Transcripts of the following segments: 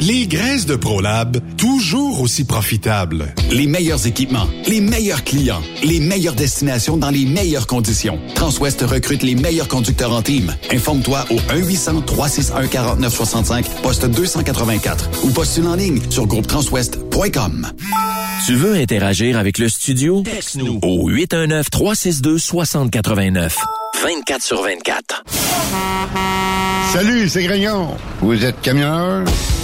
Les graisses de ProLab, toujours aussi profitables. Les meilleurs équipements, les meilleurs clients, les meilleures destinations dans les meilleures conditions. Transwest recrute les meilleurs conducteurs en team. Informe-toi au 1-800-361-4965, poste 284 ou postule en ligne sur groupetranswest.com. Tu veux interagir avec le studio? Texte-nous au 819-362-6089. 24 sur 24. Salut, c'est Grignon. Vous êtes camionneur?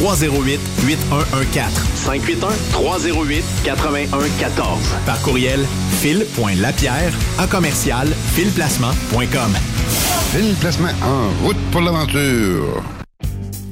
308 8114. 581 308 8114. Par courriel fil.lapierre à commercial filplacement.com. Fil Placement en route pour l'aventure.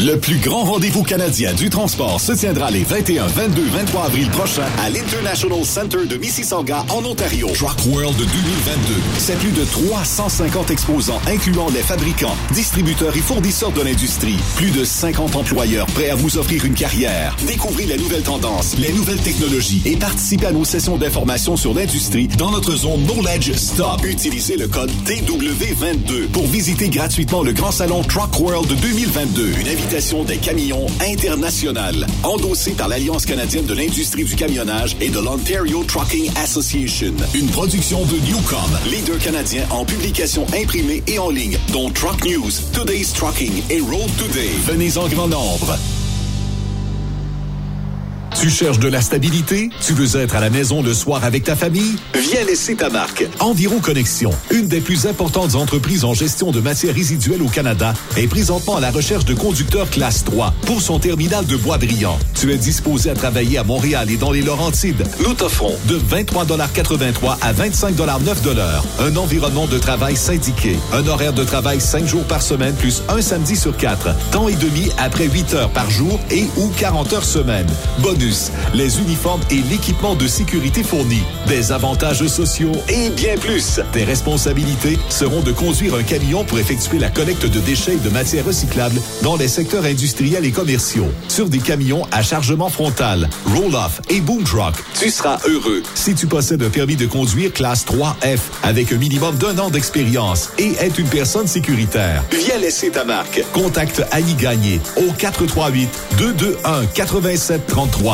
Le plus grand rendez-vous canadien du transport se tiendra les 21, 22, 23 avril prochains à l'International Center de Mississauga en Ontario. Truck World 2022. C'est plus de 350 exposants incluant les fabricants, distributeurs et fournisseurs de l'industrie. Plus de 50 employeurs prêts à vous offrir une carrière. Découvrez les nouvelles tendances, les nouvelles technologies et participez à nos sessions d'information sur l'industrie dans notre zone Knowledge Stop. Utilisez le code TW22 pour visiter gratuitement le grand salon Truck World 2022. Une des camions internationales, endossée par l'Alliance canadienne de l'industrie du camionnage et de l'Ontario Trucking Association. Une production de Newcom, leader canadien en publication imprimée et en ligne, dont Truck News, Today's Trucking et Road Today. Venez en grand nombre. Tu cherches de la stabilité? Tu veux être à la maison le soir avec ta famille? Viens laisser ta marque. Environ Connexion, une des plus importantes entreprises en gestion de matières résiduelles au Canada, est présentement à la recherche de conducteurs classe 3 pour son terminal de Bois-Brillant. Tu es disposé à travailler à Montréal et dans les Laurentides. Nous t'offrons de 23,83 à 25,9 un environnement de travail syndiqué, un horaire de travail 5 jours par semaine plus un samedi sur 4, temps et demi après 8 heures par jour et ou 40 heures semaine. Bonus, les uniformes et l'équipement de sécurité fournis, des avantages sociaux et bien plus. Tes responsabilités seront de conduire un camion pour effectuer la collecte de déchets et de matières recyclables dans les secteurs industriels et commerciaux, sur des camions à chargement frontal, roll-off et boom truck. Tu seras heureux si tu possèdes un permis de conduire classe 3F avec un minimum d'un an d'expérience et être une personne sécuritaire. Viens laisser ta marque. Contacte Annie Gagné au 438 221 87 33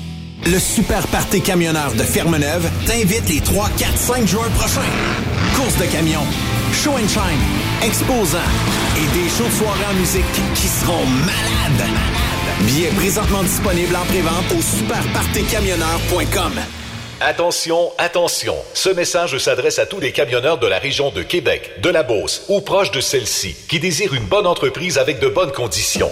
Le Super Party Camionneur de Fermeneuve t'invite les 3, 4, 5 juin prochains. Course de camions, show and shine, exposants et des shows de en musique qui seront malades. Billets présentement disponibles en prévente au superpartycamionneur.com. Attention, attention. Ce message s'adresse à tous les camionneurs de la région de Québec, de la Beauce ou proche de celle-ci qui désirent une bonne entreprise avec de bonnes conditions.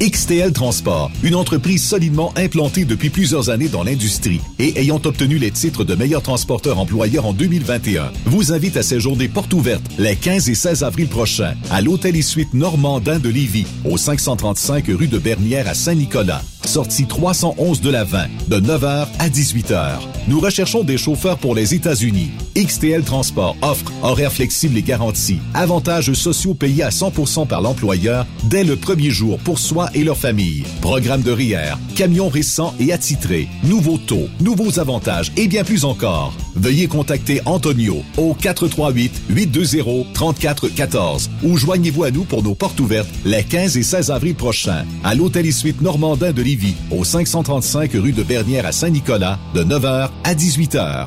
XTL Transport, une entreprise solidement implantée depuis plusieurs années dans l'industrie et ayant obtenu les titres de meilleur transporteur employeur en 2021, vous invite à séjourner porte ouverte les 15 et 16 avril prochains à l'Hôtel et Suite Normandin de Lévis, au 535 rue de Bernière à Saint-Nicolas sortie 311 de la 20, de 9h à 18h. Nous recherchons des chauffeurs pour les États-Unis. XTL Transport offre horaires flexibles et garantis, avantages sociaux payés à 100% par l'employeur dès le premier jour pour soi et leur famille. Programme de RIER, camions récents et attitrés, nouveaux taux, nouveaux avantages et bien plus encore. Veuillez contacter Antonio au 438-820-3414 ou joignez-vous à nous pour nos portes ouvertes les 15 et 16 avril prochains à l'Hôtel et Suite Normandin de Lévis au 535 rue de Bernière à Saint-Nicolas de 9h à 18h.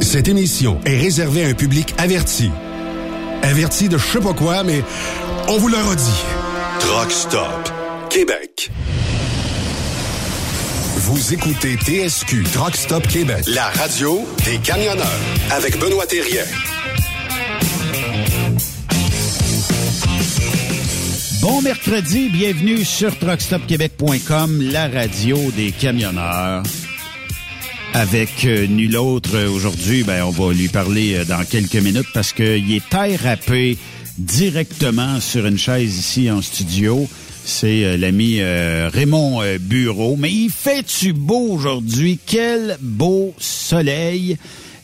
Cette émission est réservée à un public averti. Averti de je sais pas quoi, mais on vous le redit. Truck Stop Québec. Vous écoutez TSQ Truck Stop Québec, la radio des camionneurs avec Benoît Thérien. Bon mercredi, bienvenue sur truckstopquebec.com, la radio des camionneurs. Avec euh, nul autre euh, aujourd'hui, ben on va lui parler euh, dans quelques minutes parce qu'il est râpé directement sur une chaise ici en studio. C'est l'ami Raymond Bureau. Mais il fait-tu beau aujourd'hui? Quel beau soleil!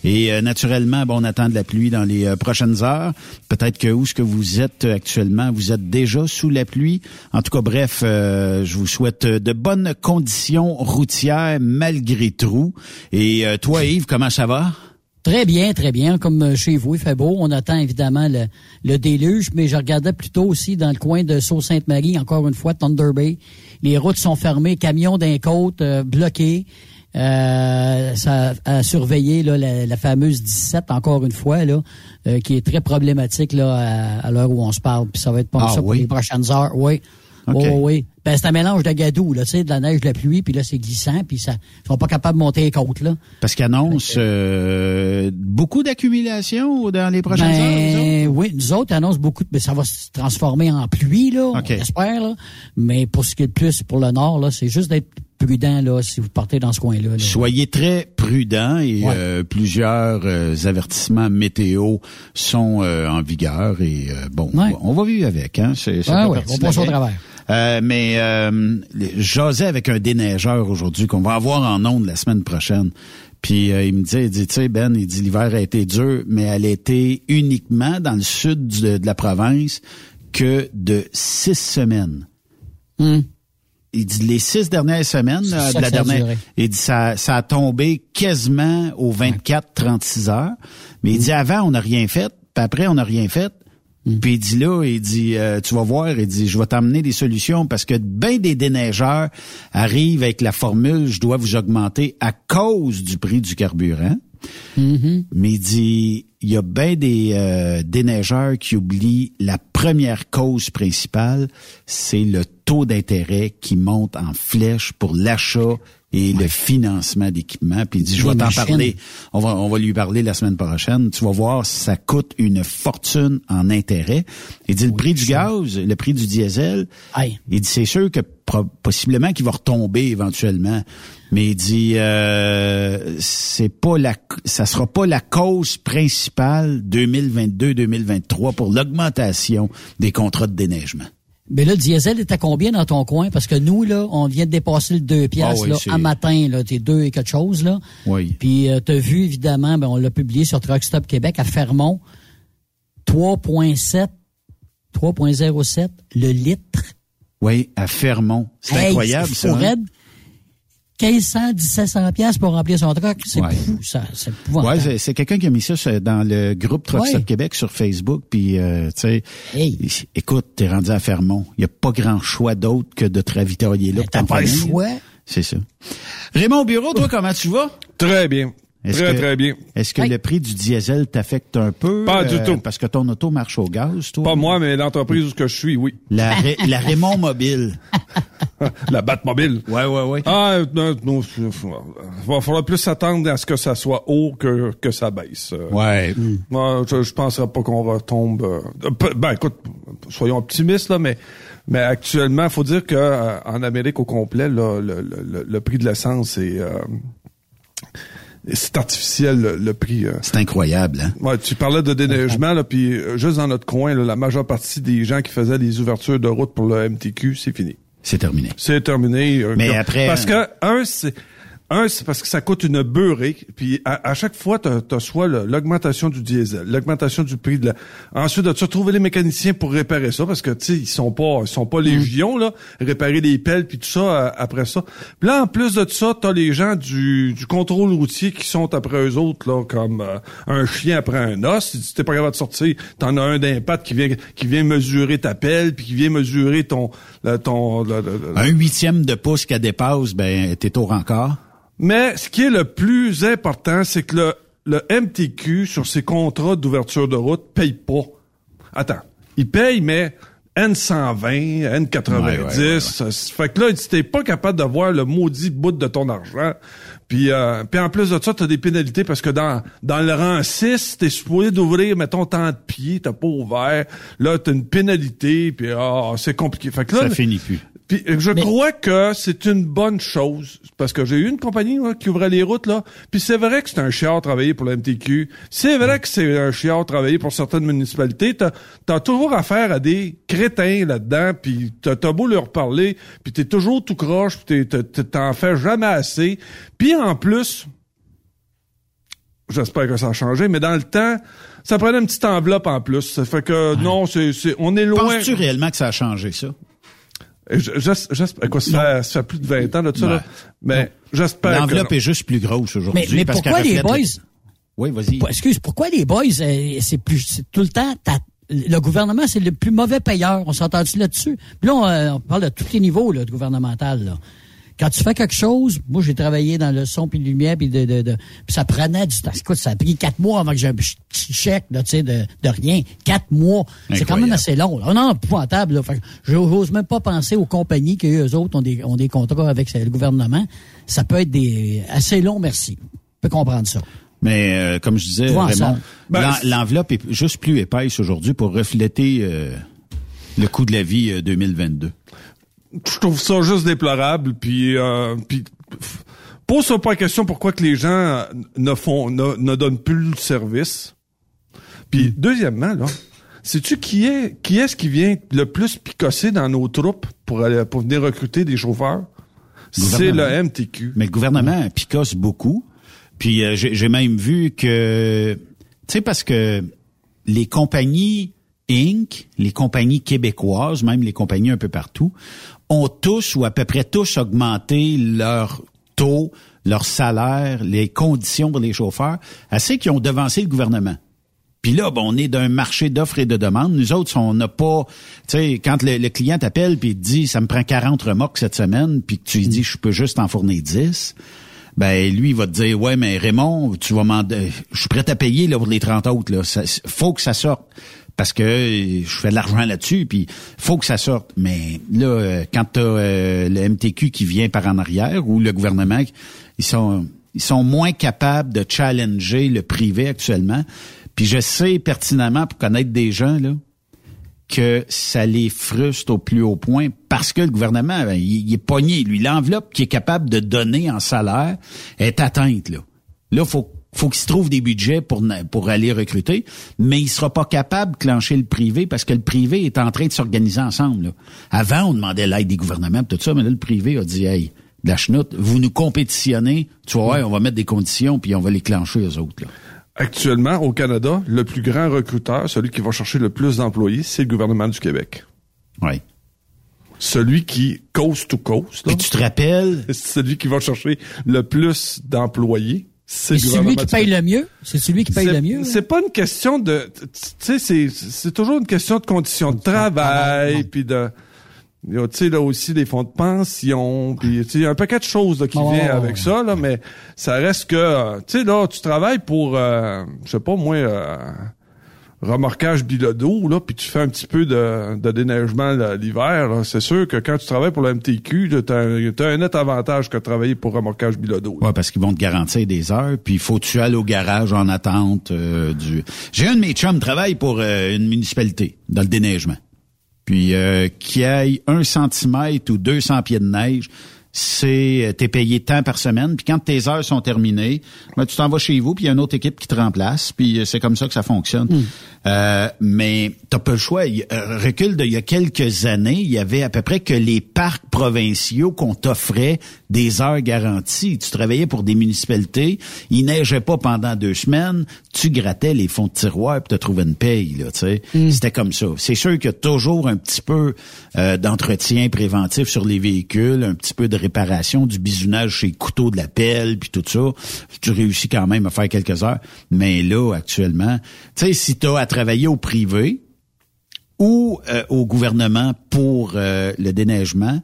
Et euh, naturellement, bon, on attend de la pluie dans les euh, prochaines heures. Peut-être que où ce que vous êtes euh, actuellement, vous êtes déjà sous la pluie. En tout cas, bref, euh, je vous souhaite de bonnes conditions routières malgré tout. Et toi, Yves, comment ça va? Très bien, très bien. Comme chez vous, il fait beau. On attend évidemment le, le déluge, mais je regardais plutôt aussi dans le coin de Sault-Sainte-Marie, encore une fois, Thunder Bay. Les routes sont fermées, camions d'un côte euh, bloqués. Euh, ça a surveillé là, la, fameuse 17, encore une fois, là, euh, qui est très problématique là, à, l'heure où on se parle. Puis ça va être pas ah ça pour les prochaines heures. Oui. Oh, oui. Ben, c'est un mélange de gadou, là, tu sais, de la neige, de la pluie, puis là, c'est glissant, puis ça, ils sont pas capables de monter les côtes, là. Parce qu'ils annoncent euh, beaucoup d'accumulation dans les prochaines ben, heures, Oui, nous autres annoncent beaucoup, mais ça va se transformer en pluie, là, on espère, là. Mais pour ce qui est de plus, pour le nord, là, c'est juste d'être prudent là si vous partez dans ce coin-là. Soyez très prudent et euh, plusieurs euh, avertissements météo sont en vigueur et bon, on va vivre avec. Hein, c'est, on passe au travers. Euh, mais euh, j'osais avec un déneigeur aujourd'hui qu'on va avoir en ondes la semaine prochaine. Puis euh, il me dit, il dit, tu sais Ben, il dit l'hiver a été dur, mais elle a été uniquement dans le sud de, la province que de six semaines. Hmm. Il dit les six dernières semaines de la dernière, il dit ça, ça a tombé quasiment aux 24-36 heures. Mais il dit avant on n'a rien fait, puis après on n'a rien fait. Mm. Puis il dit là, il dit, euh, tu vas voir, il dit, je vais t'amener des solutions parce que bien des déneigeurs arrivent avec la formule, je dois vous augmenter à cause du prix du carburant. Mm-hmm. Mais il dit, il y a bien des euh, déneigeurs qui oublient la première cause principale, c'est le taux d'intérêt qui monte en flèche pour l'achat et le financement d'équipements. Puis il dit, je vais t'en parler. On va, on va lui parler la semaine prochaine. Tu vas voir, ça coûte une fortune en intérêt. Il dit, le prix du gaz, le prix du diesel, il dit, c'est sûr que possiblement qu'il va retomber éventuellement. Mais il dit, euh, c'est pas la, ça sera pas la cause principale 2022-2023 pour l'augmentation des contrats de déneigement. Mais là, le diesel est à combien dans ton coin? Parce que nous, là, on vient de dépasser le 2 piastres, ah là, à matin, là, t'es 2 et quelque chose, là. Oui. Puis, euh, t'as vu, évidemment, ben, on l'a publié sur Truck Stop Québec à Fermont. 3.7, 3.07, le litre. Oui, à Fermont. C'est incroyable, ça. Hein? 1500, 1700 pièces pour remplir son truck, c'est fou, ça, c'est Ouais, c'est quelqu'un qui a mis ça dans le groupe Truck Stop Québec sur Facebook, puis euh, tu sais, écoute, t'es rendu à Fermont, il y a pas grand choix d'autre que de te ravitailler là. T'as pas le choix. C'est ça. Raymond Bureau, toi, comment tu vas? Très bien. Très, très bien. Est-ce que le prix du diesel t'affecte un peu? Pas du euh, tout. Parce que ton auto marche au gaz, toi? Pas moi, mais l'entreprise où je suis, oui. La, la Raymond Mobile. la Batmobile. Ouais, ouais, ouais. Ah, non, non, il va falloir plus s'attendre à ce que ça soit haut que, que ça baisse. Ouais. Moi, je, je penserais pas qu'on retombe. Euh, ben, écoute, soyons optimistes, là, mais mais actuellement, faut dire que euh, en Amérique au complet, là, le, le, le, prix de l'essence est c'est artificiel le, prix. Euh. C'est incroyable, hein? Ouais, tu parlais de déneigement, là, puis euh, juste dans notre coin, la majeure partie des gens qui faisaient les ouvertures de route pour le MTQ, c'est fini. C'est terminé. C'est terminé. Mais après... Parce que, un, c'est un, c'est parce que ça coûte une beurrée. Puis à, chaque fois, tu as, soit l'augmentation du diesel, l'augmentation du prix de la. Ensuite, tu as trouvé les mécaniciens pour réparer ça parce que tu sais, ils sont pas, ils sont pas mm. légion là, réparer les pelles puis tout ça euh, après ça. Puis là, en plus de ça, t'as les gens du, du contrôle routier qui sont après eux autres là, comme euh, un chien après un os. Si t'es pas capable de sortir, t'en as un d'impact qui vient qui vient mesurer ta pelle puis qui vient mesurer ton ton. un huitième de pouce qu'elle dépasse, ben t'es au rencard. Mais ce qui est le plus important, c'est que le, le MTQ, sur ses contrats d'ouverture de route, paye pas. Attends, il paye, mais N120, N90. fait que là, t'es pas capable d'avoir le maudit bout de ton argent, puis, euh, puis en plus de ça, t'as des pénalités parce que dans, dans le rang 6, t'es supposé d'ouvrir, mettons, tant de pieds, t'as pas ouvert. Là, t'as une pénalité, puis ah, c'est compliqué. Fait que là, ça finit plus. Puis je crois que c'est une bonne chose parce que j'ai eu une compagnie qui ouvrait les routes là. Puis c'est vrai que c'est un chiard travailler pour la MTQ. C'est vrai que c'est un chiard travailler pour certaines municipalités. T'as as toujours affaire à des crétins là-dedans. Puis t'as as beau leur parler, puis t'es toujours tout croche, puis t'en fais jamais assez. Puis en plus, j'espère que ça a changé, mais dans le temps, ça prenait une petite enveloppe en plus. Ça fait que non, c'est on est loin. Penses-tu réellement que ça a changé ça? J'espère quoi, ça fait, plus de 20 ans de ça, là. Mais j'espère. L'enveloppe est juste plus grosse aujourd'hui. Mais, mais pourquoi les boys? Oui, vas-y. Excuse, pourquoi les boys, euh, c'est plus, tout le temps, le gouvernement, c'est le plus mauvais payeur. On s'entend là-dessus? Puis là, on, euh, parle de tous les niveaux, là, de gouvernemental, là. Quand tu fais quelque chose, moi j'ai travaillé dans le son puis de lumière puis de, de, de puis ça prenait du temps. Écoute, ça a pris quatre mois avant que j'ai un petit chèque là, tu sais, de, de rien. Quatre mois, c'est quand même assez long. Là. Non, épouvantable. Là. Fait j'ose même pas penser aux compagnies qui eux autres ont des ont des contrats avec le gouvernement. Ça peut être des assez long, merci. Je peux comprendre ça. Mais euh, comme je disais, vraiment, ben, l'enveloppe est juste plus épaisse aujourd'hui pour refléter euh, le coût de la vie 2022. Euh, je trouve ça juste déplorable. Puis, puis pose pas la question pourquoi que les gens ne font ne, ne donnent plus le service. Puis hmm. deuxièmement, là, sais-tu qui est qui est-ce qui vient le plus picosser dans nos troupes pour aller pour venir recruter des chauffeurs? C'est le MTQ. Mais le gouvernement picosse beaucoup. Puis euh, j'ai même vu que, tu sais, parce que les compagnies Inc., les compagnies québécoises, même les compagnies un peu partout, ont tous ou à peu près tous augmenté leur taux, leur salaire, les conditions pour les chauffeurs, assez qu'ils ont devancé le gouvernement. Puis là, bon, on est d'un marché d'offres et de demandes. Nous autres, on n'a pas, tu sais, quand le, client t'appelle puis dit, ça me prend 40 remorques cette semaine, puis que tu lui dis, je peux juste en fournir 10, ben lui il va te dire ouais mais Raymond tu vas m'en je suis prêt à payer là pour les 30 autres là faut que ça sorte parce que je fais de l'argent là-dessus puis faut que ça sorte mais là euh, quand tu euh, le MTQ qui vient par en arrière ou le gouvernement ils sont ils sont moins capables de challenger le privé actuellement puis je sais pertinemment pour connaître des gens là que ça les frustre au plus haut point parce que le gouvernement, ben, il, est pogné. Lui, l'enveloppe qu'il est capable de donner en salaire est atteinte. Là, là faut faut qu'il se trouve des budgets pour pour aller recruter, mais il sera pas capable de clencher le privé parce que le privé est en train de s'organiser ensemble. Avant, on demandait l'aide des gouvernements, tout ça, mais là, le privé a dit, hey, la chenoute, vous nous compétitionnez, tu vois, on va mettre des conditions puis on va les clencher aux autres. Là. Actuellement, au Canada, le plus grand recruteur, celui qui va chercher le plus d'employés, c'est le gouvernement du Québec. Oui. Celui qui coast to coast. Puis tu te rappelles? Celui qui va chercher le plus d'employés. C'est celui qui paye le mieux? C'est celui qui paye le mieux. C'est pas une question de, tu sais, c'est toujours une question de conditions de travail, puis de, il y a, tu sais, là aussi des fonds de pension, puis il y a un paquet de choses là, qui viennent vient avec ça, là, mais ça reste que, tu sais, là, tu travailles pour, euh, je sais pas, moi, euh, remorquage bilodo, là, puis tu fais un petit peu de, de déneigement l'hiver, c'est sûr que quand tu travailles pour la MTQ, tu as, un net avantage que de travailler pour remorquage bilodo. Ouais, parce qu'ils vont te garantir des heures, puis il faut que tu ailles au garage en attente euh, du... J'ai un de mes chums travaille pour une municipalité, dans le déneigement puis euh, qu'il y ait un centimètre ou 200 pieds de neige, c'est euh, t'es payé tant par semaine. Puis quand tes heures sont terminées, ben, tu t'en vas chez vous, puis il y a une autre équipe qui te remplace. Puis euh, c'est comme ça que ça fonctionne. Hmm. Euh, mais t'as pas le choix. Euh, recul d'il y a quelques années, il y avait à peu près que les parcs provinciaux qu'on t'offrait des heures garanties. Tu travaillais pour des municipalités, il neigeait pas pendant deux semaines, tu grattais les fonds de tiroir puis tu trouvais une paye. Là, mm. C'était comme ça. C'est sûr qu'il y a toujours un petit peu euh, d'entretien préventif sur les véhicules, un petit peu de réparation, du bisonnage chez couteau de la pelle, puis tout ça. Tu réussis quand même à faire quelques heures. Mais là, actuellement, tu sais, si tu as travailler au privé ou euh, au gouvernement pour euh, le déneigement,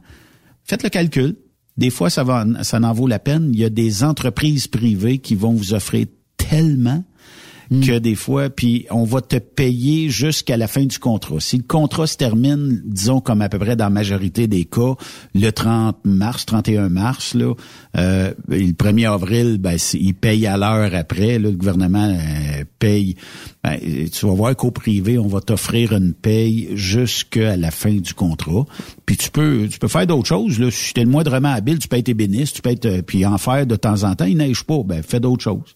faites le calcul. Des fois, ça va, ça en vaut la peine. Il y a des entreprises privées qui vont vous offrir tellement Hmm. que des fois, puis on va te payer jusqu'à la fin du contrat. Si le contrat se termine, disons comme à peu près dans la majorité des cas, le 30 mars, 31 mars, là, euh, le 1er avril, ben, il paye à l'heure après. Là, le gouvernement euh, paye. Ben, tu vas voir qu'au privé, on va t'offrir une paye jusqu'à la fin du contrat. Puis tu peux, tu peux faire d'autres choses. Là. Si tu es le moindrement habile, tu peux être ébéniste, tu peux être, euh, puis en faire de temps en temps. Il neige pas, ben fais d'autres choses.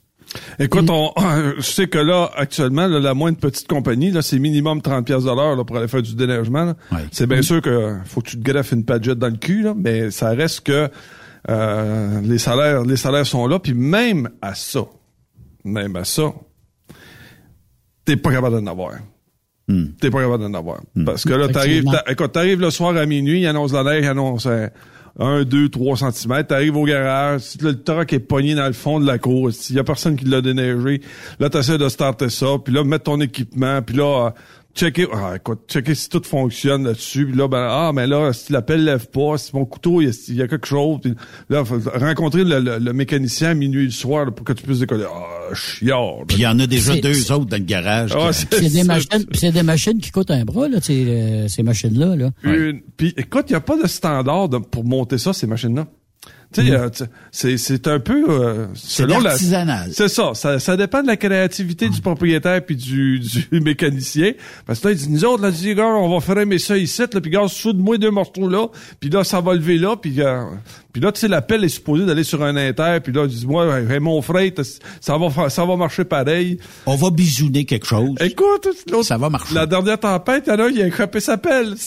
Écoute, on, je sais que là, actuellement, la moindre petite compagnie, là, c'est minimum 30 pièces de l'heure pour aller faire du déneigement. C'est bien sûr que faut que tu te greffes une padgette dans le cul, là, mais ça reste que euh, les salaires, les salaires sont là, puis même à ça, même à ça, t'es pas capable d'en avoir. Hmm. T'es pas capable d'en avoir. Hmm. Parce que là, t'arrives, écoute, t'arrives le soir à minuit, il annonce la neige, il annonce un, deux, trois centimètres. T'arrives au garage, si le truck est pogné dans le fond de la cour, s'il y a personne qui l'a déneigé, là, t'essaies de starter ça, puis là, mettre ton équipement, puis là, checker, ah, écoute, checker si tout fonctionne là-dessus. Puis là, ben, ah, mais là, si l'appel lève pas, si mon couteau, il y a, quelque chose. Puis là, faut rencontrer le, mécanicien à minuit le soir pour que tu puisses décoller. Ah, chiard. Puis il y en a déjà deux autres dans le garage. Ah, c'est des machines, c'est des machines qui coûtent un bras, là, ces, euh, ces machines-là, là. Puis écoute, il n'y a pas de standard pour monter ça, ces machines-là. Tu sais, mm. euh, c'est c'est un peu euh, selon la c'est ça, ça, ça dépend de la créativité du propriétaire puis du, du mécanicien parce que là il dit nous autres là dit gars on va mais ça ici là puis gars soude-moi deux morceaux là puis là ça va lever là puis euh, puis là, tu sais, l'appel est supposé d'aller sur un inter, puis là, dis-moi, Raymond Freight, ça va, ça va marcher pareil. On va bisouner quelque chose. Écoute, ça va marcher. La dernière tempête, il y en a un, il a échappé sa pelle.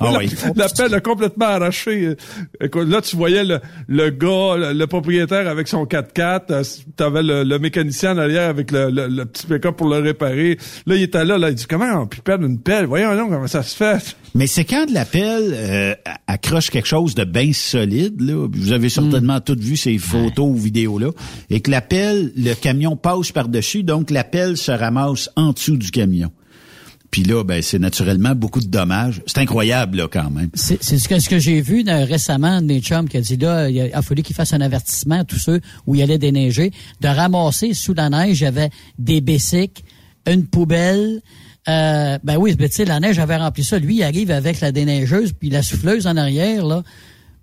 Ah l'appel a complètement arraché. Écoute, là, tu voyais le, le gars, le, propriétaire avec son 4x4, euh, t'avais le, le mécanicien en arrière avec le, le, petit pick-up pour le réparer. Là, il était là, là, il dit, comment on peut perdre une pelle? Voyons non, comment ça se fait? Mais c'est quand de l'appel euh, accroche quelque chose de bien solide, là, vous avez certainement mm. toutes vu ces photos ou vidéos-là, et que l'appel, le camion passe par-dessus, donc l'appel se ramasse en dessous du camion. Puis là, ben, c'est naturellement beaucoup de dommages. C'est incroyable, là, quand même. C'est ce que, ce que j'ai vu récemment, des chums qui a dit, là, il a, fallu qu'il fasse un avertissement à tous ceux où il allait déneiger, de ramasser sous la neige, il y avait des bessiques, une poubelle, euh, ben oui, ben, tu sais, la neige avait rempli ça. Lui, il arrive avec la déneigeuse puis la souffleuse en arrière, là.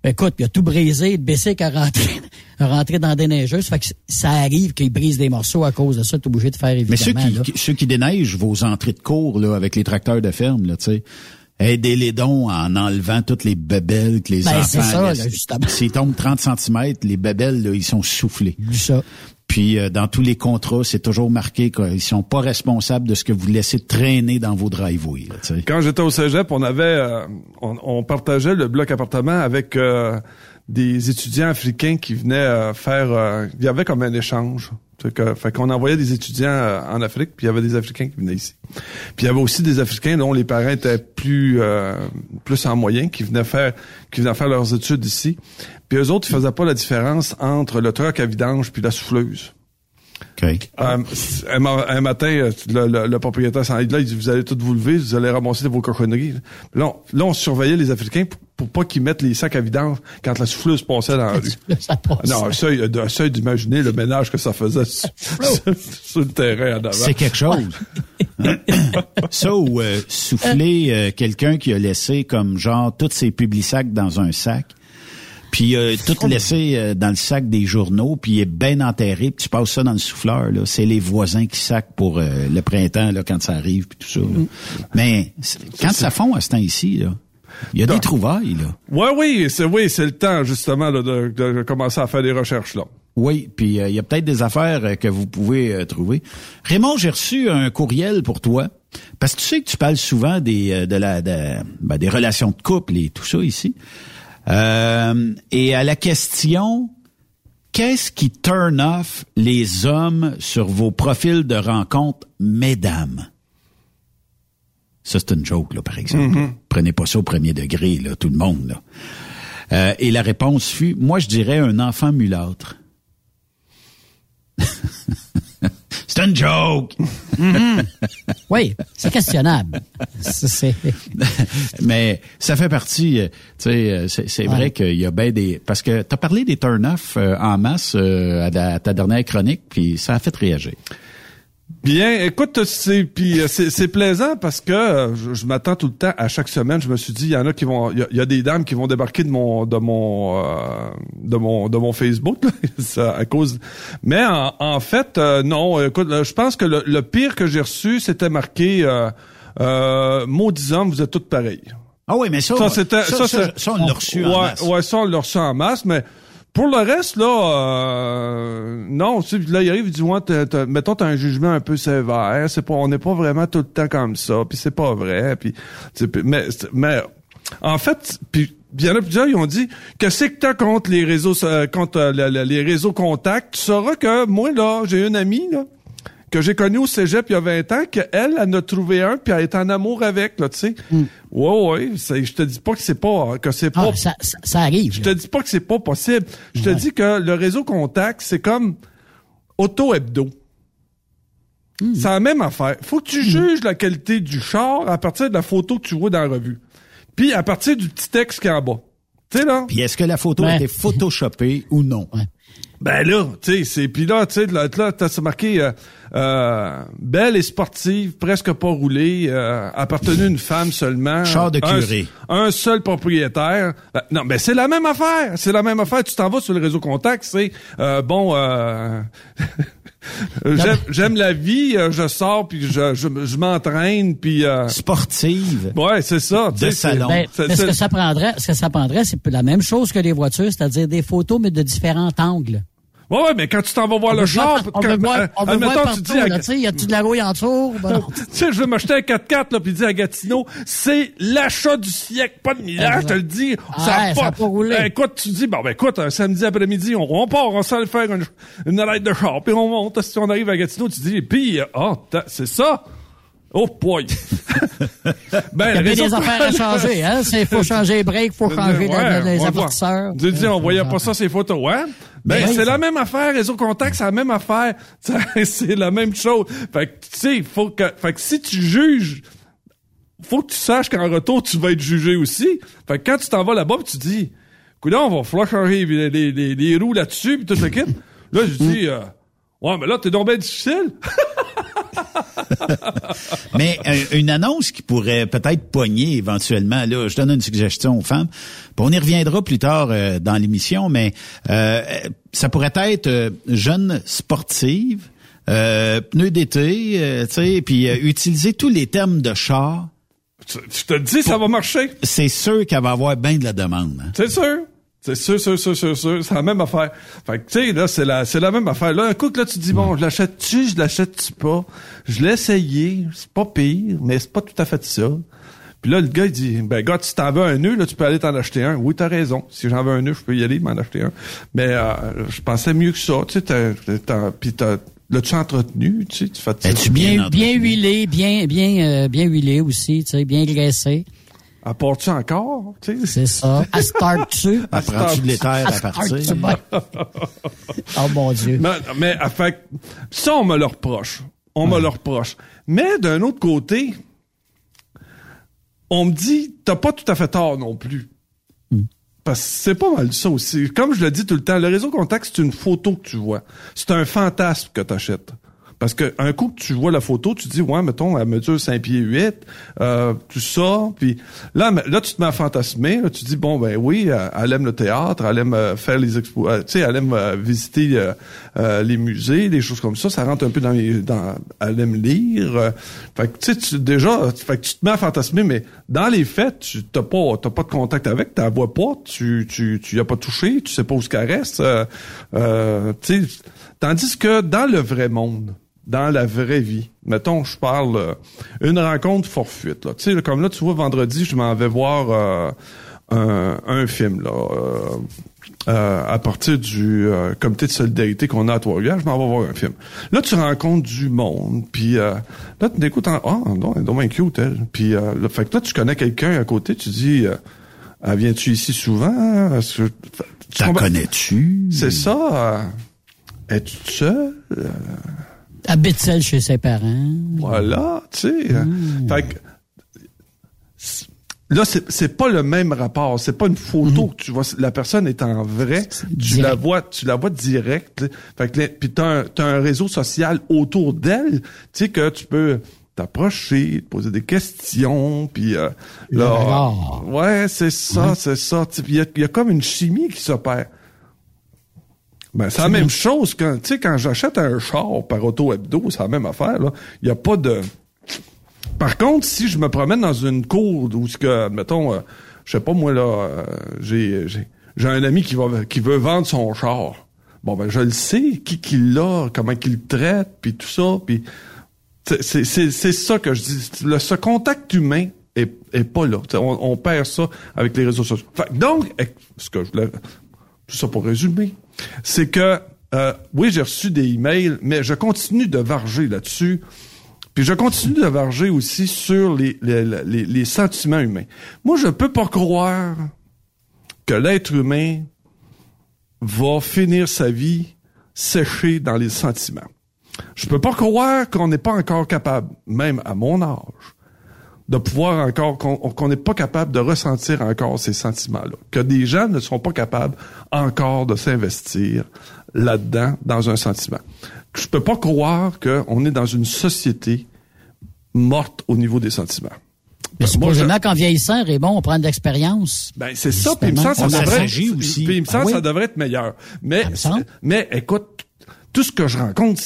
Ben, écoute, il a tout brisé, le Bessic a rentré, a rentré dans la déneigeuse. Fait que ça arrive qu'il brise des morceaux à cause de ça. T'es obligé de faire évidemment. Mais ceux qui, ceux qui déneigent vos entrées de cours, là, avec les tracteurs de ferme, là, tu sais. Aidez les dons en enlevant toutes les bébelles que les ben, enfants... C'est ça, justement. S'ils tombent 30 cm, les bébelles, là, ils sont soufflés. Ça. Puis euh, dans tous les contrats, c'est toujours marqué qu'ils sont pas responsables de ce que vous laissez traîner dans vos driveways. Quand j'étais au cégep, on avait, euh, on, partageait le bloc appartement avec euh, des étudiants africains qui venaient faire, il y avait comme un échange. Fait qu'on envoyait des étudiants en Afrique, puis il y avait des Africains qui venaient ici. Puis il y avait aussi des Africains dont les parents étaient plus plus en moyen, qui venaient faire qui venaient faire leurs études ici. Puis eux autres, ils faisaient pas la différence entre le truck à vidange puis la souffleuse. Okay. Euh, un, matin, euh, le, propriétaire s'en là, il dit, vous allez tous vous lever, vous allez ramasser vos cochonneries. Là, on, là, on surveillait les Africains pour, pas qu'ils mettent les sacs à vidange quand la souffleuse passait dans la rue. non, un seuil, un seuil d'imaginer le ménage que ça faisait sur, le terrain en avant. C'est quelque chose. ça ou euh, souffler quelqu'un qui a laissé comme genre tous ses publics-sacs dans un sac puis euh, tout laissé euh, dans le sac des journaux, puis il est bien enterré, puis tu passes ça dans le souffleur. Là. C'est les voisins qui sacent pour euh, le printemps là, quand ça arrive, puis tout ça. Mm. Mais quand ça fond à ce temps ici, là, il y a des trouvailles, là. Ouais, oui, c'est oui, c'est le temps justement de, de, commencer à faire des recherches là. Oui, puis il y a peut-être des affaires que vous pouvez trouver. Raymond, j'ai reçu un courriel pour toi. Parce que tu sais que tu parles souvent des de la de, ben, des relations de couple et tout ça ici. Euh, et à la question, qu'est-ce qui turn off les hommes sur vos profils de rencontres, mesdames? Ça, c'est une joke, là, par exemple. Mm-hmm. Prenez pas ça au premier degré, là, tout le monde. Là. Euh, et la réponse fut, moi, je dirais un enfant mulâtre. C'est une joke. Mm-hmm. Oui, c'est questionnable. Mais ça fait partie, euh, tu sais, euh, c'est vrai qu'il y a bien des... Parce que tu as parlé des turn-off euh, en masse à, ta dernière chronique, puis ça a fait réagir. Bien, écoute, c'est puis euh, c'est plaisant parce que euh, je, m'attends tout le temps à chaque semaine. Je me suis dit, il y en a qui vont, il y, a des dames qui vont débarquer de mon de mon euh, de mon de mon Facebook ça, à cause. Mais en, fait, non. Écoute, je pense que le, pire que j'ai reçu, c'était marqué euh, maudits hommes, vous êtes tous pareils. Ah oui, mais ça, ça, ça, ça, ça, on l'a reçu en masse. Ouais, ça on l'a reçu en masse, mais pour le reste, là, euh, non, là, il arrive, il dit, ouais, mettons, t'as un jugement un peu sévère, c'est pas, on n'est pas vraiment tout le temps comme ça, puis c'est pas vrai, puis, mais, mais, en fait, puis, il y en a plusieurs, ils ont dit, que c'est que t'as contre les réseaux, euh, contre les réseaux contacts, tu sauras que, moi, là, j'ai une amie, là, que j'ai connu au cégep il y a 20 ans, qu'elle, elle en a trouvé un, puis elle est en amour avec, là, tu sais. Mm. Ouais, ouais, je te dis pas que c'est pas, que c'est pas... Ah, ça, ça, arrive. Je te dis pas que c'est pas possible. Je te dis que le réseau contact, c'est comme auto-hebdo. Hmm. C'est la même affaire. Faut que tu hmm. juges la qualité du char à partir de la photo que tu vois dans la revue. Puis à partir du petit texte qui est en bas. Tu sais, là? Puis est-ce que la photo a été photoshopée ou non? Ben là, tu sais, c'est puis là, tu sais, là, là t'as marqué euh, euh, belle et sportive, presque pas roulée, euh, appartenue à une femme seulement. Char de curé. Un, seul propriétaire. Ben, non, mais c'est la même affaire. C'est la même affaire. Tu t'en vas sur le réseau contact, c'est euh, bon. Euh, J'aime la vie, euh, je sors puis je, je, m'entraîne puis euh... sportive. Ouais, c'est ça. De salon. Ben, ce que ça prendrait, ce que ça prendrait, c'est la même chose que les voitures, c'est-à-dire des photos mais de différents angles. Ouais, ouais, mais quand tu t'en vas voir le char, on veut voir, on veut voir partout, tu dis, sais, y a-tu de la rouille en dessous? Ben tu sais, je vais m'acheter un 4x4, là, puis dis à Gatineau, c'est l'achat du siècle, pas de millage, je te le dis. ça, a pas, roulé. Ben, écoute, tu dis, bon, ben, écoute, un samedi après-midi, on, on part, on s'en faire une, une de char, puis on monte, si on arrive à Gatineau, tu dis, puis, oh, c'est ça? Oh boy! ben, Il y a des affaires à changer, hein? Il faut changer les breaks, faut changer les amortisseurs. Tu dis, on voyait pas ça, ces photos, ouais? Ben, c'est la même affaire, réseau contact, c'est la même affaire. c'est la même chose. Fait que, tu sais, faut que, fait que si tu juges, faut que tu saches qu'en retour, tu vas être jugé aussi. Fait que quand tu t'en vas là-bas, tu dis, écoute, on va falloir changer les, les, les, roues là-dessus, puis tout ce kit. Là, je dis, euh, ouais, mais là, t'es donc bien difficile. Mais euh, une annonce qui pourrait peut-être pogner éventuellement, là, je donne une suggestion aux femmes. on y reviendra plus tard euh, dans l'émission, mais euh, ça pourrait être jeune sportive, pneus d'été, tu sais, puis utiliser tous les termes de char. Tu te dis, ça va marcher. C'est sûr qu'elle va avoir bien de la demande. Hein. C'est sûr. C'est sûr, sûr, sûr, sûr, sûr. C'est la même affaire. Fait que, tu sais, là, c'est la, c'est la même affaire. Là, un coup que là, tu dis, bon, je l'achète-tu, je l'achète-tu pas? Je l'ai essayé, c'est pas pire, mais c'est pas tout à fait ça. Puis là, le gars, il dit, ben, gars, si t'en veux un nœud, là, tu peux aller t'en acheter un. Oui, t'as raison. Si j'en veux un nœud, je peux y aller, m'en acheter un. Mais, euh, je pensais mieux que ça. Tu sais, t'as, t'as, pis t'as, L'as-tu entretenu, tu sais, tu fais tu bien, bien huilé, bien, bien, euh, bien huilé aussi, tu sais, bien graissé. Apportes-tu encore? C'est ça. À start-tu? Apprends-tu de l'éther à partir? oh mon Dieu. Mais, mais fait, ça, on me le reproche. On me le reproche. Mais d'un autre côté, on me dit, t'as pas tout à fait tort non plus. Hmm. Parce que c'est pas mal ça aussi. Comme je le dis tout le temps, le réseau contact, c'est une photo que tu vois. C'est un fantasme que tu achètes. Parce que un coup que tu vois la photo, tu dis ouais, mettons, elle mesure 5 pieds 8, euh, tout ça, puis là, là tu te mets à fantasmer, là, tu dis bon ben oui, elle aime le théâtre, elle aime euh, faire les expos, euh, tu sais, elle aime euh, visiter les musées, des choses comme ça, ça rentre un peu dans les, dans, elle aime lire, fait que tu sais, déjà, fait que tu te mets à fantasmer, mais dans les faits, tu t'as pas, t'as pas de contact avec, tu vois pas, tu, tu, tu y as pas touché, tu sais pas où ce reste, tu sais, tandis que dans le vrai monde dans la vraie vie. Mettons, je parle euh, une rencontre forfuite. Là. Tu sais, comme là, tu vois, vendredi, je m'en vais voir euh, un, un, film là, euh, à partir du comité de solidarité qu'on a à Trois-Rivières. Je m'en vais voir un film. Là, tu rencontres du monde, puis là, tu écoutes en... Ah, non, elle est donc cute, elle. Puis là, fait que là, tu connais quelqu'un à côté, tu dis... Ah, viens-tu ici souvent? Tu connais-tu? C'est ça. Es-tu seul? Habite chez ses parents. Voilà, tu sais. Hein. Hmm. Fait que, là, c'est pas le même rapport. C'est pas une photo hmm. que tu vois. La personne est en vrai. Tu la vois, tu la vois direct. Fait que, puis t'as un, un réseau social autour d'elle. Tu sais que tu peux t'approcher, te poser des questions, puis euh, là, ouais, c'est ça, c'est ça. Il y a, y a comme une chimie qui s'opère. Ben, c'est la même chose quand, tu sais, quand j'achète un char par auto hebdo, c'est la même affaire, là. Il n'y a pas de. Par contre, si je me promène dans une cour où, que, mettons, euh, je sais pas, moi, là, euh, j'ai, j'ai, j'ai un ami qui va, qui veut vendre son char. Bon, ben, je le sais, qui qu'il l'a, comment qu'il le traite, puis tout ça, puis c'est, c'est, c'est ça que je dis. Le, ce contact humain est, est pas là. On, on, perd ça avec les réseaux sociaux. donc, ce que je voulais, tout ça pour résumer, c'est que euh, oui, j'ai reçu des emails, mais je continue de varger là-dessus. Puis je continue de varger aussi sur les, les, les, sentiments humains. Moi, je peux pas croire que l'être humain va finir sa vie séché dans les sentiments. Je peux pas croire qu'on n'est pas encore capable, même à mon âge, de pouvoir encore, qu'on n'est pas capable de ressentir encore ces sentiments-là. Que des gens ne sont pas capables encore de s'investir là-dedans, dans un sentiment. Je peux pas croire qu'on est dans une société morte au niveau des sentiments. Mais supposément qu'en vieillissant, Raymond, on prend de l'expérience. Ben, c'est ça, puis il me semble ça devrait aussi. Puis il me semble ah ça devrait être meilleur. Mais, mais écoute, tout ce que je rencontre,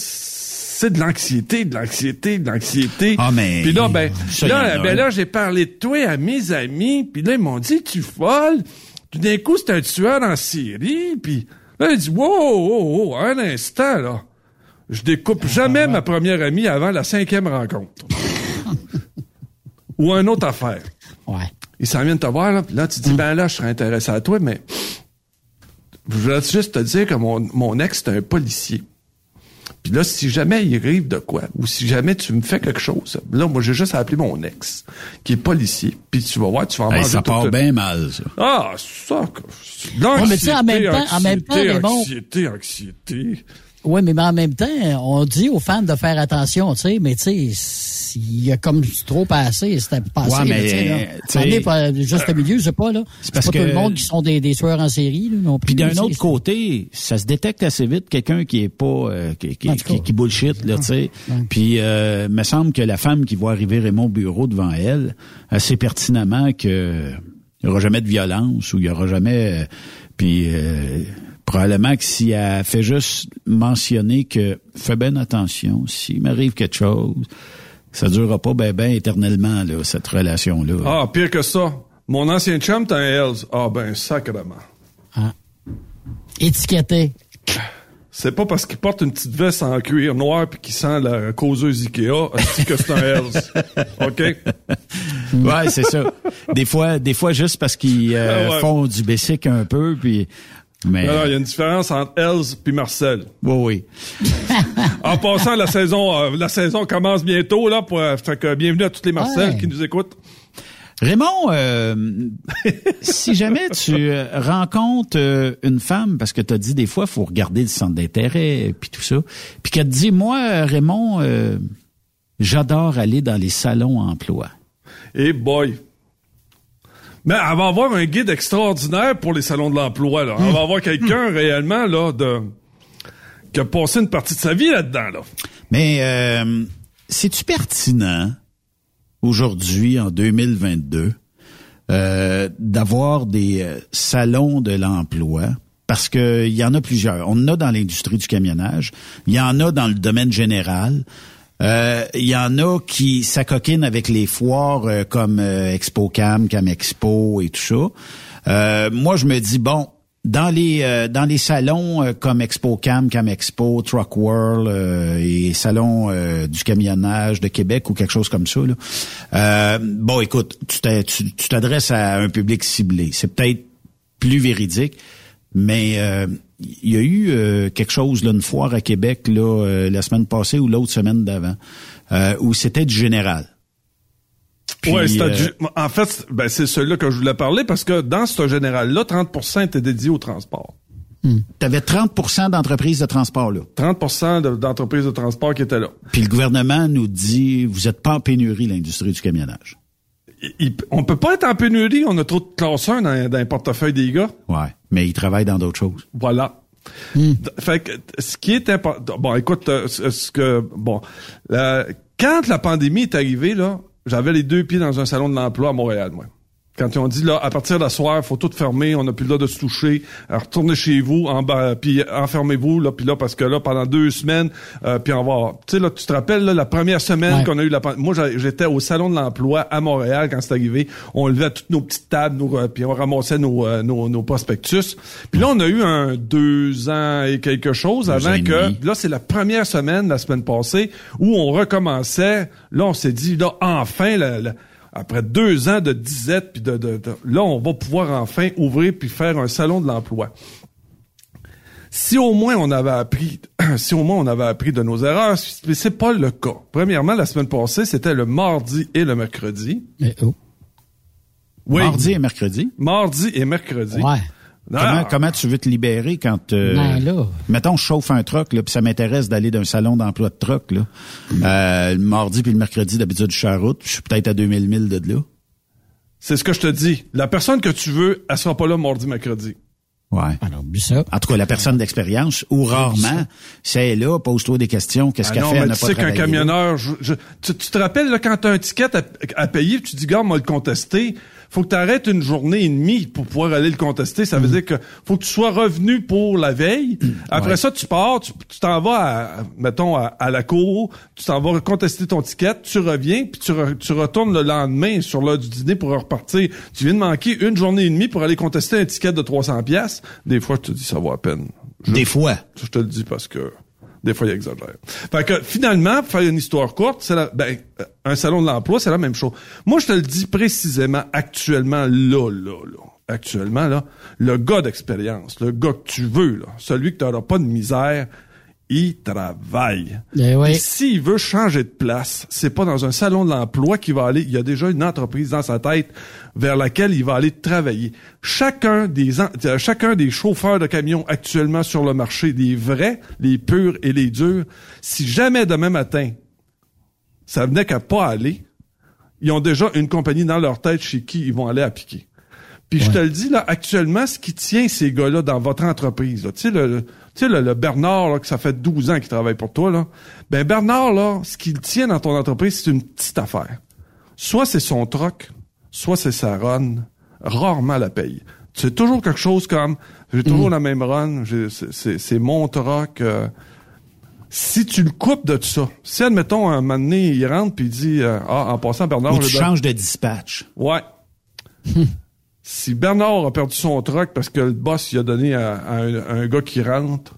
c'est de l'anxiété, de l'anxiété, de l'anxiété. Ah, mais... Puis là, ben, là, ben là, j'ai parlé de toi à mes amis, puis là, ils m'ont dit, tu folle. Tout d'un coup, c'est un tueur en série, puis là, ils disent, wow, wow, wow, un instant, là. Je découpe jamais ma première amie avant la cinquième rencontre. Ou une autre affaire. Ouais. Ils s'en viennent te voir, là, puis là, tu dis, mm. ben là, je serais intéressé à toi, mais je voudrais juste te dire que mon, mon ex, c'est un policier. Puis là, si jamais il arrive de quoi, ou si jamais tu me fais quelque chose, là, moi, j'ai juste appelé mon ex, qui est policier, puis tu vas voir, tu vas en hey, Ça part bien mal, ça. Ah, ça, l'anxiété, en même temps, en même temps, anxiété, anxiété. Oui, mais en même temps, on dit aux fans de faire attention, tu sais, mais tu sais, il y a comme trop passé, c'était passé, ouais, mais, tu sais, pas juste au milieu, je sais pas, là. C'est pas que tout le monde qui sont des, des tueurs en série, là, non Puis d'un autre côté, ça se détecte assez vite quelqu'un qui est pas, euh, qui, qui, qui, bullshit, là, tu sais. Puis, euh, me semble que la femme qui voit arriver Raymond Bureau devant elle, assez pertinemment que il y aura jamais de violence ou il y aura jamais, euh, puis, euh, probablement que si elle fait juste mentionner que fais bien attention, s'il m'arrive quelque chose, ça durera pas ben ben éternellement, là, cette relation-là. Ah, pire que ça. Mon ancien chum, t'as un Hells. Ah, ben, sacrement. Ah. Étiqueté. C'est pas parce qu'il porte une petite veste en cuir noir puis qu'il sent la causeuse Ikea que c'est un Hells? OK? ouais, c'est ça. Des fois, des fois juste parce qu'ils euh, ah font du basic un peu puis mais... il y a une différence entre Els puis Marcel. Oui, oui. en passant, la saison, euh, la saison commence bientôt, là, pour, euh, fait que bienvenue à tous les Marcel qui nous écoutent. Raymond, euh, si jamais tu rencontres une femme, parce que tu as dit des fois, faut regarder le centre d'intérêt, puis tout ça, puis qu'elle te dit, moi, Raymond, j'adore aller dans les salons emploi. Et boy, mais elle va avoir un guide extraordinaire pour les salons de l'emploi. Là. Elle va avoir quelqu'un réellement là de qui a passé une partie de sa vie là-dedans. Là. Mais euh, c'est-tu pertinent aujourd'hui, en 2022, euh, d'avoir des euh, salons de l'emploi? Parce que il y en a plusieurs. On en a dans l'industrie du camionnage, il y en a dans le domaine général. Euh, il y en a qui s'acoquinent avec les foires euh, comme euh, Expo Cam, Cam Expo et tout ça. moi, je me dis bon, dans les dans les salons comme Expo Cam, Cam Expo, Truck World et salons du camionnage de Québec ou quelque chose comme ça. Là, bon, écoute, tu t'adresses à un public ciblé. C'est peut-être plus véridique, mais il y a eu euh, quelque chose, là, une foire à Québec, là, euh, la semaine passée ou l'autre semaine d'avant, euh, où c'était du général. Oui, en fait, ben, c'est celui-là que je voulais parler parce que dans ce général-là, 30% était dédié au transport. Hmm. Tu avais 30 d'entreprises de transport là. 30% d'entreprises de transport qui étaient là. Puis le gouvernement nous dit, vous êtes pas en pénurie, l'industrie du camionnage. On on peut pas être en pénurie, on a trop de classeurs dans, dans les portefeuilles des gars. Ouais mais ils travaillent dans d'autres choses. Voilà. Hmm. Fait que ce qui est important, bon, écoute, euh, ce que bon, quand la pandémie est arrivée là, j'avais les deux pieds dans un salon de l'emploi à Montréal, moi. Quand ils ont dit là, à partir de la soir, faut tout fermer, on n'a plus le droit de se toucher, retournez chez vous, en bas, puis enfermez-vous là, puis là parce que là pendant deux semaines, euh, puis on va, tu sais là, tu te rappelles là, la première semaine qu'on a eu la, moi j'étais au salon de l'emploi à Montréal quand c'est arrivé, on levait toutes nos petites tables, nous, euh, puis on ramassait nos, euh, nos, nos, prospectus, puis là on a eu un deux ans et quelque chose avant que, là c'est la première semaine la semaine passée où on recommençait, là on s'est dit là enfin la après deux ans de disette, puis de, de, là, on va pouvoir enfin ouvrir puis faire un salon de l'emploi. Si au moins on avait appris, si au moins on avait appris de nos erreurs, mais c'est pas le cas. Premièrement, la semaine passée, c'était le mardi et le mercredi. Et oh. Oui. Mardi et mercredi? Mardi et mercredi. Ouais. Comment, tu veux te libérer quand euh, ben là. mettons je chauffe un truck là puis ça m'intéresse d'aller d'un salon d'emploi de truck là. Euh, le mardi puis le mercredi d'habitude je suis à route, je suis peut-être à 2000 milles de là. C'est ce que je te dis. La personne que tu veux, elle sera pas là mardi mercredi. Ouais. Alors, ça. En tout cas, la personne d'expérience, ou rarement, c'est là, pose-toi des questions, qu'est-ce Ah qu'elle fait, elle mais n'a tu pas sais qu'un camionneur, je- je- tu, tu te rappelles là, quand tu as un ticket à, à payer, tu dis, gars, moi le contester, faut que tu arrêtes une journée et demie pour pouvoir aller le contester. Ça veut dire que faut que tu sois revenu pour la veille. Après Ouais. ça, tu pars, tu tu t'en vas, à, mettons, à, à la cour, tu t'en vas contester ton ticket, tu reviens, puis tu, re- tu retournes le lendemain sur l'heure du dîner pour repartir. Tu viens de manquer une journée et demie pour aller contester un ticket de 300 pièces. Des fois, je te dis, ça vaut à peine. Je- Des fois. je te le dis parce que des fois, il exagère. Fait que finalement, pour faire une histoire courte, c'est la, ben, euh, un salon de l'emploi, c'est la même chose. Moi, je te le dis précisément actuellement, là, là, là. Actuellement, là, le gars d'expérience, le gars que tu veux, là, celui que tu n'auras pas de misère, il travaille. Eh oui. Et s'il veut changer de place, c'est pas dans un salon de l'emploi qu'il va aller. Il y a déjà une entreprise dans sa tête vers laquelle il va aller travailler. Chacun des en- euh, chacun des chauffeurs de camions actuellement sur le marché, les vrais, les purs et les durs, si jamais demain matin ça venait qu'à pas aller, ils ont déjà une compagnie dans leur tête chez qui ils vont aller appliquer. Puis je te le dis, là, actuellement, ce qui tient ces gars-là dans votre entreprise, là, tu sais, le, sais, le, le Bernard, là, que ça fait 12 ans qu'il travaille pour toi, là, ben Bernard, là, ce qu'il tient dans ton entreprise, c'est une petite affaire. Soit c'est son troc, soit c'est sa run, rarement la paye. C'est toujours quelque chose comme, j'ai toujours la même run, j'ai- c'est- mon troc, euh, si tu le coupes de tout ça, si admettons un moment donné, il rentre puis il dit euh, ah en passant Bernard Ou tu changes de dispatch. Ouais. si Bernard a perdu son truck parce que le boss il a donné à, à un, à un gars qui rentre.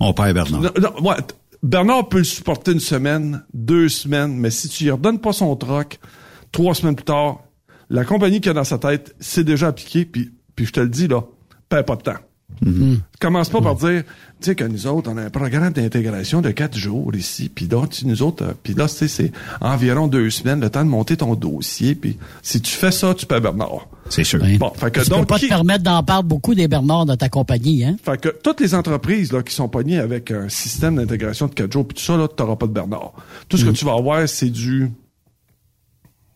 On perd Bernard. Non, non, ouais, t- Bernard peut le supporter une semaine, deux semaines, mais si tu lui redonnes pas son truck, trois semaines plus tard, la compagnie qui a dans sa tête, c'est déjà appliqué, puis, puis je te le dis là, perds pas de temps. Commence pas par dire, sais que nous autres, on a un programme d'intégration de quatre jours ici, puis tu, nous autres, euh, puis là, tu sais, c'est environ deux semaines, le temps de monter ton dossier, puis si tu fais ça, tu perds Bernard. C'est sûr. Oui. Bon, fait que tu donc, peux pas qui- te permettre d'en parler beaucoup des Bernards dans ta compagnie, hein? Fait que toutes les entreprises là, qui sont pognées avec un système d'intégration de 4 jours, puis tout ça, là, t'auras pas de Bernard. Tout ce que tu vas avoir, c'est du...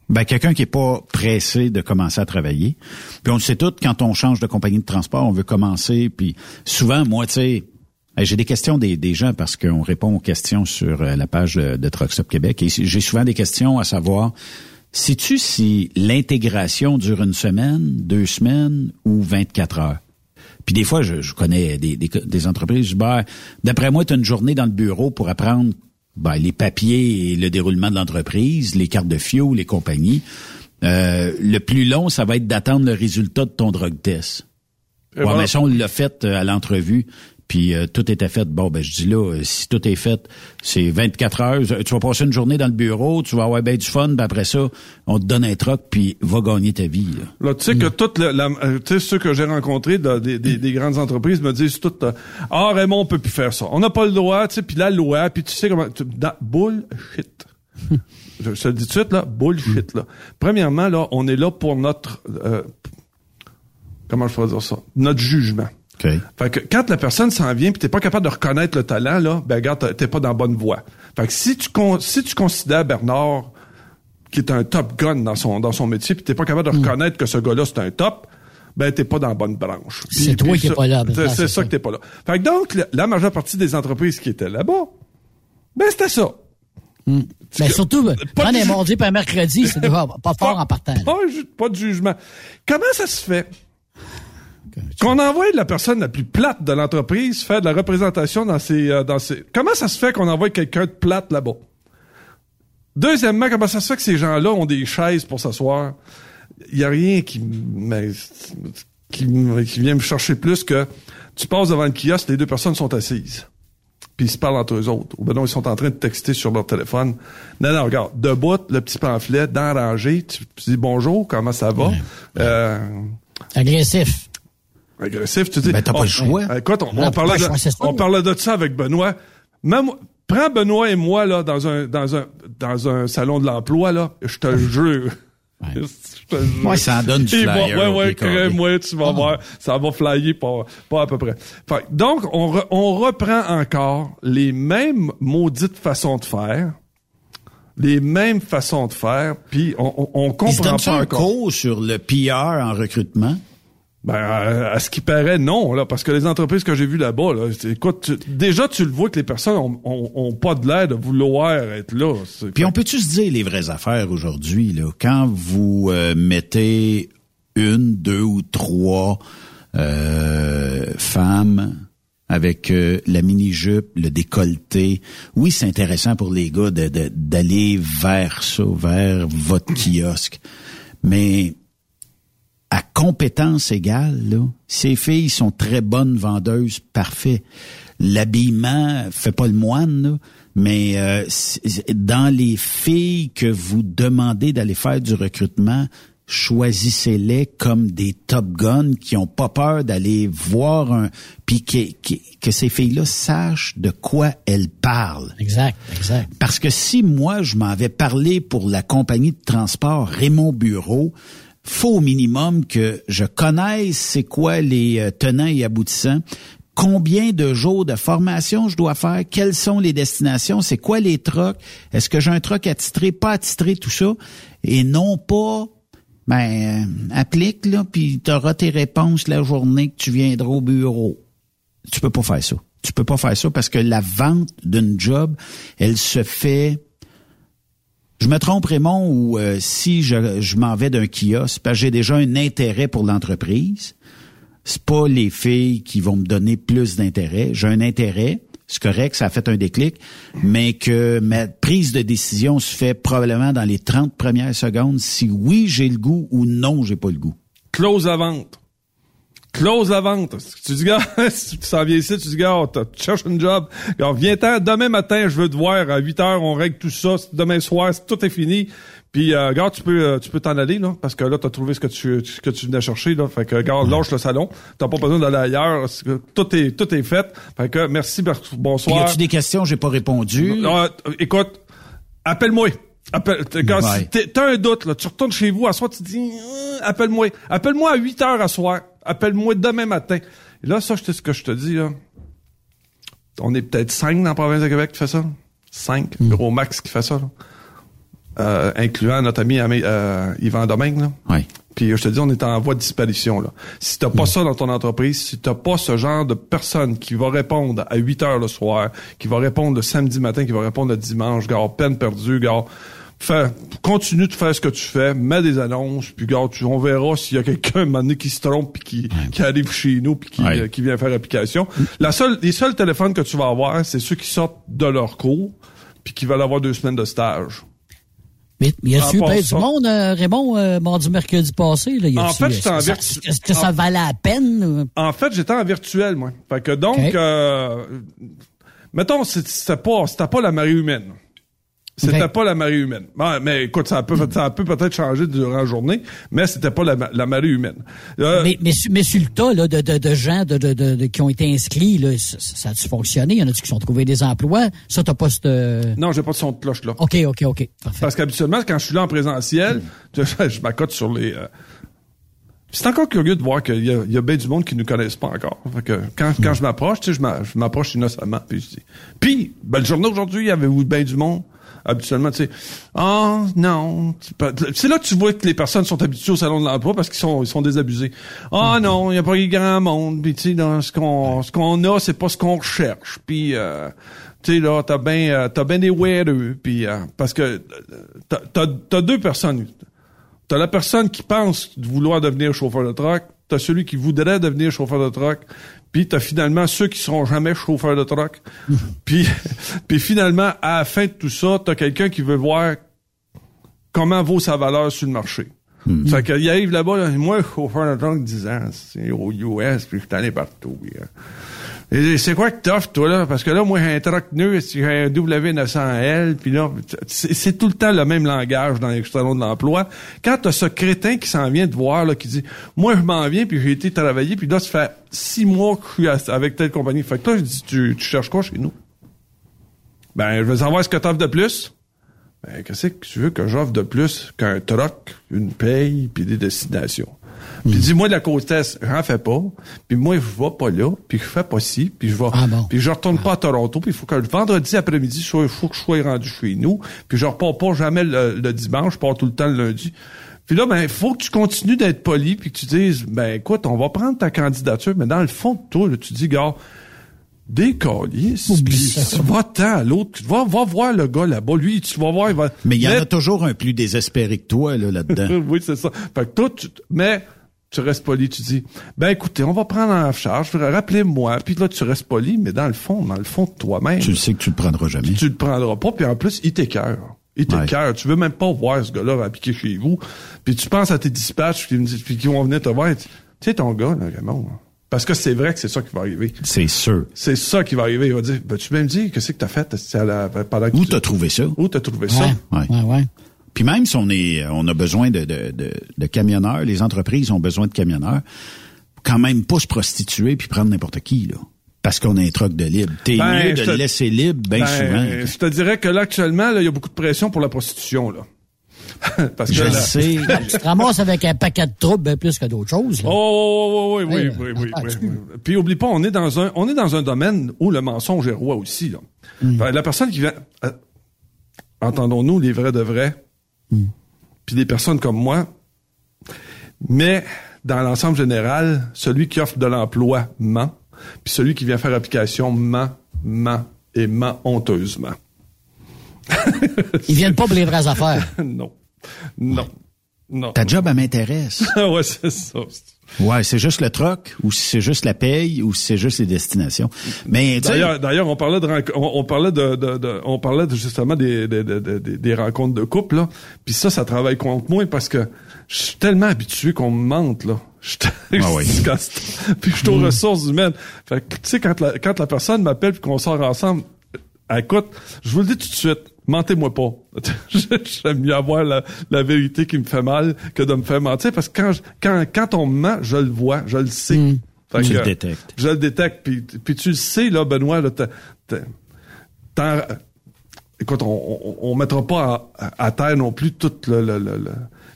Ben, quelqu'un qui est pas pressé de commencer à travailler. Puis on le sait tout, quand on change de compagnie de transport, on veut commencer. Puis souvent, moi, tu sais, j'ai des questions des, des gens parce qu'on répond aux questions sur euh, la page de, de Truck Stop Québec. Et j'ai souvent des questions à savoir, sais-tu si l'intégration dure une semaine, deux semaines ou 24 heures? Puis des fois, je, je connais des, des, des entreprises, ben, d'après moi, tu as une journée dans le bureau pour apprendre ben, les papiers et le déroulement de l'entreprise, les cartes de fio, les compagnies. Euh, le plus long, ça va être d'attendre le résultat de ton drug test. Et Ouais, voilà. mais ça, on l'a fait euh, à l'entrevue, puis euh, tout était fait. Bon, ben je dis là, euh, si tout est fait, c'est 24 heures. Tu vas passer une journée dans le bureau, tu vas avoir bien du fun, puis après ça, on te donne un troc, puis va gagner ta vie. Là. Là, tu sais que toute la, la- euh, tu sais, ceux que j'ai rencontrés de- des, des- des grandes entreprises me disent tout, euh, ah Raymond, on peut plus faire ça. On n'a pas le droit, tu sais, puis la loi, puis tu sais comment, tu, da- bullshit. je, je te le dis tout de suite là, bullshit là. Premièrement là, on est là pour notre, euh, comment je pourrais dire ça, notre jugement. OK. Fait que quand la personne s'en vient puis t'es pas capable de reconnaître le talent là, ben regarde, t'es- pas dans la bonne voie. Fait que si tu con- si tu considères Bernard qui est un top gun dans son dans son métier puis t'es pas capable de reconnaître que ce gars-là c'est un top, ben t'es pas dans la bonne branche. C'est toi qui es ça- pas là, ben, C'est c'est ça. ça que t'es pas là. Fait que donc la, la majeure partie des entreprises qui étaient là-bas, ben c'était ça. Mais surtout, Pas prendre un mardi puis un mercredi, c'est déjà pas fort en partant. Pas, pas de jugement. Comment ça se fait qu'on envoie la personne la plus plate de l'entreprise faire de la représentation dans ses, euh, dans ses... Comment ça se fait qu'on envoie quelqu'un de plate là-bas? Deuxièmement, comment ça se fait que ces gens-là ont des chaises pour s'asseoir? Il y a rien qui, me- qui, qui vient me chercher plus que tu passes devant le kiosque, les deux personnes sont assises. Puis ils se parlent entre eux autres. Ou ben non, ils sont en train de texter sur leur téléphone. Non, non, regarde, debout, le petit pamphlet, dans la rangée, tu, tu dis bonjour, comment ça va? Euh, Agressif. Agressif, tu dis. Ben, t'as pas on- le choix. on- Écoute, on, on parlait de, ça. on parlait de ça avec Benoît. Même, prends Benoît et moi, là, dans un, dans un, dans un salon de l'emploi, là, je te jure. Moi, ça en donne du flyer. Ouais, ouais, crée-moi, tu vas ah. voir. Ça va flyer pas, pas à peu près. donc, on, on reprend encore les mêmes maudites façons de faire les mêmes façons de faire, puis on, on, comprend pas un cours sur le PR en recrutement? Ben, à, ce qui paraît, non, là, parce que les entreprises que j'ai vues là-bas, là, écoute, déjà, tu le vois que les personnes ont, pas de l'air de vouloir être là. Puis on peut-tu se dire les vraies affaires aujourd'hui, là? Quand vous euh, mettez une, deux ou trois euh, femmes avec euh, la mini-jupe, le décolleté. Oui, c'est intéressant pour les gars d'aller vers ça, vers votre kiosque. Mais à compétence égale, là, ces filles sont très bonnes vendeuses, parfait. L'habillement fait pas le moine, mais euh, dans les filles que vous demandez d'aller faire du recrutement, choisissez-les comme des top guns qui ont pas peur d'aller voir un puis que, ces filles-là sachent de quoi elles parlent. Exact, exact. Parce que si moi je m'avais parlé pour la compagnie de transport Raymond Bureau, faut au minimum que je connaisse c'est quoi les euh, tenants et aboutissants, combien de jours de formation je dois faire, quelles sont les destinations, c'est quoi les trocs, est-ce que j'ai un troc attitré, pas attitré, tout ça, et non pas ben euh, applique là, puis tu auras tes réponses la journée que tu viendras au bureau. Tu peux pas faire ça. Tu peux pas faire ça parce que la vente d'une job, elle se fait je me trompe, Raymond, ou euh, si je, je m'en vais d'un kiosque, parce que j'ai déjà un intérêt pour l'entreprise, c'est pas les filles qui vont me donner plus d'intérêt. J'ai un intérêt, c'est correct, ça a fait un déclic, mais que ma prise de décision se fait probablement dans les 30 premières secondes si oui, j'ai le goût ou non, j'ai pas le goût. Close à vente close la vente. Tu dis, gars, si tu s'en viens ici, tu dis, gars, tu cherches un job. Alors, viens-t'en, demain matin, je veux te voir. À 8 heures, on règle tout ça. Demain soir, tout est fini. Puis, euh, gars, tu peux, euh, tu peux t'en aller, là, parce que là, t'as trouvé ce que tu, ce que tu venais chercher, là. Fait que, gars, lâche le salon. T'as pas besoin d'aller ailleurs. Tout est, tout est fait. Fait que, merci, bonsoir. Y a-tu des questions, j'ai pas répondu? Euh, écoute, appelle-moi. Appelle, t'as un doute, là, tu retournes chez vous, à soir, tu dis, appelle-moi. Appelle-moi à 8 heures à soir appelle-moi demain matin. Et là, ça, c'est ce que je te dis, là. On est peut-être cinq dans la province de Québec qui fait ça. Cinq, mm. gros max qui fait ça, euh, incluant notre ami euh, Yvan Domingue, là. Oui. Puis je te dis, on est en voie de disparition. Là. Si t'as pas mm. ça dans ton entreprise, si t'as pas ce genre de personne qui va répondre à 8 heures le soir, qui va répondre le samedi matin, qui va répondre le dimanche, gars, peine perdue, gars, continue de faire ce que tu fais, mets des annonces, puis regarde, tu, on verra s'il y a quelqu'un un qui se trompe puis qui, qui arrive chez nous puis qui, euh, qui vient faire application. La seule, les seuls téléphones que tu vas avoir, c'est ceux qui sortent de leur cours puis qui veulent avoir deux semaines de stage. Mais il y a eu plein du monde, euh, Raymond, euh, mardi, mercredi passé. Là, en fait, j'étais en virtuel. Est-ce que ça valait la peine? En fait, j'étais en virtuel, moi. Fait que donc, euh, mettons, c'était pas, c'était pas la marée humaine. C'était pas la marée humaine. mais écoute, ça peut, ça peut peut-être changer durant la journée, mais c'était pas la, la, marée humaine. Euh, mais, mais, mais, sur le tas là, de, de, de gens de, de, de, qui ont été inscrits, là, ça, ça a-tu fonctionné? Il y en a qui sont trouvés des emplois? Ça, t'as pas cette... Euh, non, j'ai pas de son de cloche là. OK, OK, OK. Parce qu'habituellement, quand je suis là en présentiel, hmm. je, m'accote sur les... Euh, c'est encore curieux de voir qu'il y a, il y a bien du monde qui ne connaissent pas encore. Fait que quand, quand je m'approche, tu sais, je m'approche innocemment. Puis je dis... Puis, belle journée aujourd'hui, avait bien du monde? Habituellement, tu sais, ah non, c'est là que tu vois que les personnes sont habituées au salon de l'emploi parce qu'ils sont ils sont désabusés. Ah mm-hmm. non, il y a pas grand monde, puis tu sais, dans ce qu'on ce qu'on a, c'est pas ce qu'on recherche. Puis euh, tu sais là, t'as bien euh, t'as bien des weirdos, puis euh, parce que t'as t'as deux personnes. T'as la personne qui pense vouloir devenir chauffeur de truck, t'as celui qui voudrait devenir chauffeur de truck, puis t'as finalement ceux qui seront jamais chauffeurs de truck. puis, puis finalement, à la fin de tout ça, t'as quelqu'un qui veut voir comment vaut sa valeur sur le marché. Mm Fait qu'il arrive là-bas, moi, chauffeur de truck, 10 ans, c'est au US, puis je suis allé partout. Hein. C'est quoi que t'offres, toi, là? Parce que là, moi, j'ai un truck neuf, j'ai un W900L, puis là, c'est tout le temps le même langage dans les salons de l'emploi. Quand t'as ce crétin qui s'en vient de voir, là, qui dit, moi, je m'en viens, puis j'ai été travailler, puis là, ça fait six mois que je suis avec telle compagnie. Fait que toi, je dis, tu, cherches quoi chez nous? Ben, je veux savoir ce que t'offres de plus. Ben, qu'est-ce que tu veux que j'offre de plus qu'un troc, une paye, puis des destinations? Puis dis-moi de la côte est, j'en fais pas. Puis moi, je vais pas là, puis je fais pas ci, puis je vais, ah bon. puis je retourne pas à Toronto, puis il faut que le vendredi après-midi, il faut que je sois rendu chez nous, puis je repars pas jamais le, dimanche, je pars tout le temps le lundi. Puis là, ben, il faut que tu continues d'être poli, puis que tu dises, ben, écoute, on va prendre ta candidature, mais dans le fond de toi, là, tu dis, gars, Vas tant à l'autre, tu vas, voir le gars là-bas, lui, tu vas voir, il va... Mais il y en a toujours un plus désespéré que toi, là, là-dedans. oui, c'est ça. Fait que toi, tu... mais tu restes poli, tu dis, ben écoutez, on va prendre en charge, rappelez-moi, puis là, tu restes poli, mais dans le fond, dans le fond de toi-même... Tu le sais que tu le prendras jamais. Tu, le prendras pas, puis en plus, il t'écœure. Il t'écœure. Tu veux même pas voir ce gars-là appliquer chez vous, puis tu penses à tes dispatchs, puis qui vont venir te voir, tu sais, ton gars, là, Raymond... Parce que c'est vrai que c'est ça qui va arriver. C'est sûr. C'est ça qui va arriver. Il va dire, ben, tu peux me dire, qu'est-ce que t'as fait pendant que Où t'as trouvé ça? Où t'as trouvé ça? Ouais, ouais. Puis même si on est, on a besoin de, de, de, camionneurs, les entreprises ont besoin de camionneurs, quand même pas se prostituer puis prendre n'importe qui, là. Parce qu'on a un truc de libre. T'es ben, mieux de le laisser libre bien ben, souvent. Je te dirais que là, actuellement, il y a beaucoup de pression pour la prostitution, là. Parce que je sais. tu te ramasses avec un paquet de troubles bien plus que d'autres choses. Oh, oh, oh, oui, oui, oui, oui, oui, Puis oublie pas, on est dans un, on est dans un domaine où le mensonge est roi aussi. Là. Hmm. la personne qui vient, euh, entendons-nous les vrais de vrais, hmm. puis des personnes comme moi, mais dans l'ensemble général, celui qui offre de l'emploi ment, puis celui qui vient faire application ment, ment et ment honteusement. Ils viennent pas pour les vraies affaires. non. Non. Non. Ta job, elle m'intéresse. ouais, c'est ça. Ouais, c'est juste le troc, ou c'est juste la paye, ou c'est juste les destinations. Mais d'ailleurs, d'ailleurs, on parlait de, on, parlait de, de, on parlait justement des, des, des, des rencontres de couple là. Puis ça, ça travaille contre moi parce que je suis tellement habitué qu'on me mente là. Je ah oui. puis je suis aux mm. ressources humaines. Fait que tu sais quand la, quand la personne m'appelle puis qu'on sort ensemble, écoute, je vous le dis tout de suite mentez-moi pas. J'aime mieux avoir la, vérité qui me fait mal que de me faire mentir parce que quand, quand, quand on me ment, je le vois, je le sais. Mm. je le détecte. Je le détecte. Puis, puis tu le sais, là, Benoît, là, écoute, on, on, mettra pas à, terre non plus tout le, le, le,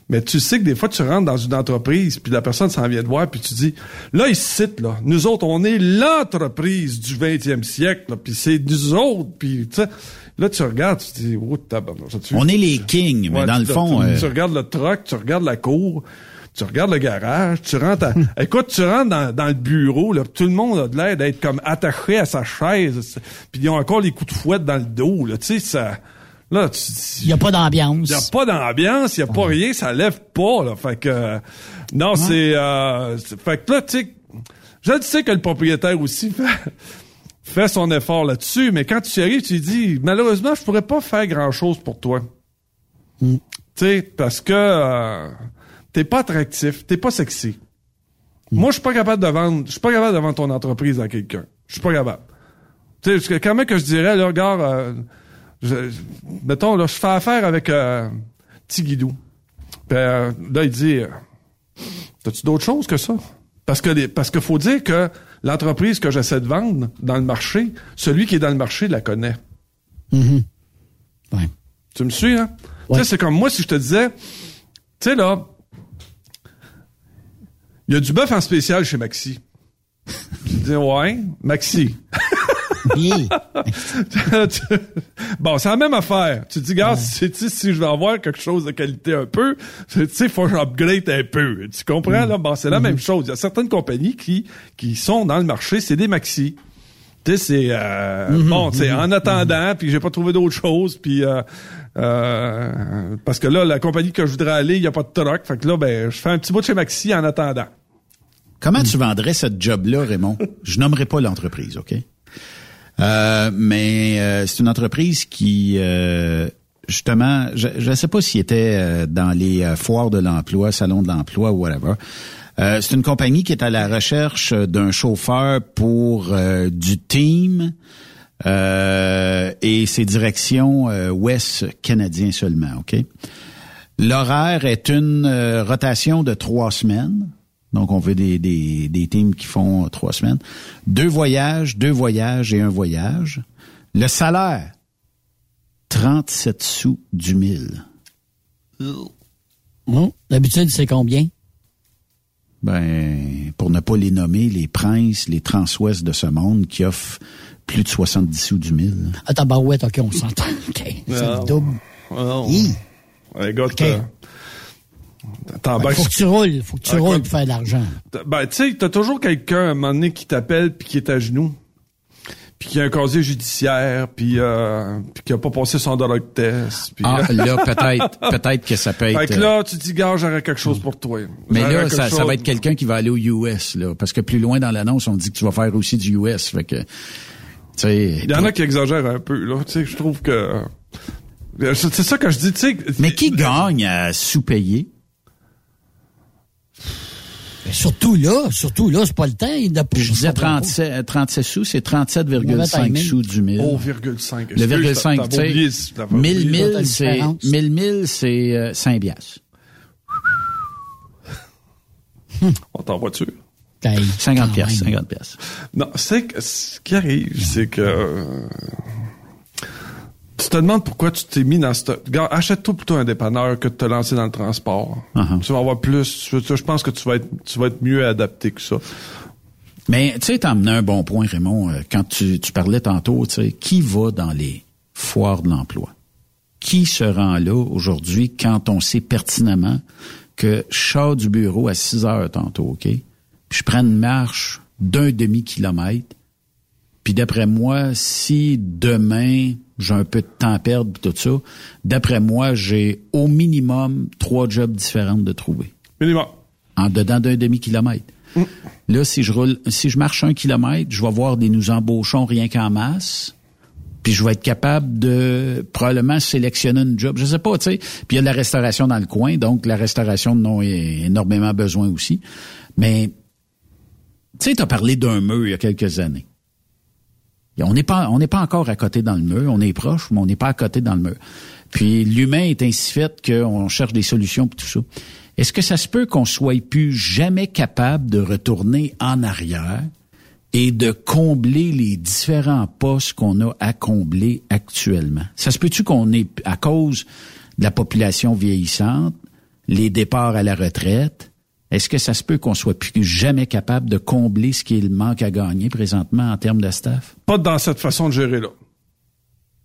mais tu sais que des fois, tu rentres dans une entreprise, puis la personne s'en vient de voir, puis tu dis, là, il cite, là, nous autres, on est l'entreprise du 20e siècle, puis c'est nous autres, puis tu sais, Là, tu regardes, tu dis, oh, On est les kings, mais dans le fond... Tu, euh, regardes le truck, tu regardes la cour, tu regardes le garage, tu rentres à... Écoute, tu rentres dans, le bureau, là, tout le monde a de l'air d'être comme attaché à sa chaise, puis ils ont encore les coups de fouette dans le dos, là, tu sais, ça... Là, il y a pas d'ambiance. Il y a pas d'ambiance, il y a pas rien, ça lève pas là. Fait que non, c'est euh, fait que là tu sais je sais que le propriétaire aussi fait, fait son effort là-dessus, mais quand tu y arrives, tu dis malheureusement, je pourrais pas faire grand-chose pour toi. Mm. Tu sais, parce que euh, t'es pas attractif, t'es pas sexy. Mm. Moi, je suis pas capable de vendre, je suis pas capable de vendre ton entreprise à quelqu'un. Je suis pas capable. Tu sais, quand même que je dirais, là, regarde, euh, mettons, là, je fais affaire avec euh, Tigidou. Euh, là, il dit, euh, t'as-tu d'autres choses que ça? Parce que parce qu'il faut dire que l'entreprise que j'essaie de vendre dans le marché, celui qui est dans le marché la connaît. Mm-hmm. Tu me suis, hein? Tu sais, c'est comme moi si je te disais, tu sais là, il y a du bœuf en spécial chez Maxi. je dis ouais, Maxi. bon, c'est la même affaire. Tu te dis, gars, si, si je veux avoir quelque chose de qualité un peu, tu sais, faut que j'upgrade un peu. Tu comprends, là? Bon, c'est la même mm-hmm. chose. Il y a certaines compagnies qui, qui sont dans le marché, c'est des maxi. Tu sais, c'est, euh, mm-hmm. bon, tu sais, en mm-hmm. attendant, puis j'ai pas trouvé d'autre chose, puis, euh, euh, parce que là, la compagnie que je voudrais aller, il y a pas de truck. Fait que là, ben, je fais un petit bout de chez Maxi en attendant. Comment tu vendrais cette job-là, Raymond? Je nommerai pas l'entreprise, OK? Euh, mais euh, c'est une entreprise qui, euh, justement, je ne sais pas s'il était dans les foires de l'emploi, salon de l'emploi ou whatever. c'est une compagnie qui est à la recherche d'un chauffeur pour du team et ses directions ouest canadien seulement, OK? L'horaire est une rotation de trois semaines. Donc, on veut des, des, des teams qui font trois semaines. Deux voyages, deux voyages et un voyage. Le salaire, 37 sous du mille. D'habitude, c'est combien? Ben, pour ne pas les nommer, les princes, les transouest de ce monde qui offrent plus de 70 sous du mille. Attends, bah ouais, OK, on s'entend. OK, c'est le double. Oh. Euh, ben, faut que tu roules, faut que tu roules pour faire de l'argent. Ben, tu sais, t'as toujours quelqu'un à un moment donné qui t'appelle puis qui est à genoux puis qui a un casier judiciaire, puis, euh, puis qui a pas passé son drug test. Puis... Ah, là, peut-être, peut-être que ça peut être... Fait que là, tu te dis, gars, j'aurais quelque chose pour toi. Mais là, ça, ça, va être quelqu'un qui va aller au US, là, parce que plus loin dans l'annonce, on dit que tu vas faire aussi du US, fait que... Il y en a qui exagèrent un peu, là. Tu sais, je trouve que... C'est ça que je dis, tu sais... Mais qui gagne à sous-payer? Surtout là, surtout là, c'est pas le temps. Je disais 37, 37 sous, c'est 37,5 sous du mille. Oh, 0,5. Le 0,5, tu sais. 1000 1000, c'est, 1000 1000, c'est 5 biasses. On t'envoie dessus. 50 pièces, 50 pièces. Non, c'est que, ce qui arrive, c'est que, euh, tu te demandes pourquoi tu t'es mis dans ce... achète-toi plutôt un dépanneur que de te lancer dans le transport. Uh-huh. Tu vas avoir plus... Je pense que tu vas être, tu vas être mieux adapté que ça. Mais tu sais, t'as amené un bon point, Raymond, euh, quand tu, tu parlais tantôt, tu sais, qui va dans les foires de l'emploi? Qui se rend là aujourd'hui quand on sait pertinemment que je sors du bureau à 6 heures tantôt, OK? Puis je prends une marche d'un demi-kilomètre. Puis d'après moi, si demain, j'ai un peu de temps à perdre tout ça. D'après moi, j'ai au minimum trois jobs différents de trouver. Minimum. En dedans d'un demi-kilomètre. Mm. Là, si je roule, si je marche un kilomètre, je vais voir des nous embauchons rien qu'en masse. Puis je vais être capable de probablement sélectionner une job. Je sais pas, tu sais. Puis il y a de la restauration dans le coin, donc la restauration en a énormément besoin aussi. Mais tu sais, tu as parlé d'un mur il y a quelques années. On n'est pas, on n'est pas encore à côté dans le mur. On est proche, mais on n'est pas à côté dans le mur. Puis l'humain est ainsi fait qu'on cherche des solutions pour tout ça. Est-ce que ça se peut qu'on soit plus jamais capable de retourner en arrière et de combler les différents postes qu'on a à combler actuellement? Ça se peut-tu qu'on est, à cause de la population vieillissante, les départs à la retraite, est-ce que ça se peut qu'on soit plus jamais capable de combler ce qu'il manque à gagner présentement en termes de staff? Pas dans cette façon de gérer là.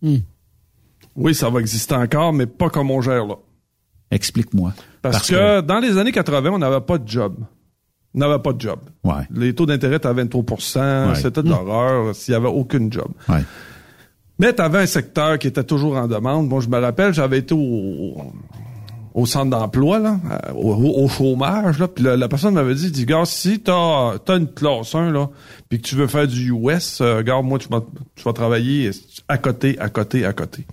Hmm. Oui, ça va exister encore, mais pas comme on gère là. Explique-moi. Parce, que, dans les années 80, on n'avait pas de job. On n'avait pas de job. Ouais. Les taux d'intérêt étaient à 23% c'était de l'horreur s'il n'y avait aucune job. Ouais. Mais tu avais un secteur qui était toujours en demande. Bon, je me rappelle, j'avais été au, au centre d'emploi, là, euh, au, chômage, là, puis la, personne m'avait dit, dit, gars, si t'as as une classe 1, là, puis que tu veux faire du US, euh, gars, moi, tu vas, tu vas travailler à côté, à côté, à côté.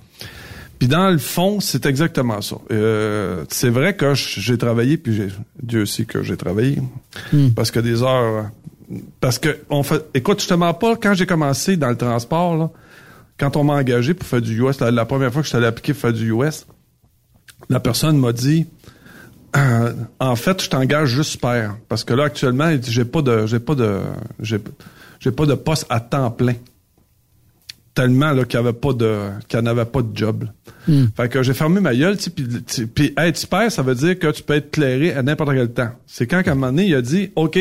Puis dans le fond, c'est exactement ça. Euh, c'est vrai que j'ai travaillé, puis Dieu sait que j'ai travaillé, hmm. parce que des heures, parce que on fait, écoute, je te mens pas, quand j'ai commencé dans le transport, là, quand on m'a engagé pour faire du US, la, la première fois que je suis allé appliquer pour faire du US, la personne m'a dit euh, en fait, je t'engage juste père parce que là actuellement, j'ai pas de j'ai pas de j'ai pas de poste à temps plein. Tellement là qu'il y avait pas de qu'il n'y avait pas de job. Hmm. Fait que j'ai fermé ma gueule, puis puis être père, ça veut dire que tu peux être clairé à n'importe quel temps. C'est quand qu'à un moment donné, il a dit OK,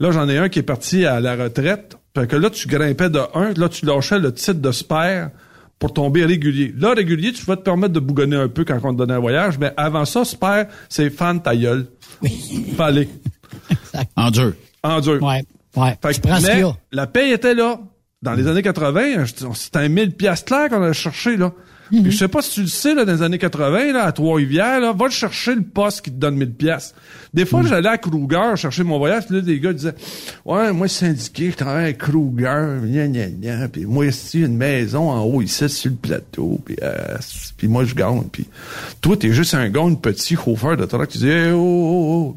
là j'en ai un qui est parti à la retraite, fait que là tu grimpais de un, là tu lâchais le titre de spare pour tomber régulier. Là, régulier, tu vas te permettre de bougonner un peu quand on te donne un voyage, mais avant ça, super, c'est fan ta gueule. Fallait. En dur. En dur. Ouais. Ouais. Fait que, mais, la paye était là. Dans les années 80, c'était un 1000 piastres clair qu'on a cherché, là. Je sais pas si tu le sais, là, dans les années 80, là, à Trois-Rivières, là, va chercher le poste qui te donne 1000 pièces. Des fois, j'allais à Kruger chercher mon voyage, puis là, des gars disaient, ouais, moi, syndiqué, je travaille à Kruger, gna, gna, gna, puis moi, ici, une maison en haut, ici, sur le plateau, puis, euh, puis moi, je gagne, puis toi, t'es juste un gars, petit chauffeur de truck, tu dis, oh, oh, oh.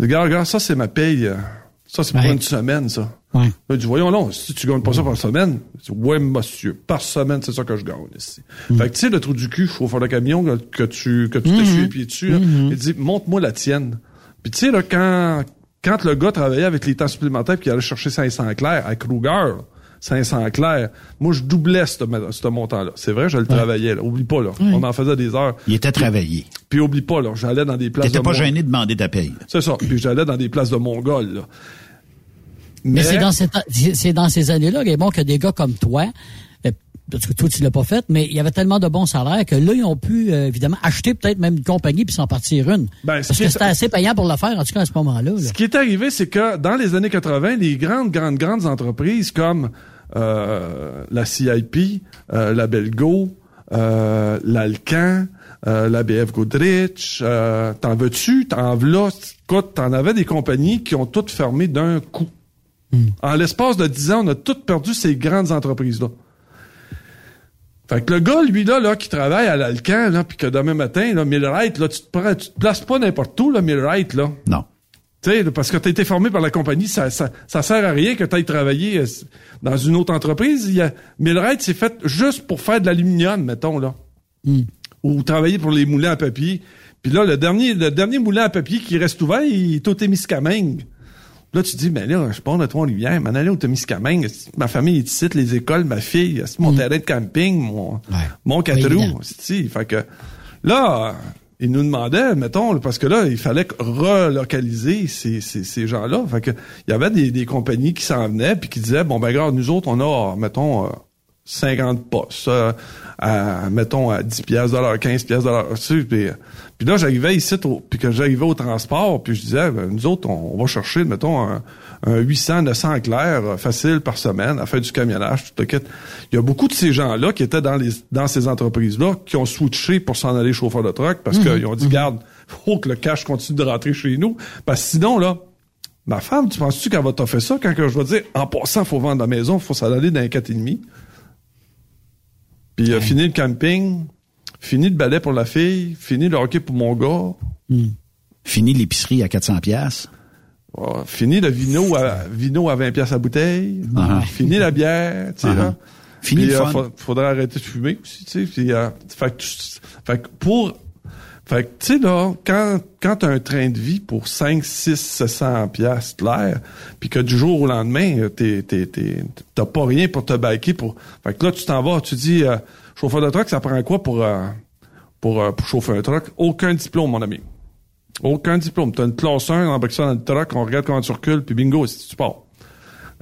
Regarde, regarde, ça, c'est ma paye. Euh, ça, c'est pour une semaine, ça. Ouais. Là, dis, voyons, non, si tu gagnes pas ça par semaine, ouais, monsieur, par semaine, c'est ça que je gagne ici. Mm. Fait que, tu sais, le trou du cul, chauffeur de camion, que tu, que tu te suis les pieds dessus, mm-hmm. il dit, montre-moi la tienne. Puis, tu sais, là, quand, quand le gars travaillait avec les temps supplémentaires puis il allait chercher 500 clairs à Kruger, 500 clairs. Moi, je doublais ce montant-là. C'est vrai, je le travaillais. Là. Oublie pas, là. On en faisait des heures. Il était travaillé. Puis, oublie pas, là, j'allais dans des places T'étais pas gêné de demander ta paye. C'est ça. Puis j'allais dans des places de Mongol, là. Mais, c'est dans, c'est dans ces années-là, bon, que des gars comme toi, euh, parce que toi, tu l'as pas fait, mais il y avait tellement de bons salaires que là, ils ont pu, euh, évidemment, acheter peut-être même une compagnie puis s'en partir une. Ben, parce que c'était assez payant pour le faire, en tout cas, à ce moment-là. Ce qui est arrivé, c'est que dans les années 80, les grandes, grandes, grandes entreprises comme euh, la CIP, la Belgo, l'Alcan, la BF Goodrich, t'en veux-tu, t'en veux écoute, t'en avais des compagnies qui ont toutes fermé d'un coup. En l'espace de 10 ans, on a toutes perdu ces grandes entreprises-là. Fait que le gars, lui, là, là qui travaille à l'Alcan, là, puis que demain matin, là, Millwright, là, tu te, prends, tu te places pas n'importe où, là, Millwright, là. Non. Tu sais, parce que tu as été formé par la compagnie, ça, ça, ça sert à rien que tu ailles travailler euh, dans une autre entreprise. Il y a, Millwright, c'est fait juste pour faire de l'aluminium, mettons, là. Hmm. Ou travailler pour les moulins à papier. Puis là, le dernier, le dernier moulin à papier qui reste ouvert, il est au Témiscamingue. Là, tu dis, mais là, je pars de Trois-Rivières, m'en aller au Témiscamingue, ma famille est ici, les écoles, ma fille, mon mm. terrain de camping, mon, mon quatre roues, Fait que, là, ils nous demandaient, mettons, parce que là, il fallait relocaliser ces, ces, ces gens-là. Fait que, il y avait des, des compagnies qui s'en venaient puis qui disaient, bon, ben, regarde, nous autres, on a, mettons, 50 postes, à, mettons, à 10 piastres 15 piastres Puis, puis là, j'arrivais ici, puis que j'arrivais au transport, puis je disais, ben, nous autres, on, va chercher, mettons, un, 800, 900 clairs euh, facile par semaine à faire du camionnage, tout Il y a beaucoup de ces gens-là qui étaient dans les dans ces entreprises-là qui ont switché pour s'en aller chauffeur de truck parce mhm. qu'ils ont dit, mhm. garde, faut que le cash continue de rentrer chez nous, parce que sinon, là, ma femme, tu penses-tu qu'elle va t'offrir ça quand que je vais dire, en passant, faut vendre la maison, faut s'en aller dans un 4,5? Puis il a fini le camping, fini le balai pour la fille, fini le hockey pour mon gars. Hmm. Fini l'épicerie à 400 pièces. fini le vino à, vino à 20 pièces à bouteille. Ah. Fini la bière, tu sais, là. Fini le euh, faudrait arrêter de fumer aussi, tu sais. Euh, fait, que, pour... Fait que, tu sais, là, quand, quand t'as un train de vie pour 5, 6, 700 pièces l'air, puis que du jour au lendemain, t'es, t'es, t'as pas rien pour te biker pour... Fait que là, tu t'en vas, tu dis... Euh, Chauffeur de truck, ça prend quoi pour, euh, pour, euh, pour chauffer un truck? Aucun diplôme, mon ami. Aucun diplôme. Tu as une classe 1, on ça dans le truck, on regarde comment tu recules, puis bingo, si tu pars.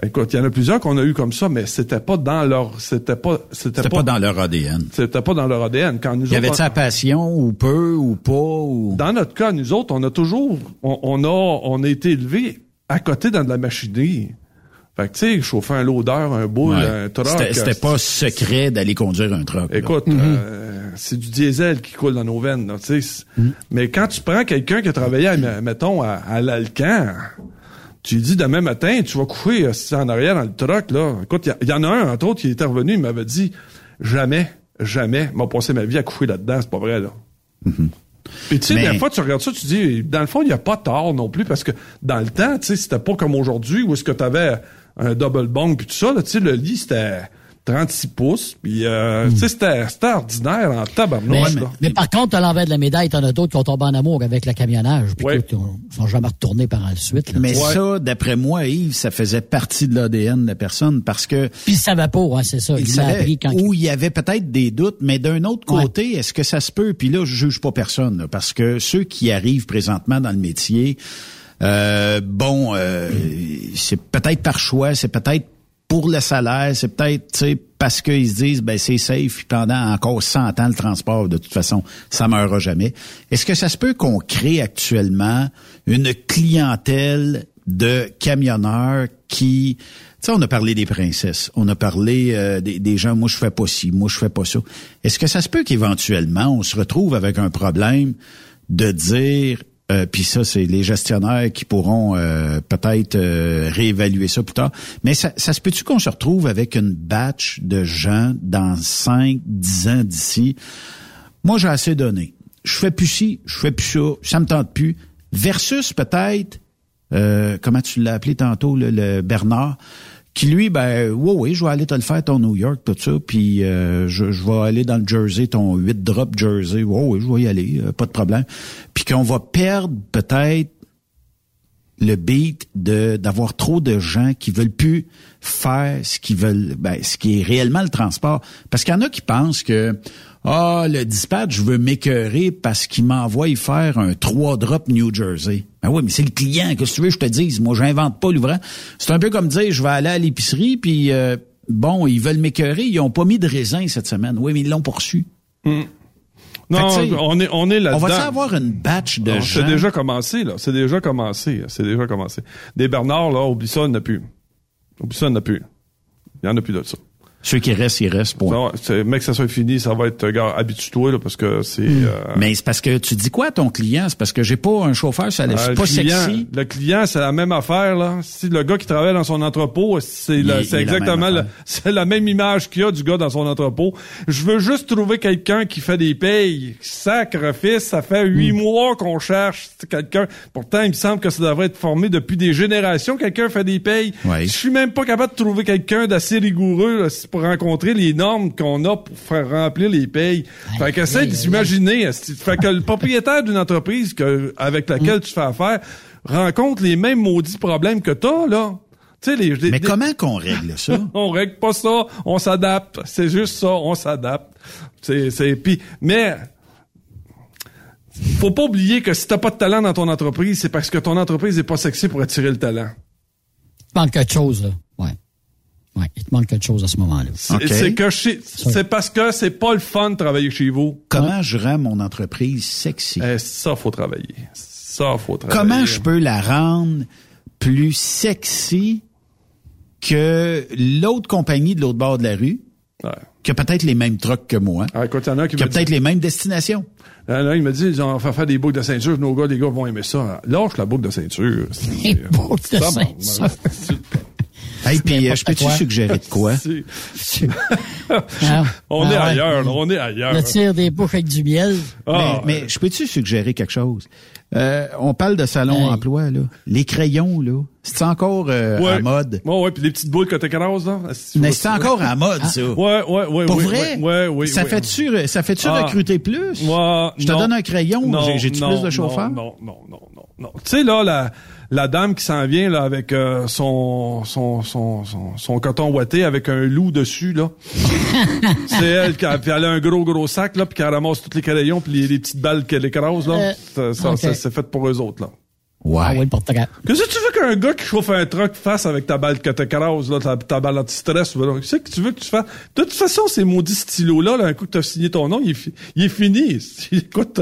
Écoute, il y en a plusieurs qu'on a eu comme ça, mais c'était pas dans leur, c'était pas, c'était pas, dans leur ADN. C'était pas dans leur ADN. Quand nous y avait sa passion ou peu ou pas ou? Dans notre cas, nous autres, on a toujours, on, on a, on a été élevés à côté dans de la machinerie. Fait que, tu sais, chauffer un loader, un boule, un truck. C'était pas secret d'aller conduire un truck. Écoute, euh, c'est du diesel qui coule dans nos veines, tu sais. Mhm. Mais quand tu prends quelqu'un qui a travaillé, mettons, à, l'Alcan, tu lui dis demain matin, tu vas coucher euh, en arrière dans le truck, là. Écoute, il y, en a un, entre autres, qui est revenu, il m'avait dit, jamais, jamais, m'a passé ma vie à coucher là-dedans, c'est pas vrai, là. Mhm. Puis tu sais, des fois, tu regardes ça, tu dis, dans le fond, il n'y a pas tort non plus, parce que dans le temps, tu sais, c'était pas comme aujourd'hui où est-ce que tu avais un double bunk puis tout ça, là, tu sais, le lit, c'était 36 pouces, puis euh, tu sais, c'était, ordinaire en tabarnouche. Mais, mais, par contre, à l'envers de la médaille, t'en as d'autres qui ont tombé en amour avec le camionnage, puis qui sont jamais retournés par la suite. Mais ça, d'après moi, Yves, ça faisait partie de l'ADN de la personne, parce que... Puis ça va pas, hein, c'est ça. Il, savait quand où il y avait peut-être des doutes, mais d'un autre côté, est-ce que ça se peut? Puis là, je juge pas personne, parce que ceux qui arrivent présentement dans le métier, euh, bon, euh, c'est peut-être par choix, c'est peut-être pour le salaire, c'est peut-être parce qu'ils se disent ben c'est safe pendant encore 100 ans le transport de toute façon ça meurra jamais. Est-ce que ça se peut qu'on crée actuellement une clientèle de camionneurs qui tu sais, on a parlé des princesses, on a parlé euh, des, des, gens, moi je fais pas ci, moi je fais pas ça. Est-ce que ça se peut qu'éventuellement on se retrouve avec un problème de dire euh, puis ça, c'est les gestionnaires qui pourront euh, peut-être euh, réévaluer ça plus tard. Mais ça, ça se peut-tu qu'on se retrouve avec une batch de gens dans 5, 10 ans d'ici? Moi, j'ai assez donné. Je fais plus ci, je fais plus ça, ça me tente plus. Versus peut-être, comment tu l'as appelé tantôt, le Bernard, qui lui, ben, oui, oui, je vais aller te le faire, ton New York, tout ça, puis euh, je, je, vais aller dans le Jersey, ton 8 drop Jersey, oui, oui, je vais y aller, euh, pas de problème. Puis qu'on va perdre peut-être le beat de d'avoir trop de gens qui veulent plus faire ce qu'ils veulent, ben, ce qui est réellement le transport. Parce qu'il y en a qui pensent que ah, le dispatch, je veux m'écœurer parce qu'il m'envoie y faire un 3 drop New Jersey. Ben oui, mais c'est le client, que tu veux je te dise? Moi, j'invente pas l'ouvrant. C'est un peu comme dire, je vais aller à l'épicerie, puis euh, bon, ils veulent m'écœurer, ils ont pas mis de raisin cette semaine. Oui, mais ils l'ont poursu. Hmm. Non, on est on est là-dedans. On va avoir une batch de gens. C'est déjà commencé là. C'est déjà commencé. C'est déjà commencé. Des Bernard là, oublie ça, il n'y en a plus. Oublie ça, il n'y en a plus. Il n'y en a plus de ça. Ceux qui restent, ils restent. Point. Ça, mec, ça soit fini, ça va être, gars, habitue-toi, là, parce que c'est... Hmm. Euh, Mais c'est parce que tu dis quoi à ton client? C'est parce que j'ai pas un chauffeur, ça euh, pas sexy. Le client, c'est la même affaire, là. Si le gars qui travaille dans son entrepôt, c'est exactement c'est la même image qu'il y a du gars dans son entrepôt. Je veux juste trouver quelqu'un qui fait des payes. Sacrifice, ça fait huit hmm. mois qu'on cherche quelqu'un. Pourtant, il me semble que ça devrait être formé depuis des générations. Quelqu'un fait des payes. Je suis même pas capable de trouver quelqu'un d'assez rigoureux, pour rencontrer les normes qu'on a pour faire remplir les payes. fait que essaie de s'imaginer. Fait que le propriétaire d'une entreprise que, avec laquelle tu fais affaire rencontre les mêmes maudits problèmes que toi, là. Les, les, Mais comment qu'on règle ça? on règle pas ça, on s'adapte. C'est juste ça, on s'adapte. C'est, c'est, puis, mais, faut pas oublier que si t'as pas de talent dans ton entreprise, c'est parce que ton entreprise est pas sexy pour attirer le talent. Tu manques quelque chose, là. Il te manque quelque chose à ce moment-là. C'est que c'est parce que c'est pas le fun de travailler chez vous. Comment je rends mon entreprise sexy? Eh, ça, faut travailler. Ça, faut travailler. Comment je peux la rendre plus sexy que l'autre compagnie de l'autre bord de la rue? Ouais. Qui a peut-être les mêmes trucks que moi. Ah, écoute, y en a qui, a peut-être les mêmes destinations. Là, il me dit, on va faire des boucles de ceinture. Nos gars, les gars vont aimer ça. Lâche la boucle de ceinture. Les boucles de ceinture. Hey, puis euh, je peux-tu suggérer de quoi? Ah. on est ah ailleurs, on est ailleurs. Le tir des bouches avec du miel. Ah, mais, je peux-tu suggérer quelque chose? Euh, on parle de salon emploi, là. Les crayons, là. C'est encore euh, ouais. à mode? Ouais, ouais, puis les petites boules que t'écrases, là. Mais c'est encore à mode, ça. Ouais, ouais, ouais. Pour vrai? Ouais, ouais, Ça fait-tu, ça fait-tu recruter plus? Ouais, je te donne un crayon, j'ai-tu plus de chauffeurs? Non, non, non, non, non. Tu sais, là, la, la dame qui s'en vient là avec euh, son, son, son, son, coton ouaté avec un loup dessus là. c'est elle qui a, puis elle a un gros gros sac là puis qui ramasse tous les crayons puis les, petites balles qu'elle écrase là. Euh, ça, c'est fait pour eux autres là. Ouais. Ah oui, Qu'est-ce que tu veux qu'un gars qui chauffe un truck fasse avec ta balle que t'écrases, là, ta, ta balle anti-stress, Qu'est-ce que tu veux que tu fasses? De toute façon, ces maudits stylos-là, là, un coup que t'as signé ton nom, il est, il est fini. Écoute,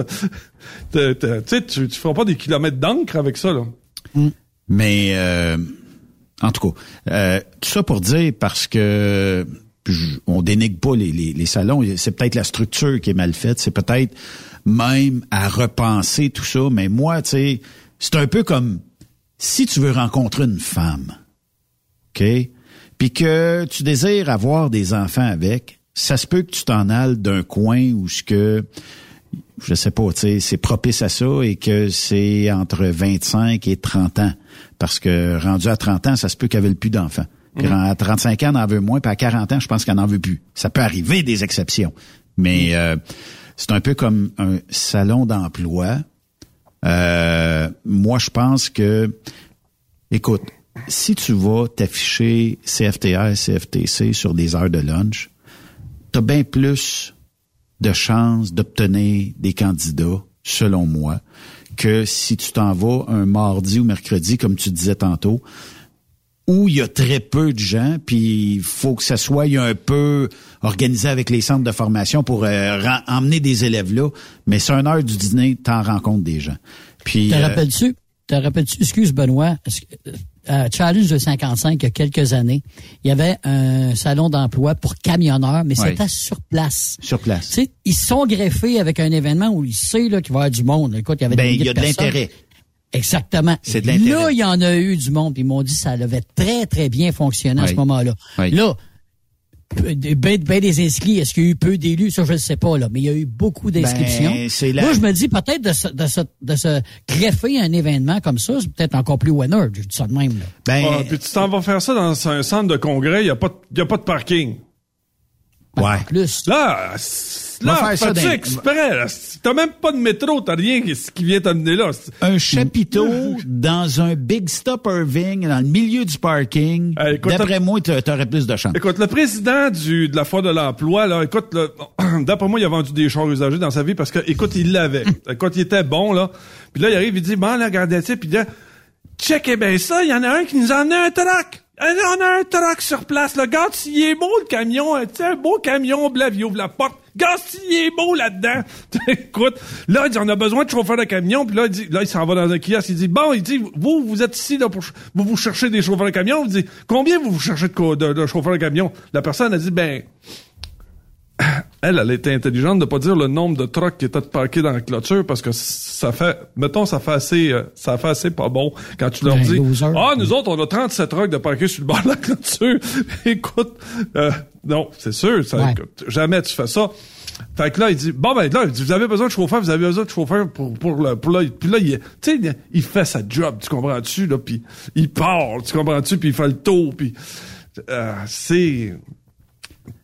tu sais, tu, tu feras pas des kilomètres d'encre avec ça, là. Mais euh, en tout cas, euh, tout ça pour dire parce que on dénigre pas les, les, salons. C'est peut-être la structure qui est mal faite. C'est peut-être même à repenser tout ça. Mais moi, tu sais, c'est un peu comme si tu veux rencontrer une femme, ok, puis que tu désires avoir des enfants avec, ça se peut que tu t'en ailles d'un coin où ce que je sais pas, tu sais, c'est propice à ça et que c'est entre 25 et 30 ans. Parce que rendu à 30 ans, ça se peut qu'elle veut plus d'enfants. Puis mhm. à 35 ans, elle en veut moins, puis à 40 ans, je pense qu'elle n'en veut plus. Ça peut arriver des exceptions. Mais mhm. euh, c'est un peu comme un salon d'emploi. Euh, moi, je pense que, écoute, si tu vas t'afficher CFTR, CFTC sur des heures de lunch, t'as bien plus de chances d'obtenir des candidats, selon moi, que si tu t'en vas un mardi ou mercredi, comme tu disais tantôt, où il y a très peu de gens, puis il faut que ça soit un peu organisé avec les centres de formation pour euh, emmener des élèves là. Mais c'est une heure du dîner, t'en rencontres des gens. Puis. Te euh, rappelles-tu? Te rappelles-tu? Excuse Benoît euh, Challenge de 55, il y a quelques années, il y avait un salon d'emploi pour camionneurs, mais c'était sur place. Sur place. Tu sais, ils sont greffés avec un événement où il sait là, qu'il va y avoir du monde. Écoute, il y avait ben, il y a de l'intérêt. Exactement. C'est de l'intérêt. Là, il y en a eu du monde. Ils m'ont dit que ça avait très, très bien fonctionné à ce moment-là. Là, ben, ben des inscrits, est-ce qu'il y a eu peu d'élus? Ça, je ne sais pas, là, mais il y a eu beaucoup d'inscriptions. Ben, Moi, je me dis peut-être de se, de, se, de se greffer un événement comme ça, c'est peut-être encore plus winner, je dis ça de même. Là. Ben, ah, puis tu t'en vas faire ça dans un centre de congrès, il n'y a, pas, y a pas de parking. Ouais. plus. Là, là, fais-tu exprès, là. T'as même pas de métro, t'as rien qui vient t'amener là. Un chapiteau dans un Big Stop Irving, dans le milieu du parking. D'après moi, t'aurais plus de chance. Écoute, le président du, de la Foire de l'Emploi, là, écoute, d'après moi, il a vendu des chars usagés dans sa vie parce que, écoute, il l'avait. écoute, il était bon, là. Puis là, il arrive, il dit, bon, là, regardez, puis il dit, checkez bien ça, il y en a un qui nous en a un truck. On a un truck sur place, le gars, s'il est beau, le camion, tu sais, un beau camion blanc, il ouvre la porte. Gars, s'il est beau là-dedans. Écoute, là, il dit, on a besoin de chauffeur de camion, puis là, il dit, là, il s'en va dans un kiosque, il dit, bon, il dit, vous, vous êtes ici, là, pour, vous vous cherchez des chauffeurs de camion, vous dit, combien vous vous cherchez de, de, de chauffeurs de camion? La personne a dit, ben, elle, elle était intelligente de pas dire le nombre de trucks qui étaient parqués dans la clôture parce que ça fait, mettons, ça fait assez, euh, ça fait assez pas bon quand tu leur ben, dis, ah, nous autres, on a 37 trucks de parqués sur le bord de la clôture. écoute, euh, non, c'est sûr, ça, jamais tu fais ça. Fait que là, il dit, bon, ben là, vous avez besoin de chauffeur, vous avez besoin de chauffeur pour, pour, le, pour là, puis là, il, tu sais, il fait sa job, tu comprends-tu, là, puis il part, tu comprends-tu, puis il fait le tour, puis euh, c'est...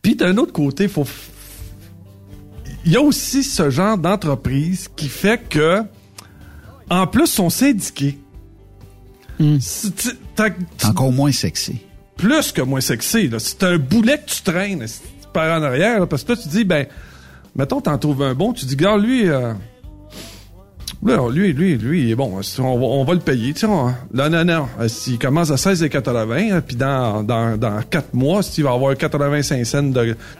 Puis d'un autre côté, faut il y a aussi ce genre d'entreprise qui fait que, en plus, sont syndiqués. Hmm. Encore moins sexy. Plus que moins sexy. C'est un boulet que tu traînes par en arrière. parce que toi, tu dis, ben, mettons, t'en trouves un bon, tu dis, gars, lui, euh, lui, lui, lui, il est bon. On va, le payer. Tu sais, non, non, non. S'il commence à 16,80, hein, puis dans, dans, dans 4 mois, s'il va avoir 85 cents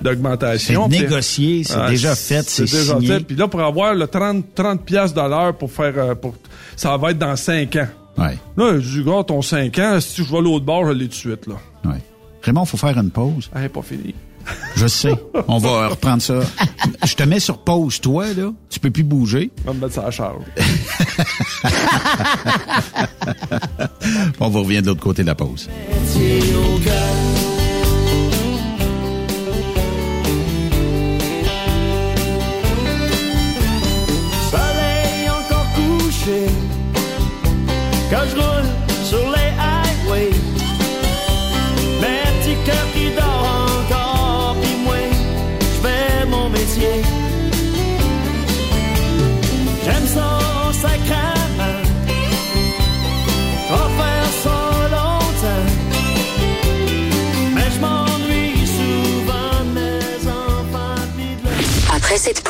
d'augmentation. C'est négocié, c'est déjà fait, c'est déjà fait. Puis là, pour avoir le 30, 30 piastres de l'heure pour faire... Euh, pour, ça va être dans 5 ans. Ouais. Là, je dis, gars, ton 5 ans, si je vais l'autre bord, je l'ai tout de suite, là. Ouais. Raymond, faut faire une pause. Ah, pas fini. Je sais. On va reprendre ça. Je te mets sur pause, toi, là. Tu peux plus bouger. On va me mettre ça à charge. On va revenir de l'autre côté de la pause. Soleil encore couché. Quand je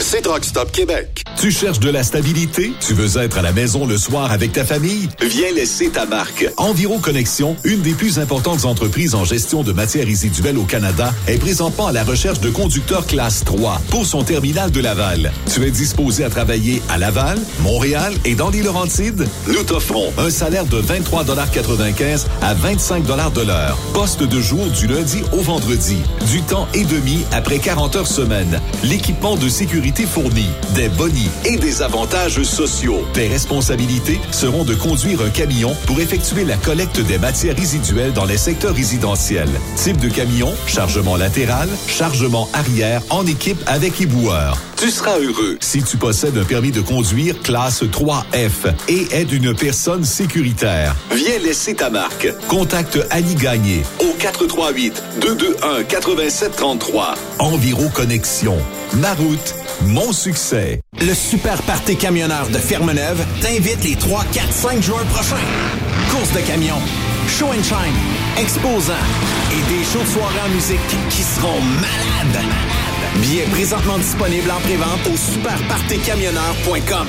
C'est Stop Québec. Tu cherches de la stabilité? Tu veux être à la maison le soir avec ta famille? Viens laisser ta marque. Environ Connexion, une des plus importantes entreprises en gestion de matières résiduelles au Canada, est présentement à la recherche de conducteurs classe 3 pour son terminal de Laval. Tu es disposé à travailler à Laval, Montréal et dans les Laurentides? Nous t'offrons un salaire de 23,95 à 25 de l'heure. Poste de jour du lundi au vendredi. Du temps et de après 40 heures semaine. L'équipement de sécurité fourni, des bonnies et des avantages sociaux. Tes responsabilités seront de conduire un camion pour effectuer la collecte des matières résiduelles dans les secteurs résidentiels. Type de camion, chargement latéral, chargement arrière en équipe avec éboueur. Tu seras heureux si tu possèdes un permis de conduire classe 3F et es une personne sécuritaire. Viens laisser ta marque. Contacte Annie Gagné au 438 221 8733. Enviro Connexion. Ma route, mon succès. Le Super Party Camionneur de Fermeneuve t'invite les 3, 4, 5 juin prochains. Course de camion, show and shine, exposants et des shows de soirée en musique qui seront malades. Billets présentement disponibles en prévente au superpartecamionneur.com.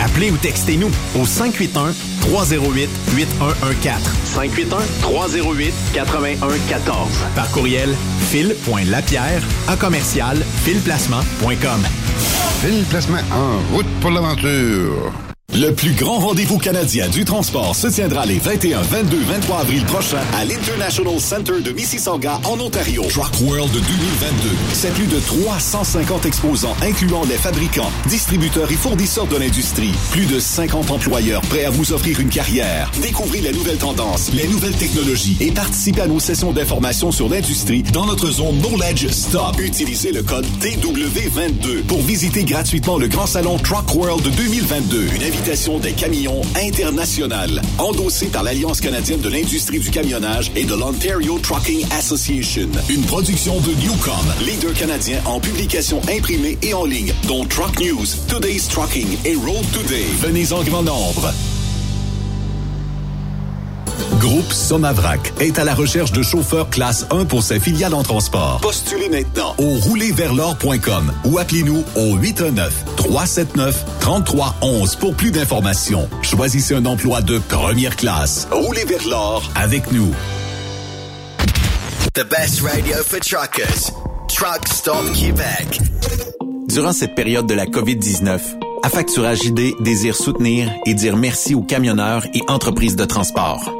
Appelez ou textez-nous au 581 308 8114. 581-308-8114. Par courriel, fil.lapierre à commercial filplacement.com. Phil Placement en route pour l'aventure. Le plus grand rendez-vous canadien du transport se tiendra les 21, 22, 23 avril prochains à l'International Center de Mississauga en Ontario. Truck World 2022. C'est plus de 350 exposants incluant les fabricants, distributeurs et fournisseurs de l'industrie. Plus de 50 employeurs prêts à vous offrir une carrière. Découvrez les nouvelles tendances, les nouvelles technologies et participez à nos sessions d'information sur l'industrie dans notre zone Knowledge Stop. Utilisez le code TW22 pour visiter gratuitement le grand salon Truck World 2022. Une des camions internationales, endossée par l'Alliance canadienne de l'industrie du camionnage et de l'Ontario Trucking Association. Une production de Newcom, leader canadien en publication imprimée et en ligne, dont Truck News, Today's Trucking et Road Today. Venez en grand nombre. Groupe Somavrac est à la recherche de chauffeurs classe 1 pour ses filiales en transport. Postulez maintenant au roulerversl'or.com ou appelez-nous au 819-379-3311 pour plus d'informations. Choisissez un emploi de première classe. Roulez vers l'or avec nous. The best radio for truckers. Truck Stop Québec. Durant cette période de la COVID-19, Affacturage ID désire soutenir et dire merci aux camionneurs et entreprises de transport.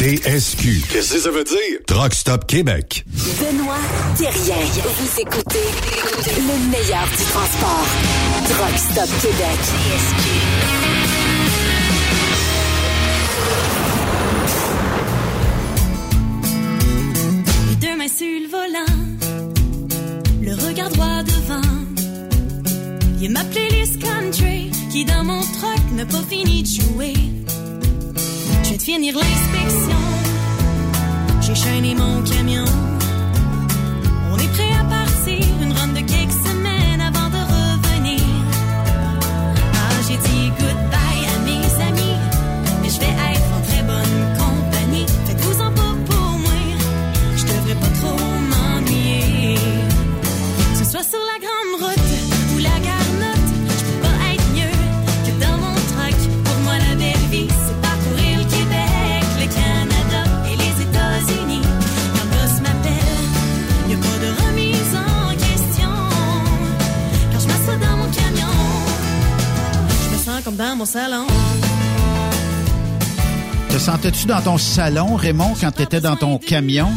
TSQ. Qu'est-ce que ça veut dire? Truck Stop Québec. Benoît Thérien. Vous écoutez le meilleur du transport. Truck Stop Québec. Les deux mains sur le volant, le regard droit devant. Il y a ma playlist country qui dans mon truck n'a pas fini de jouer. Je vais finir l'inspection, j'ai chaîné mon camion. Comme dans mon salon. Te sentais-tu dans ton salon, Raymond, quand tu étais dans ton camion?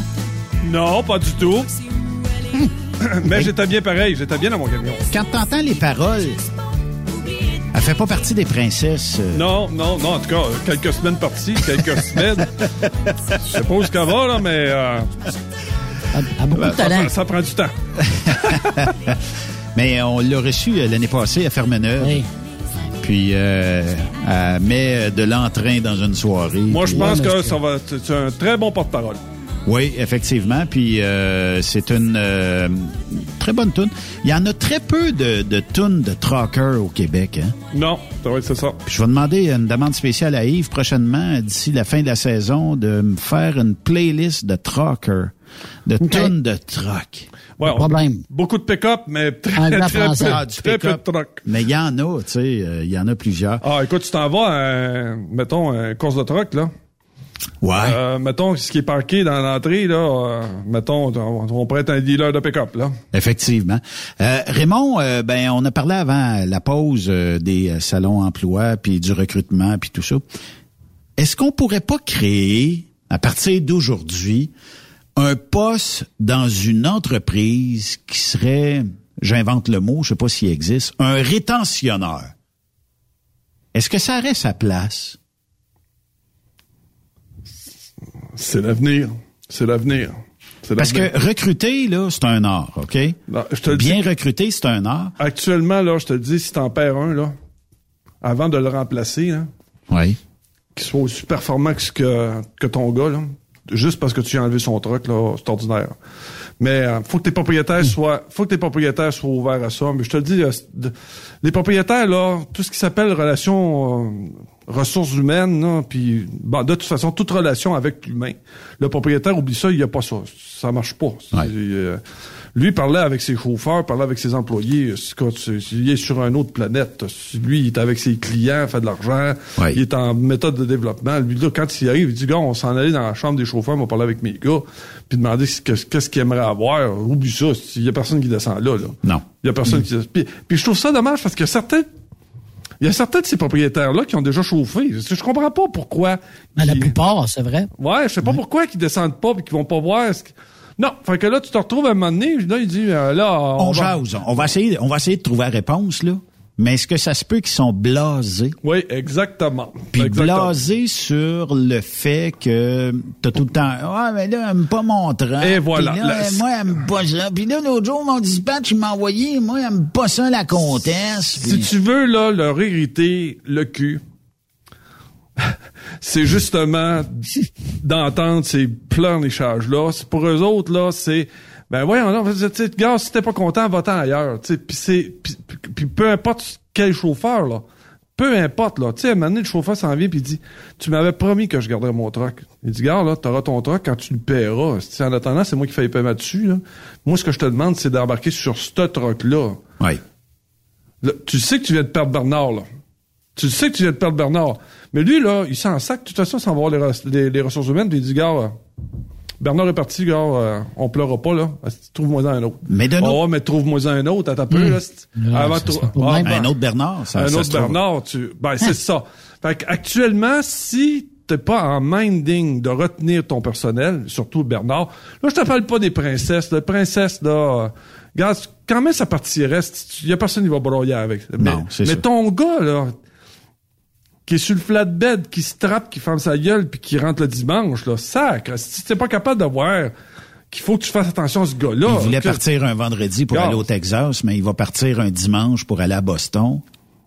Non, pas du tout. Mais j'étais bien pareil, j'étais bien dans mon camion. Quand t'entends les paroles, elle fait pas partie des princesses. euh. Non, non, non, en tout cas, quelques semaines parties, quelques semaines. Je sais pas où ça va, là, mais... euh, beaucoup de ça, talent. prend- ça prend du temps. Mais on l'a reçu euh, l'année passée à Fermeneuve. Puis, euh, elle met de l'entrain dans une soirée. Moi, je pense que ça va... C'est un très bon porte-parole. Oui, effectivement. Puis euh, c'est une euh, très bonne tune. Il y en a très peu de, de tunes de trucker au Québec. Hein? Non, ça va être c'est ça. Puis je vais demander une demande spéciale à Yves prochainement, d'ici la fin de la saison, de me faire une playlist de trucker, de tunes de truck. Ouais, on- Beaucoup de pick-up, mais très, très, peu. Ah, très peu de pick-up. truck. Mais il y en a, tu sais, euh, il y en a plusieurs. Ah, écoute, tu t'en vas à, mettons, à une course de truck, là. Ouais. Euh, mettons, ce qui est parqué dans l'entrée, là, euh, mettons, on, on pourrait être un dealer de pick-up, là. Effectivement. Euh, Raymond, euh, ben on a parlé avant la pause euh, des euh, salons emploi puis du recrutement puis tout ça. Est-ce qu'on pourrait pas créer à partir d'aujourd'hui un poste dans une entreprise qui serait, j'invente le mot, je sais pas s'il existe, un rétentionneur. Est-ce que ça aurait sa place? C'est l'avenir. C'est l'avenir. C'est Parce que recruter, là, c'est un art, OK? Non, je te le Bien dis. recruter, c'est un art. Actuellement, là, je te le dis, si t'en perds un, là, avant de le remplacer, là, Oui. qu'il soit aussi performant que, que ton gars, là, juste parce que tu as enlevé son truck, là, c'est ordinaire. Mais euh, faut que tes propriétaires soient, faut que tes propriétaires soient ouverts à ça. Mais je te le dis, euh, de- les propriétaires là, tout ce qui s'appelle relation euh, ressources humaines, puis bon, de toute façon, toute relation avec l'humain, le propriétaire oublie ça, il y a pas ça, ça marche pas. Lui parlait avec ses chauffeurs, parlait avec ses employés. Scott, il est sur une autre planète. Lui, il est avec ses clients, fait de l'argent. Il est en méthode de développement. Lui, là, quand il arrive, il dit, gars, on s'en allait dans la chambre des chauffeurs, on va parler avec mes gars, puis demander ce que- qu'est-ce qu'il aimerait avoir. Oublie ça. Il y a personne qui descend là, là. Non. Il y a personne qui... Puis, puis je trouve ça dommage parce que certains... Il y a certains de ces propriétaires-là qui ont déjà chauffé. Je, je comprends pas pourquoi... Ben, la plupart, c'est vrai. Ouais, je sais pas pourquoi qu'ils descendent pas et qu'ils vont pas voir... Non, fait que là, tu te retrouves à un moment donné, là, il dit, euh, là... On, va- jase. On va essayer, on va essayer de trouver la réponse, là. Mais est-ce que ça se peut qu'ils sont blasés? Oui, exactement. Puis Exactement. blasés sur le fait que t'as tout le temps, ah, mais là, elle aime pas mon train. Et voilà. Puis là, La- moi, elle aime pas ça. Puis là, l'autre jour, mon dispatch, il m'a envoyé, moi, elle aime pas ça, la comtesse. Si tu veux, là, leur irriter le cul, c'est justement d'entendre ces pleurnicharges-là. C'est Pour eux autres, là, c'est... Ben voyons, là, tu sais, gars, si t'es pas content, va-t'en ailleurs. tu sais. Puis c'est... Puis, peu importe quel chauffeur, là. Peu importe, là. Tu sais, à un moment donné, le chauffeur s'en vient puis il dit Tu m'avais promis que je garderais mon truck. Il dit Gars, là, t'auras ton truck quand tu le paieras. Si en attendant, c'est moi qui fais les paiements dessus, là. Moi, ce que je te demande, c'est d'embarquer sur ce truck-là. Oui. Là, tu sais que tu viens de perdre Bernard, là. Tu sais que tu viens de perdre Bernard. Mais lui, là, il s'en sac. De toute façon, sans voir les, res- les, les ressources humaines, puis il dit, gars, euh, Bernard est parti, gars, euh, on pleurera pas, là. Trouve-moi un autre. Mais de Oh, mais trouve-moi un autre, attends un peu, là. c'est- avant de trou- Ah, ben, Un autre Bernard, ça un ça autre se. Bernard, tu. Ben, c'est ça. Fait actuellement, si t'es pas en minding de retenir ton personnel, surtout Bernard, là, je te parle pas des princesses. Les princesses, là, euh, regarde, quand même sa partie reste, il y a personne qui va broyer avec. Mais, Non, c'est mais sûr. ton gars, là, qui est sur le flatbed, qui se trappe, qui ferme sa gueule, puis qui rentre le dimanche, là, sacre. Si t'es pas capable de voir qu'il faut que tu fasses attention à ce gars-là. Il voulait que- partir un vendredi pour aller au Texas, mais il va partir un dimanche pour aller à Boston.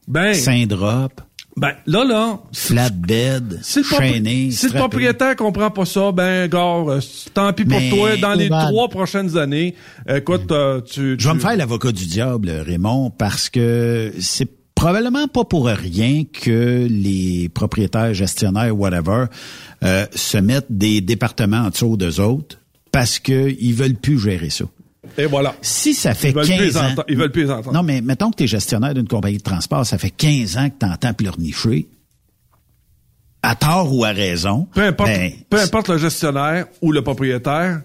Ben, Saint-Drop, ben, là, là, flatbed, Si le, chaîné, si le propriétaire comprend pas ça, ben, gars, euh, tant pis pour Mais- toi. Dans les trois prochaines années, écoute, euh, tu, Je vais tu- me faire l'avocat du diable, Raymond, parce que c'est probablement pas pour rien que les propriétaires, gestionnaires, whatever, euh, se mettent des départements en dessous d'eux autres parce qu'ils veulent plus gérer ça. Et voilà. Si ça fait Ils veulent plus 15 les ans... ils veulent plus les entendre. Non, mais mettons que tu es gestionnaire d'une compagnie de transport, ça fait 15 ans que tu entends pleurnicher, à tort ou à raison. Peu importe, ben, peu importe le gestionnaire ou le propriétaire,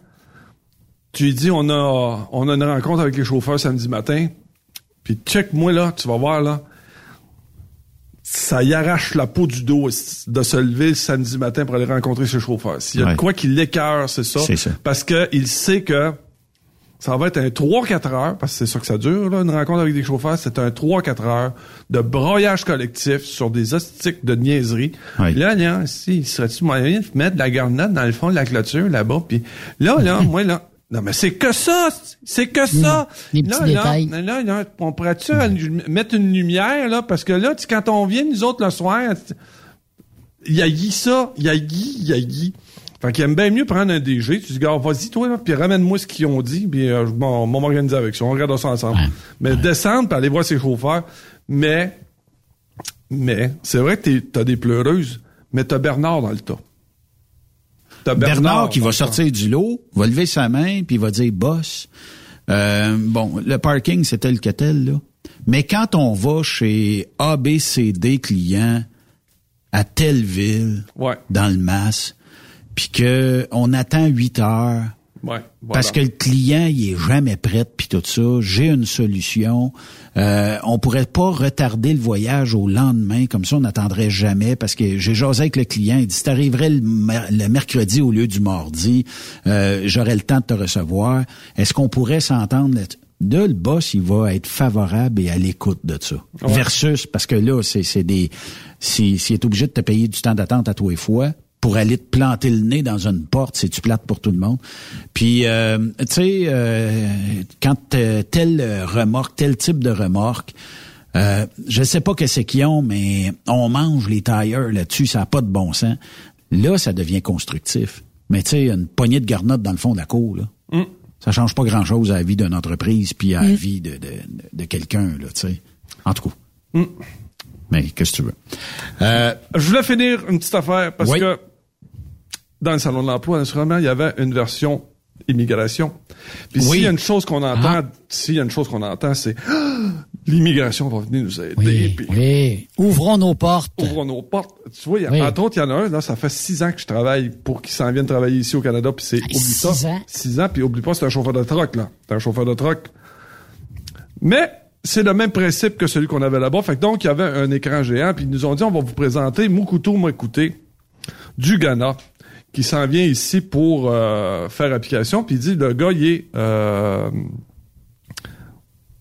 tu lui dis, on a, on a une rencontre avec les chauffeurs samedi matin, puis check-moi là, tu vas voir là, ça y arrache la peau du dos de se lever le samedi matin pour aller rencontrer ses chauffeurs. S'il y a Ouais. de quoi qui l'écœure, c'est ça. C'est ça. Parce que il sait que ça va être un 3-4 heures, parce que c'est ça que ça dure, là, une rencontre avec des chauffeurs, c'est un 3-4 heures de broyage collectif sur des hostiques de niaiserie. Oui. Là, là, si, il serait-tu moyen de mettre de la garnette dans le fond de la clôture, là-bas, puis là, là, moi, là, non, mais c'est que ça! C'est que ça! Les là, là, détails. là, là, on pourrait-tu allu- mettre une lumière, là, parce que là, tu, quand on vient, nous autres, le soir, il y a Guy ça, il y a Guy, il y a Guy. Fait qu'il aime bien mieux prendre un DG. Tu dis, gars, vas-y, toi, là, puis ramène-moi ce qu'ils ont dit, puis euh, je m'en- on va m'organiser avec ça. On regarde ça ensemble. Mais descendre, puis aller voir ses chauffeurs. Mais, mais, c'est vrai que t'es- t'as des pleureuses, mais t'as Bernard dans le tas. Bernard, qui va sortir du lot, va lever sa main, puis va dire boss. Euh, bon, le parking, c'est tel que tel, là. Mais quand on va chez ABCD client à telle ville, Ouais. dans le Mass, puis que on attend 8 heures, Ouais. voilà. parce que le client, il est jamais prêt, puis tout ça. J'ai une solution. Euh, on pourrait pas retarder le voyage au lendemain, comme ça on n'attendrait jamais, parce que j'ai jasé avec le client, il dit, si t'arriverais le, mer- le mercredi au lieu du mardi, euh, j'aurais le temps de te recevoir. Est-ce qu'on pourrait s'entendre de le boss, il va être favorable et à l'écoute de ça. Ouais. Versus, parce que là, c'est c'est des... S'il si, est obligé de te payer du temps d'attente à tous les fois, pour aller te planter le nez dans une porte, c'est tu plate pour tout le monde? Puis, euh, tu sais, euh, quand telle remorque, tel type de remorque, euh, je sais pas que c'est qu'ils ont, mais on mange les tailleurs là-dessus, ça n'a pas de bon sens. Là, ça devient constructif. Mais tu sais, une poignée de garnottes dans le fond de la cour, là, Mm. ça change pas grand-chose à la vie d'une entreprise puis à la Mm. vie de, de, de, de quelqu'un, là, tu sais. En tout cas. Mm. Mais qu'est-ce que tu veux? Euh, Je voulais finir une petite affaire parce Oui. que dans le salon de l'emploi, naturellement, il y avait une version immigration. Puis Oui. s'il y a une chose qu'on entend, Ah. s'il y a une chose qu'on entend, c'est Ah, l'immigration va venir nous aider. Oui, puis oui. Ouvrons nos portes. ouvrons nos portes. Tu vois, a- entre autres, il y en a un, là, ça fait six ans que je travaille pour qu'ils s'en viennent travailler ici au Canada, puis c'est, oublie six ça. ans? Six ans, puis oublie pas, c'est un chauffeur de truck, là. C'est un chauffeur de truck. Mais, c'est le même principe que celui qu'on avait là-bas. Fait que donc, il y avait un écran géant, puis ils nous ont dit, on va vous présenter Mukutu Mwekuté du Ghana, qui s'en vient ici pour euh, faire application. Puis il dit, le gars, il est... Euh,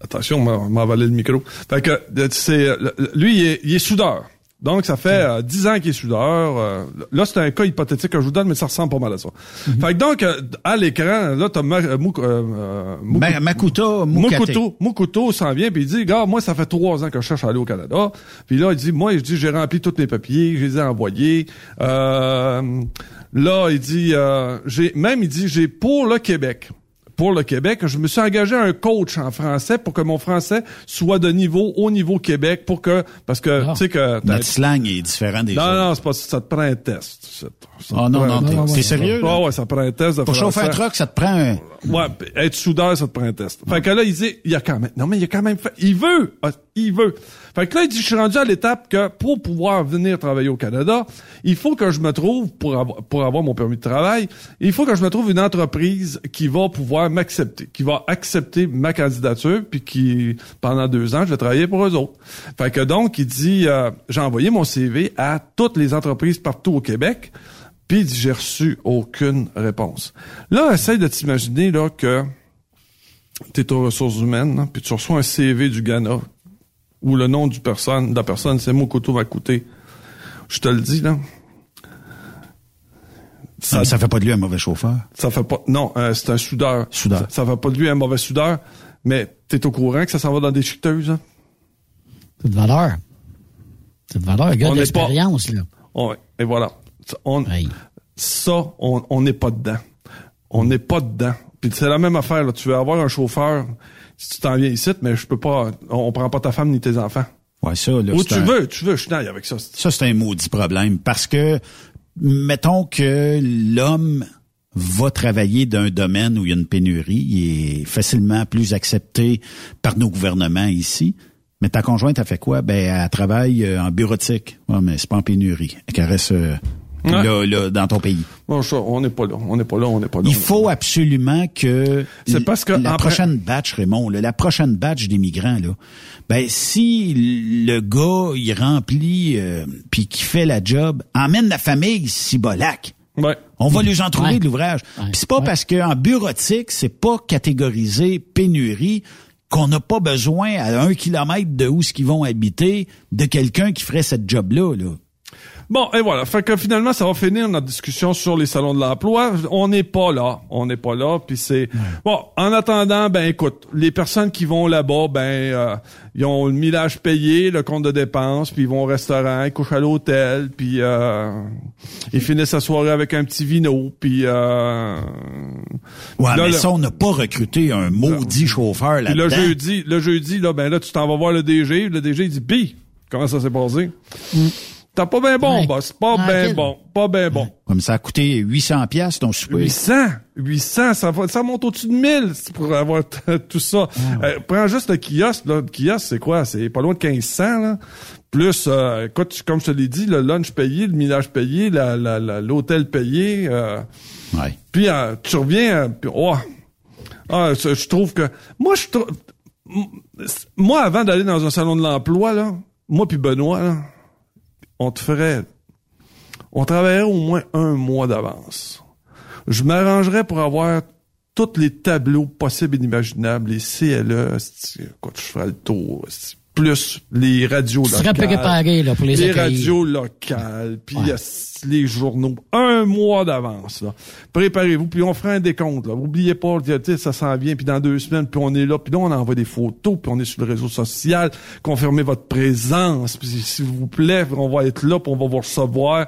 Attention, on m'a- avalé le micro. Fait que, euh, c'est, euh, lui, il est, il est soudeur. Donc, ça fait euh, 10 ans qu'il est soudeur. Euh, là, c'est un cas hypothétique que je vous donne, mais ça ressemble pas mal à ça. Fait que donc, à l'écran, là, t'as Ma- Mou- Moukou- Ma- Makuta Mukate. Mokuto, Mokuto s'en vient puis il dit, gars, moi, ça fait trois ans que je cherche à aller au Canada. Puis là, il dit, moi, je dis, j'ai rempli tous mes papiers, je les ai envoyés. Euh, là, il dit, euh, j'ai, même, il dit, j'ai pour le Québec. Pour le Québec, je me suis engagé à un coach en français pour que mon français soit de niveau au niveau Québec pour que parce que tu sais que Notre slang est différent des non, autres. non, c'est pas ça te prend un test. Ça ça Ah, te non, non, un t'es- sérieux, là? Ouais, ouais, ça prend un test de Pour chauffer un truck, ça te prend un... Ouais, être soudeur, ça te prend un test. Fait que là, il dit, il y a quand même, non, mais il y a quand même fait, il veut, ah, il veut. Fait que là, il dit, je suis rendu à l'étape que pour pouvoir venir travailler au Canada, il faut que je me trouve, pour avoir, pour avoir mon permis de travail, il faut que je me trouve une entreprise qui va pouvoir m'accepter, qui va accepter ma candidature, puis qui, pendant deux ans, je vais travailler pour eux autres. Fait que donc, il dit, euh, j'ai envoyé mon CV à toutes les entreprises partout au Québec, puis j'ai reçu aucune réponse. Là, essaye de t'imaginer là que tu es aux ressources humaines, là, puis tu reçois un CV du Ghana où le nom du personne, de la personne, c'est Mokoto va coûter. Je te le dis, là. Ça, Ah, ça fait pas de lui un mauvais chauffeur? Ça fait pas. Non, euh, c'est un soudeur. Soudeur. Ça, ça fait pas de lui un mauvais soudeur, mais t'es au courant que ça s'en va dans des chiqueteuses, hein? C'est de valeur. C'est de valeur. Gars On d'expérience, là. Ouais, et voilà. Ça, on, ça, on on n'est pas dedans. On n'est pas dedans. Puis c'est la même affaire, là. Tu veux avoir un chauffeur, si tu t'en viens ici, mais je peux pas, on, prend pas ta femme ni tes enfants. Ouais, ça, là, Où tu un- veux, tu veux, je suis avec ça. Ça, c'est un maudit problème parce que, mettons que l'homme va travailler d'un domaine où il y a une pénurie, il est facilement plus accepté par nos gouvernements ici. Mais ta conjointe a fait quoi? Ben, elle travaille euh, en bureautique. Ouais, mais c'est pas en pénurie. Elle reste euh, Ouais. là, là, dans ton pays. Bon, ça, on n'est pas là. On n'est pas là, on n'est pas là. Il faut absolument que, C'est parce que la prochaine batch, Raymond, là, la prochaine batch des migrants, là, ben si le gars il remplit euh, puis qui fait la job, emmène la famille cibolac. Ouais. On va lui en trouver Ouais. de l'ouvrage. Puis c'est pas parce qu'en bureautique, c'est pas catégorisé pénurie qu'on n'a pas besoin à un kilomètre de où ce qu'ils vont habiter de quelqu'un qui ferait cette job-là. Là. Bon, et voilà. Fait que finalement, ça va finir notre discussion sur les salons de l'emploi. On n'est pas là. On n'est pas là. Puis c'est bon. En attendant, ben écoute, les personnes qui vont là-bas, ben euh, ils ont le millage payé, le compte de dépenses, puis ils vont au restaurant, ils couchent à l'hôtel, puis euh, ils finissent la soirée avec un petit vino, puis euh, Ouais, là, mais ça, on n'a pas recruté un maudit chauffeur puis là-dedans. le jeudi, le jeudi, là, ben là, tu t'en vas voir le DG. Le DG, il dit, Bi, comment ça s'est passé? T'as pas bien bon, Ouais. boss. Pas bien Tranquille. bon. Pas bien bon. Comme ça a coûté 800 pièces ton souper. 800, 800, ça, va- ça monte au-dessus de 1000 c'est pour avoir tout ça. Euh, prends juste le kiosque, là. Le kiosque, c'est quoi? C'est pas loin de 1500, là. Plus, euh, écoute, comme je te l'ai dit, le lunch payé, le millage payé, la- la- la- l'hôtel payé. euh, Ouais. puis euh, tu reviens, puis, oh, ah, je, trouve que... Moi, je trouve... Moi, avant d'aller dans un salon de l'emploi, là, moi puis Benoît, là, on te ferait... On travaillerait au moins un mois d'avance. Je m'arrangerais pour avoir tous les tableaux possibles et inimaginables, les CLE, esti, écoute, je ferais le tour, plus les radios Tu serais locales. préparé, là, pour les accueillir. radios locales, puis les journaux. Un mois d'avance, là. Préparez-vous, puis on fera un décompte, là. Oubliez pas, ça s'en vient, puis dans deux semaines, puis on est là, puis là, on envoie des photos, puis on est sur le réseau social, confirmez votre présence, puis s'il vous plaît, on va être là, puis on va vous recevoir.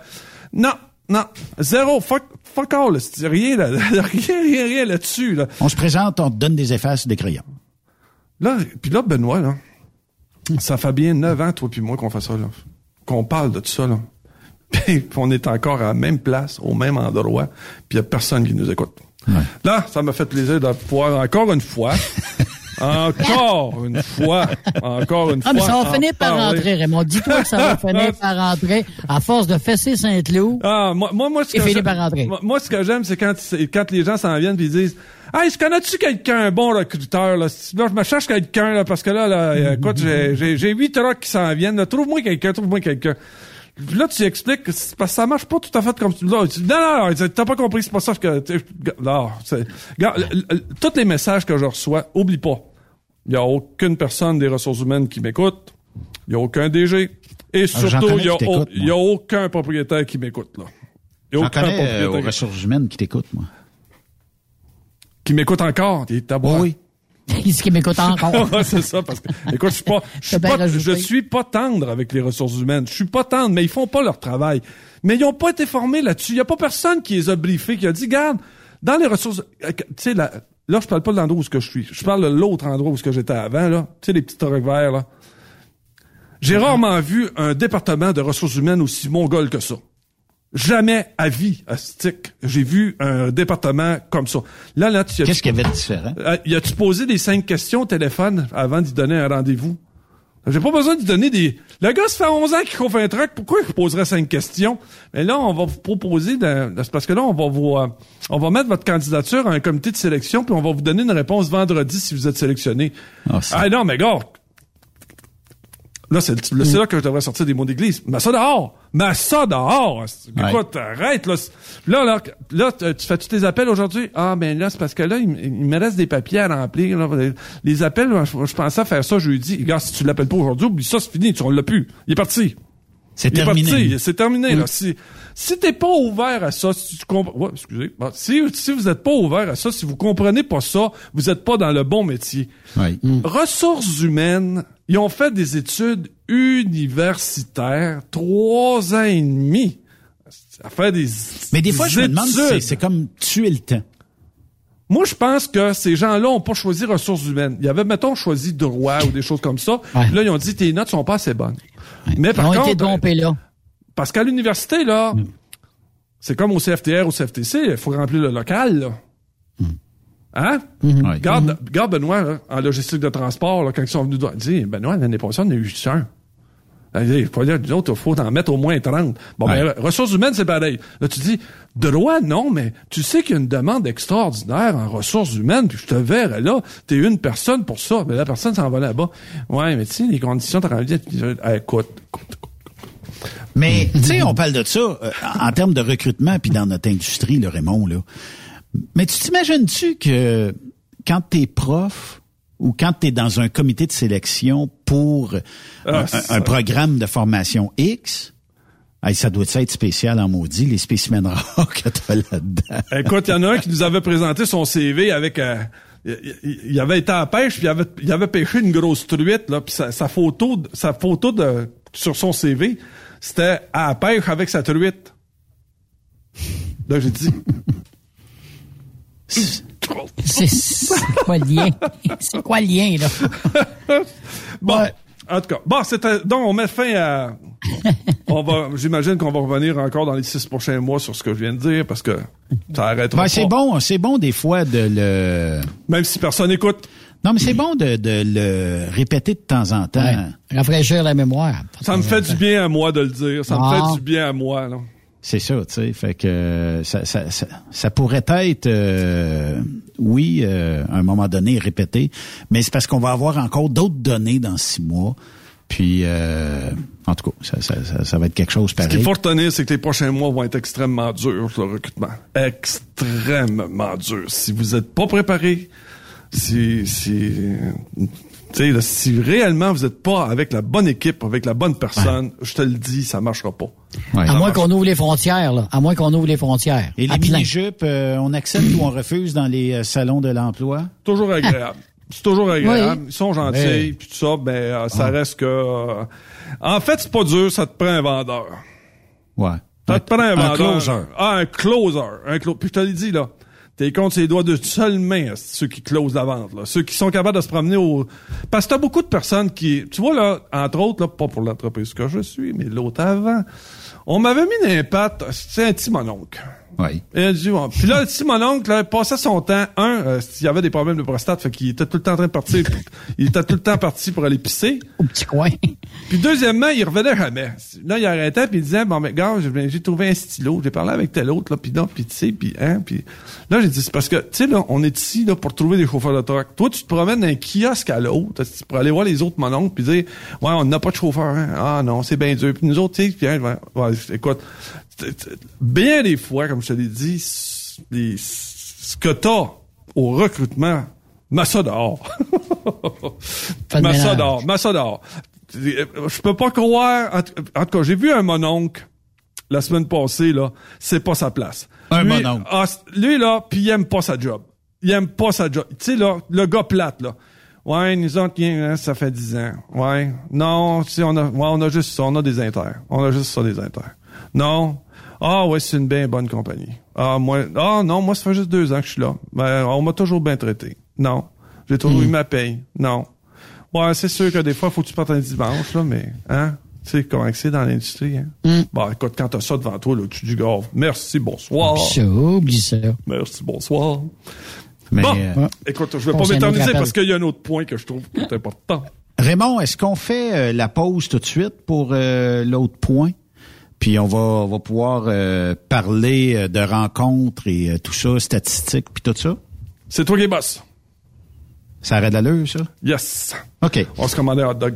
Non, non, zéro, fuck, fuck all, c'est rien, là, rien, rien, rien là-dessus, là. On se présente, on te donne des effaces des crayons. Là, puis là, Benoît, là, ça fait bien neuf ans, toi puis moi, qu'on fait ça, là. Qu'on parle de tout ça, là. Puis on est encore à la même place, au même endroit, puis il a personne qui nous écoute. Là, ça m'a fait plaisir de pouvoir, encore une fois, encore une fois, encore une Ah, fois. mais ça va en finir par parler. rentrer, Raymond. Dis-toi que ça va finir par rentrer à force de fesser Saint-Cloud. Ah, moi, moi, moi, ce Et que j'aime- par rentrer. Moi, moi, ce que j'aime, c'est quand, c'est quand les gens s'en viennent puis ils disent, Hey, je connais-tu quelqu'un, un bon recruteur, là? Là, je me cherche quelqu'un, là, parce que là, là, euh, écoute, j'ai, huit trucks qui s'en viennent, là. Trouve-moi quelqu'un, trouve-moi quelqu'un. Puis là, tu expliques parce que ça marche pas tout à fait comme tu non, non, non, t'as pas compris, c'est pas ça que, non, regarde, tous les messages que je reçois, oublie pas. Il n'y a aucune personne des ressources humaines qui m'écoute. Il n'y a aucun DG. Et surtout, il n'y a, aucun propriétaire qui m'écoute, là. Il y a aucun euh, propriétaire aux qui- ressources humaines qui t'écoutent, moi. Qui m'écoute encore. Il est oui. Il dit qu'il m'écoute encore. C'est ça, parce que, écoute, je suis pas, je suis pas, je suis pas tendre avec les ressources humaines. Je suis pas tendre, mais ils font pas leur travail. Mais ils ont pas été formés là-dessus. Il y a pas personne qui les a briefés, qui a dit, garde, dans les ressources, euh, tu sais, là, là, je parle pas de l'endroit où ce que je suis. Je parle de l'autre endroit où ce que j'étais avant, là. Tu sais, les petits trucs verts, là. J'ai rarement vu un département de ressources humaines aussi mongol que ça. Jamais à vie, à stick, j'ai vu un département comme ça. Là, là, tu Qu'est-ce qu'il y avait de différent? euh, y a-tu posé des cinq questions au téléphone avant d'y donner un rendez-vous? J'ai pas besoin d'y donner des... Le gars, ça fait 11 ans qu'il chauffe un truck, pourquoi il poserait cinq questions? Mais là, on va vous proposer... De... Parce que là, on va vous... euh, On va mettre votre candidature à un comité de sélection, puis on va vous donner une réponse vendredi si vous êtes sélectionné. Ah, non, mais gars... Là, c'est là que je devrais sortir des mots d'église. Mais ça dehors! Mais ça dehors! Écoute, arrête, là. Là, là, là, tu tu fais-tu tes appels aujourd'hui? Ah, ben là, c'est parce que là, il, me reste des papiers à remplir. là. Les appels, je, je pensais à faire ça jeudi. Regarde, si tu l'appelles pas aujourd'hui, oublie ça, c'est fini, tu ne l'as plus. Il est parti. C'est Il est terminé. parti, C'est terminé, là. Si, si t'es pas ouvert à ça, si tu comprends, ouais, excusez. Bon, si, si vous êtes pas ouvert à ça, si vous comprenez pas ça, vous êtes pas dans le bon métier. Oui. Ressources humaines, ils ont fait des études universitaires, trois ans et demi. À faire des Mais des fois, je me demande si c'est- comme tuer le temps. Moi, je pense que ces gens-là ont pas choisi ressources humaines. Ils avaient, mettons, choisi droit ou des choses comme ça. Là, ils ont dit, tes notes sont pas assez bonnes. Mais par Ils ont contre, été dompés là. Parce qu'à l'université, là, c'est comme au CFTR, au CFTC, il faut remplir le local, là. Hein? Garde, garde Benoît, là, en logistique de transport, là, quand ils sont venus, il dit, Benoît, l'année passée, on a eu juste un. Il faut dire, il faut en mettre au moins 30. Bon, Ouais. ben, ressources humaines, c'est pareil. Là, tu dis, droit, non, mais tu sais qu'il y a une demande extraordinaire en ressources humaines, puis je te verrai là, t'es une personne pour ça, mais la personne s'en va là-bas. Ouais, mais tu sais, les conditions de travail, euh, écoute, Mais, tu sais, on parle de ça euh, en termes de recrutement puis dans notre industrie, le Raymond, là. Mais tu t'imagines-tu que quand t'es prof ou quand t'es dans un comité de sélection pour Ah, un, un programme de formation X, hey, ça doit être spécial en maudit, les spécimens rares que t'as là-dedans. Écoute, il y en a un qui nous avait présenté son CV avec... euh, il- avait été à la pêche, puis il avait, il avait pêché une grosse truite, là, puis sa, sa photo, sa photo de, sur son CV, c'était à la pêche avec sa truite. Là, j'ai dit... C'est c'est quoi le lien? C'est quoi le lien, là? Bon, en tout cas, bon, c'était donc on met fin à. on va, j'imagine qu'on va revenir encore dans les six prochains mois sur ce que je viens de dire parce que ça arrêtera Ben, c'est bon, c'est bon des fois de le. Même si personne n'écoute. Non, mais c'est bon de, de le répéter de temps en temps. Rafraîchir la mémoire. Ça me fait du bien à moi de le dire. Ça me Ah. fait du bien à moi. Là. C'est ça, tu sais. Fait que euh, ça, ça, ça, ça pourrait être, euh, oui, euh, à un moment donné, répété, mais c'est parce qu'on va avoir encore d'autres données dans six mois. Puis, euh, en tout cas, ça, ça, ça, ça va être quelque chose Ce qu'il pareil. faut retenir, c'est que les prochains mois vont être extrêmement durs le recrutement. Extrêmement durs. Si vous n'êtes pas préparé, si, si, tu sais, là, si réellement vous n'êtes pas avec la bonne équipe, avec la bonne personne, je te le dis, ça marchera pas. Ouais. À moins qu'on ouvre les frontières, là. À moins qu'on ouvre les frontières. Et les mini-jupes, euh, on accepte ou on refuse dans les euh, salons de l'emploi? Toujours agréable. C'est toujours agréable. Oui. Ils sont gentils, puis tout ça, mais euh, ça Ah. reste que... euh, en fait, c'est pas dur, ça te prend un vendeur. Ouais. Ça te prend un, un vendeur. closer. Ah, un closer. Un clo- Puis je te l'ai dit, là. T'es compte ses doigts de seule main, ceux qui closent la vente, là. Ceux qui sont capables de se promener au... Parce que t'as beaucoup de personnes qui... Tu vois, là, entre autres, là, pas pour l'entreprise que je suis, mais l'autre avant, on m'avait mis pattes, c'est un petit mononcle. Oui. Et elle dit, bon. Puis là, le petit mononcle, là, passait son temps, un, euh, il y avait des problèmes de prostate, fait qu'il était tout le temps en train de partir, il était tout le temps parti pour aller pisser. Au petit coin. Puis deuxièmement, il revenait jamais. Là, il arrêtait, puis il disait, bon, mais gars, j'ai trouvé un stylo, j'ai parlé avec tel autre, là, puis non, puis tu sais, puis hein, puis là, j'ai dit, c'est parce que, tu sais, là, on est ici, là, pour trouver des chauffeurs de truck. Toi, tu te promènes d'un kiosque à l'autre, pour aller voir les autres mononcles, puis dire, ouais, on n'a pas de chauffeur, hein. Ah non, c'est bien dur. Puis nous autres, tu sais, puis, hein, ouais, ouais, écoute, bien des fois, comme je te l'ai dit, les- ce que t'as au recrutement Massa dehors. Massa dehors. Massa dehors. Je peux pas croire. En tout cas, j'ai vu un mononcle la semaine passée, là. C'est pas sa place. Un lui, mononcle. ah, lui, là, puis il aime pas sa job. Il aime pas sa job. Tu sais, là, le gars plate, là. Ouais, nous autres, hein, ça fait 10 ans. Ouais. Non, tu sais, on a, ouais, on a juste ça. On a des inters. On a juste ça, des inters. Non. Ah, ouais, c'est une bien bonne compagnie. Ah, moi, ah, non, moi, ça fait juste deux ans que je suis là. Ben, on m'a toujours bien traité. Non. J'ai toujours eu ma paye. Non. Ouais, c'est sûr que des fois, il faut que tu partes un dimanche, là, mais, hein? Tu sais comment que c'est dans l'industrie, hein? Bon, écoute, quand t'as ça devant toi, là, tu dis, gars, merci, bonsoir. Oublie ça, oublie ça. Merci, bonsoir. Mais, bon, euh, écoute, je vais pas m'éterniser parce qu'il y a un autre point que je trouve qui est important. Raymond, est-ce qu'on fait euh, la pause tout de suite pour euh, l'autre point? Puis on va, on va pouvoir euh, parler euh, de rencontres et euh, tout ça, statistiques, puis tout ça. C'est toi qui es boss. Ça arrête l'allure, ça? Yes. OK. On se commandait un hot dog.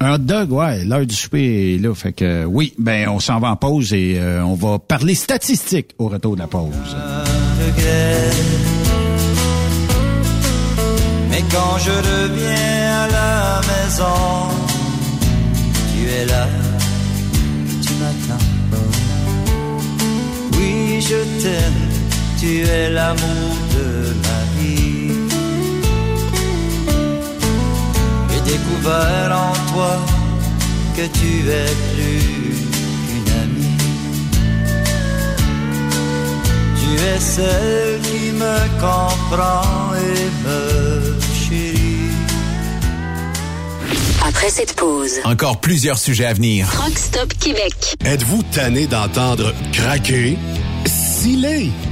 Un hot dog, ouais, l'heure du souper est là. Fait que euh, oui, ben on s'en va en pause et euh, on va parler statistiques au retour de la pause. regret. Mais quand je reviens à la maison, tu es là, je t'aime, tu es l'amour de ma vie. J'ai découvert en toi que tu es plus qu'une amie. Tu es celle qui me comprend et me chérit. Après cette pause, Encore plusieurs sujets à venir. Truck Stop Québec. Êtes-vous tanné d'entendre craquer, Zilei.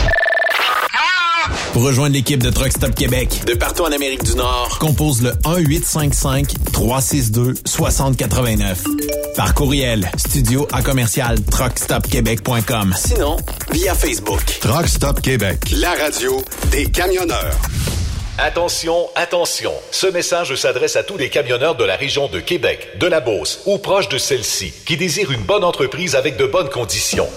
Pour rejoindre l'équipe de Truck Stop Québec, de partout en Amérique du Nord, compose le 1-855-362-6089. Par courriel, studio à commercial truckstopquebec.com. Sinon, via Facebook. Truck Stop Québec, la radio des camionneurs. Attention, attention. Ce message s'adresse à tous les camionneurs de la région de Québec, de la Beauce ou proche de celle-ci qui désirent une bonne entreprise avec de bonnes conditions.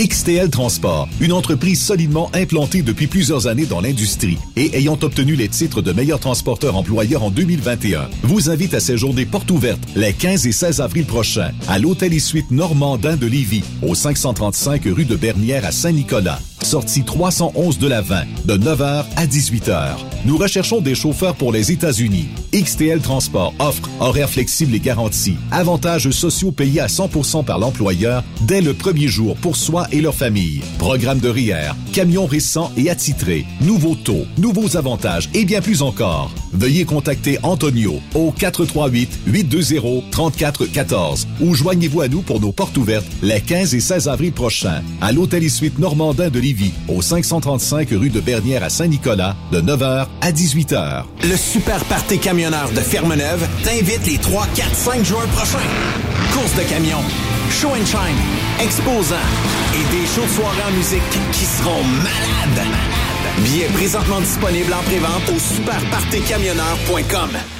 XTL Transport, une entreprise solidement implantée depuis plusieurs années dans l'industrie et ayant obtenu les titres de meilleur transporteur employeur en 2021, vous invite à séjourner porte ouverte les 15 et 16 avril prochains à l'Hôtel et Suite Normandin de Lévis, au 535 rue de Bernière à Saint-Nicolas. Sortie 311 de la 20, de 9h à 18h. Nous recherchons des chauffeurs pour les États-Unis. XTL Transport offre horaires flexibles et garantis, avantages sociaux payés à 100% par l'employeur dès le premier jour pour soi et leur famille. Programme de RIER, camions récents et attitrés, nouveaux taux, nouveaux avantages et bien plus encore. Veuillez contacter Antonio au 438-820-3414 ou joignez-vous à nous pour nos portes ouvertes les 15 et 16 avril prochains à l'Hôtel Suite Normandin de Au 535 rue de Bernière à Saint-Nicolas de 9h à 18h. Le Super Party Camionneur de Fermeneuve t'invite les 3, 4, 5 juin prochains. Course de camions, show and shine, exposants et des shows de en musique qui seront malades. Billets présentement disponibles en prévente au superpartecamionneur.com.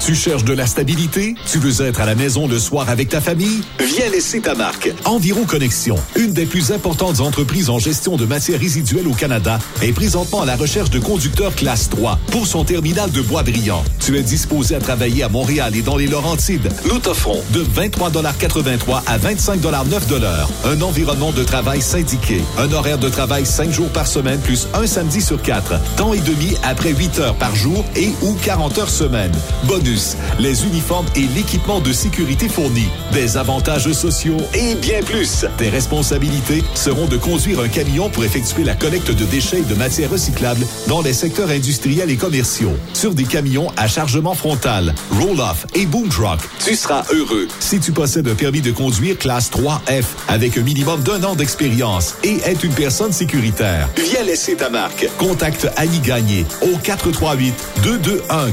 Tu cherches de la stabilité? Tu veux être à la maison le soir avec ta famille? Viens laisser ta marque. Environ Connexion, une des plus importantes entreprises en gestion de matières résiduelles au Canada, est présentement à la recherche de conducteurs classe 3 pour son terminal de bois brillant. Tu es disposé à travailler à Montréal et dans les Laurentides. Nous t'offrons de 23,83 à 25,9 un environnement de travail syndiqué, un horaire de travail 5 jours par semaine plus un samedi sur 4, temps et demi après 8 heures par jour et ou 40 heures semaine. Les uniformes et l'équipement de sécurité fournis, des avantages sociaux et bien plus. Tes responsabilités seront de conduire un camion pour effectuer la collecte de déchets et de matières recyclables dans les secteurs industriels et commerciaux, sur des camions à chargement frontal, roll-off et boom truck. Tu seras heureux si tu possèdes un permis de conduire classe 3F avec un minimum d'un an d'expérience et être une personne sécuritaire. Viens laisser ta marque. Contacte Annie Gagné au 438 221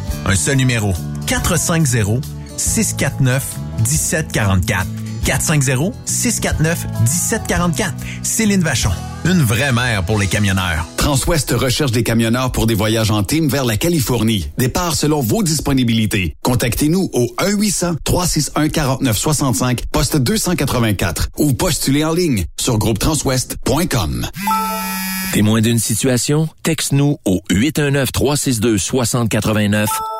Un seul numéro. 450 649 1744. 450-649-1744. Céline Vachon. Une vraie mère pour les camionneurs. Transwest recherche des camionneurs pour des voyages en team vers la Californie. Départ selon vos disponibilités. Contactez-nous au 1-800-361-4965, poste 284 ou postulez en ligne sur groupetranswest.com. Témoin d'une situation? Texte-nous au 819-362-6089,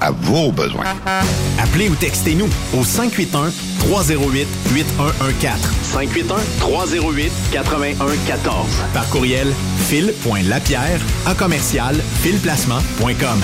à vos besoins. Appelez ou textez-nous au 581 308 8114. 581-308-8114. Par courriel, fil.lapierre à commercial filplacement.com.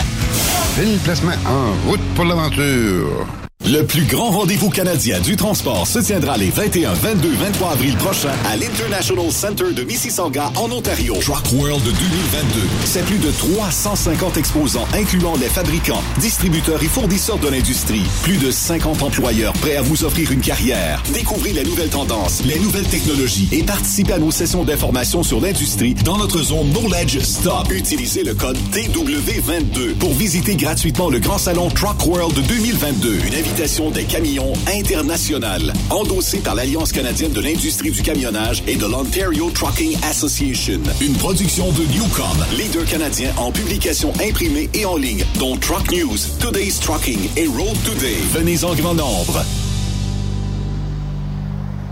Phil Placement en route pour l'aventure. Le plus grand rendez-vous canadien du transport se tiendra les 21, 22, 23 avril prochains à l'International Center de Mississauga en Ontario. Truck World 2022. C'est plus de 350 exposants incluant les fabricants, distributeurs et fournisseurs de l'industrie. Plus de 50 employeurs prêts à vous offrir une carrière. Découvrez les nouvelles tendances, les nouvelles technologies et participez à nos sessions d'information sur l'industrie dans notre zone Knowledge Stop. Utilisez le code TW22 pour visiter gratuitement le grand salon Truck World 2022. Une des camions internationales, endossée par l'Alliance canadienne de l'industrie du camionnage et de l'Ontario Trucking Association. Une production de Newcom, leader canadien en publication imprimée et en ligne, dont Truck News, Today's Trucking et Road Today. Venez en grand nombre.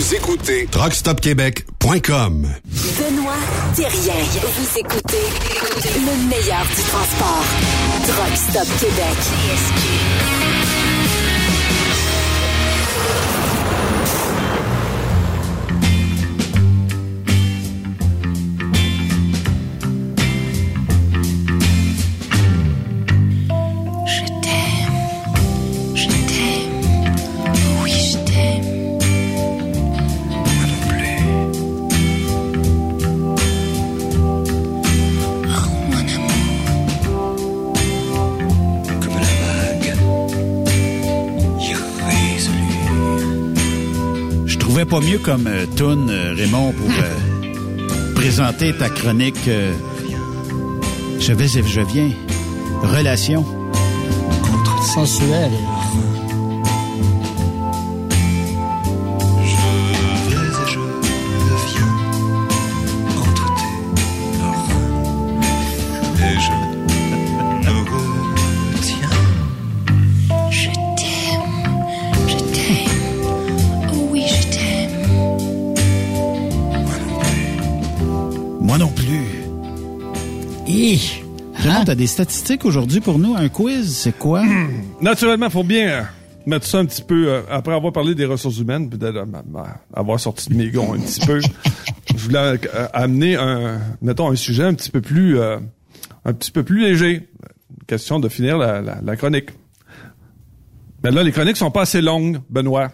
Vous écoutez TruckStopQuébec.com. Benoît Thérien. Vous écoutez le meilleur du transport. Truck Stop Québec. Pas mieux comme euh, tune, euh, Raymond, pour euh, présenter ta chronique euh, Je vais et je viens. Relation. Sensuel. Des statistiques aujourd'hui pour nous? Un quiz, c'est quoi? Naturellement, il faut bien euh, mettre ça un petit peu, euh, après avoir parlé des ressources humaines, peut-être euh, ma- ma- avoir sorti de mes gonds un petit peu, je voulais euh, amener un, mettons, un sujet un petit peu plus, euh, un petit peu plus léger. Question de finir la, la- la chronique. Mais là, les chroniques sont pas assez longues, Benoît.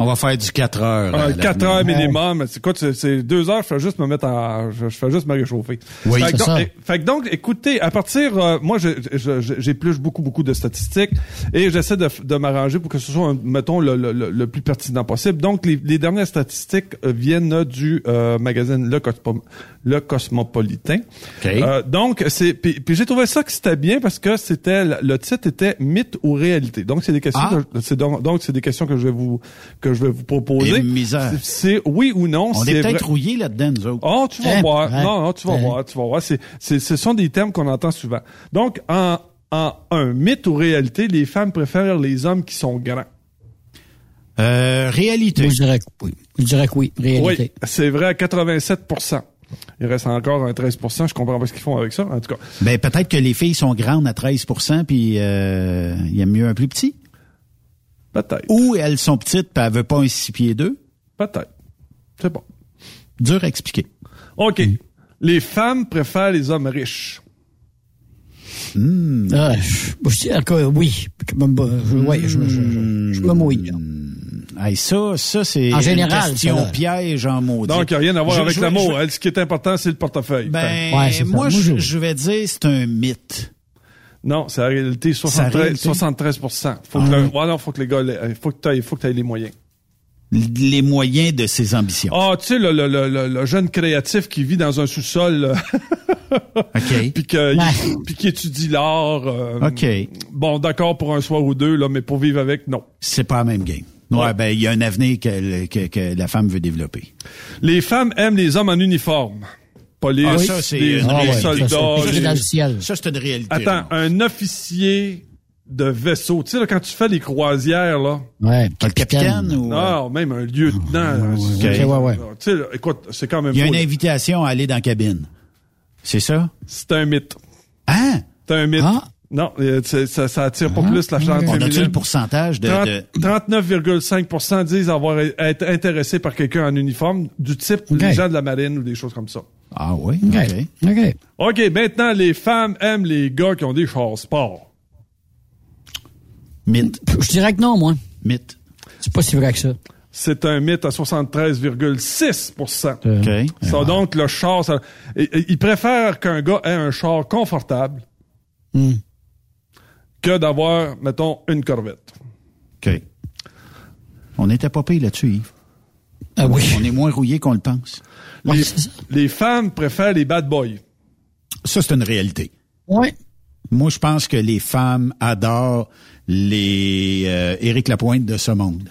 On va faire du 4 heures. Euh, à 4 l'avenir. heures minimum. C'est quoi, c'est- c'est 2 heures, je fais juste me mettre en, je, je fais juste me réchauffer. Oui, fait donc, ça. fait que donc, écoutez, à partir, euh, moi, je- je- je- j'épluche beaucoup, beaucoup de statistiques et j'essaie de, de m'arranger pour que ce soit, un- mettons, le, le- le- le plus pertinent possible. Donc, les, les dernières statistiques euh, viennent du euh, magazine Le, Cosmo- Le Cosmopolitain. Euh, donc, c'est, puis, puis j'ai trouvé ça que c'était bien parce que c'était, le titre était mythe ou réalité. Donc, c'est des questions, Ah. que- c'est donc, donc c'est des questions que je vais vous, que je vais vous proposer. C'est- C'est oui ou non. On c'est est peut-être rouillés là-dedans, nous autres. Oh, tu vas Hein? voir. Ouais. Non, non, tu vas Ouais. voir, tu vas voir. C'est, c'est, ce sont des termes qu'on entend souvent. Donc, en, en un mythe ou réalité, les femmes préfèrent les hommes qui sont grands. Euh, réalité. Moi, je dirais que oui. Je dirais que oui, réalité. Oui, c'est vrai à 87 Il reste encore un 13% Je comprends pas ce qu'ils font avec ça, en tout cas. Ben, peut-être que les filles sont grandes à 13% puis euh, il aiment mieux un plus petit. Peut-être. Ou elles sont petites puis elles veulent pas un 6 pieds 2. Peut-être. C'est bon. Dur à expliquer. OK. Les femmes préfèrent les hommes riches. Hmm. Ah, je, je dirais que oui. Je ouais, je, je, je, je me mouille. là. Hey, ça, ça c'est En général, une question piège en maudit. Donc, il n'y a rien à voir Je- avec l'amour. je- Elle, Ce qui est important, c'est le portefeuille. Ben, Ouais, moi, Moi, je, vais dire c'est un mythe. Non, c'est la réalité, 73, réalité? 73 Faut que Ah. le, ouais, non, faut que les gars, il faut que tu faut que aies les moyens. Les moyens de ses ambitions. Ah, tu sais, le, le, le, le- le jeune créatif qui vit dans un sous-sol, euh, OK. puis que- il- puis qui étudie l'art. euh, OK. Bon, d'accord pour un soir ou deux, là, mais pour vivre avec, non. C'est pas la même game. Ouais, ben, il y a un avenir que, que, que la femme veut développer. Les femmes aiment les hommes en uniforme. Police, Ah, ça, c'est les, une les soldats. Ça, c'est les- dans le ciel. Ça, c'est une réalité. Attends, un officier de vaisseau. Tu sais, là, quand tu fais les croisières, là. Ouais, Le capitaine ou... euh, Non, même un lieutenant. Ok. ouais, ouais. Tu sais, là, écoute, c'est quand même Il y a beau, une là. invitation à aller dans la cabine. C'est ça? C'est un mythe. Hein? C'est un mythe. Ah. Non, euh, ça, ça attire pas plus la chance On a-tu le pourcentage de... 30 de- 39,5 disent avoir être intéressés par quelqu'un en uniforme du type Ok. les gens de la marine ou des choses comme ça. Ah oui? OK. OK. OK. Maintenant, les femmes aiment les gars qui ont des chars sport. Mythe. Je dirais que non, moi. Mythe. C'est pas si vrai que ça. c'est un mythe à 73,6 OK. Ça, donc, le char, ça, il, il préfère qu'un gars ait un char confortable Hmm. Que d'avoir, mettons, une Corvette. OK. On n'était pas payé là-dessus, Yves. Ah oui. On est moins rouillé qu'on le pense. Les, les femmes préfèrent les bad boys. Ça, c'est une réalité. Oui. Moi, je pense que les femmes adorent les euh, Éric Lapointe de ce monde.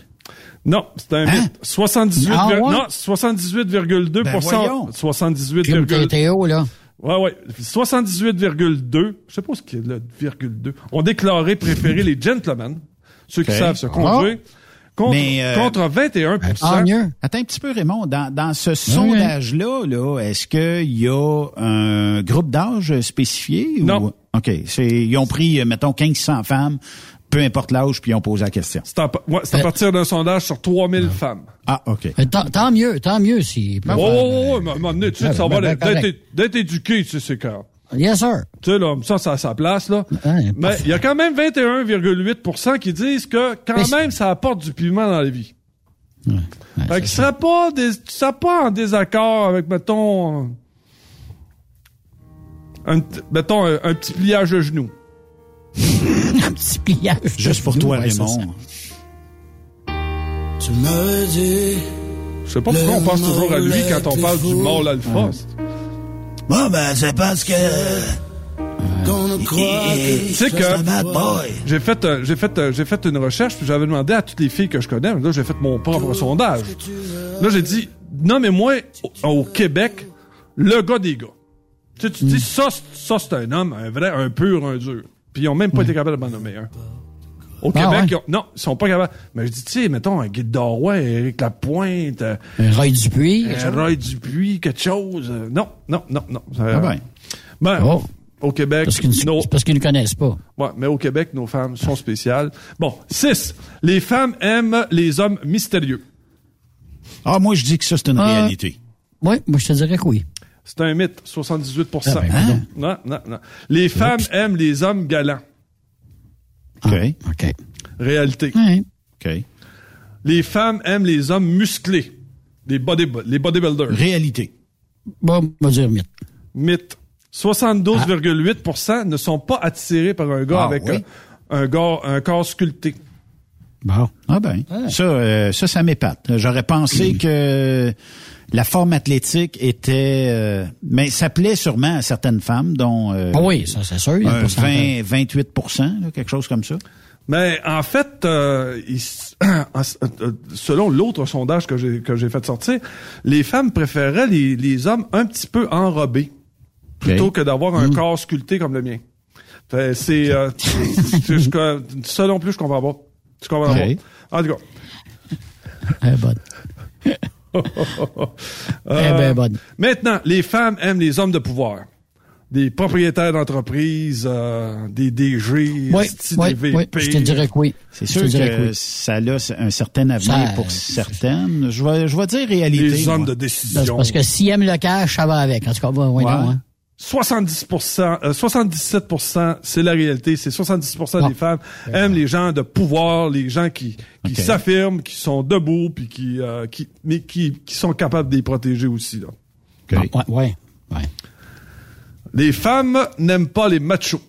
Non, c'est un mythe. 78, Ah ouais? non, 78,2 Ben voyons. 78, Crime Théo, là. Ouais, ouais. 78,2. Je sais pas ce qu'il y a là, virgule 2. Ont déclaré préférer les gentlemen, ceux qui savent se conduire, contre, Mais, euh, contre 21 Ah. Attends un petit peu, Raymond. Dans, dans ce sondage-là, là, est-ce qu'il y a un groupe d'âge spécifié? Non. Ou... OK. Ils ont pris, euh, mettons, 1500 femmes, peu importe l'âge, puis ils ont posé la question. C'est à, ouais, c'est à partir d'un sondage sur 3000 femmes. Ah, OK. Mais tant, tant mieux, tant mieux si. Oh, oh, oh, mais à un moment donné, tu sais, Ben, ça ben, va ben, d'être- correct. d'être éduqué, tu sais, c'est quand. Yes, sir. Tu sais, là, ça, ça a sa place, là. Ouais, Mais il y a quand même 21,8% qui disent que quand Mais même, ça apporte du piment dans la vie. fait qu'ils seraient pas, des, tu serais pas en désaccord avec, mettons, un, mettons, un, un petit pliage de genou. Un petit pliage. Juste pour toi, Raymond. Tu m'avais dit. Je sais pas pourquoi on pense toujours à lui quand on parle du mâle alpha. Bon, ben, c'est parce que. Qu'on croit Tu sais que. j'ai fait, euh, j'ai fait, euh, j'ai fait une recherche puis j'avais demandé à toutes les filles que je connais. Là, j'ai fait mon propre sondage. Là, j'ai dit, non mais moi, au, au Québec, le gars des gars. Tu sais, tu dis ça, c'est- ça c'est un homme, un vrai, un pur, un dur. Puis ils ont même pas été capables de m'en nommer un. Au Ah, Québec, ouais? ils ont- non, ils sont pas capables. Mais je dis, tu sais, mettons un Guy Roy, Éric Lapointe, Un Roy Dupuis. un. Roy Dupuis, quelque chose. euh, non, non, non, non. Ça- Ah ben. ben, Oh. au Québec, Parce qu'ils nos- c'est parce qu'ils ne connaissent pas. Ouais, mais au Québec, nos femmes sont spéciales. Bon, 6. Les femmes aiment les hommes mystérieux. Ah, moi, je dis que ça, c'est une Ah. réalité. Oui, moi, je te dirais que oui. C'est un mythe, 78 Ah, ben, Hein? Non, non, non. Les femmes aiment les hommes galants. OK. OK. Réalité. Ouais. OK. Les femmes aiment les hommes musclés. Les, body, les bodybuilders. Réalité. Bon, on va dire mythe. Mythe. 72,8% ne sont pas attirés par un gars Ah, avec oui? un, un gars, un corps sculpté. Bon. Ah ben, ça, euh, ça, ça m'épate. J'aurais pensé que la forme athlétique était... euh, mais ça plaît sûrement à certaines femmes, dont... euh, Ah oui, ça, c'est sûr. il y a un pas cent- 20, 28 là, quelque chose comme ça. Mais en fait, euh, il s- euh, selon l'autre sondage que j'ai que j'ai fait sortir, les femmes préféraient les, les hommes un petit peu enrobés plutôt que d'avoir un corps sculpté comme le mien. C'est euh, ça non plus je comprends pas. Je comprends pas? En tout cas. Euh, ben, bonne. Maintenant, les femmes aiment les hommes de pouvoir. Des propriétaires d'entreprises, euh, des DG, Oui, oui, des oui, je te dirais que oui. C'est Je sûr te que dirais oui. ça a un certain avenir Ça- pour certaines. Je vais, je vais dire réalité. Les hommes moi. de décision. parce que s'ils aiment le cash, ça va avec. En tout cas, bon, oui, Ouais. non, hein. 70%, euh, 77%, c'est la réalité. C'est 70% Ah. des femmes aiment les gens de pouvoir, les gens qui, qui s'affirment, qui sont debout, puis qui, euh, qui, mais qui, qui sont capables de les protéger aussi. Là. Ouais, ouais, ouais. Les femmes n'aiment pas les machos.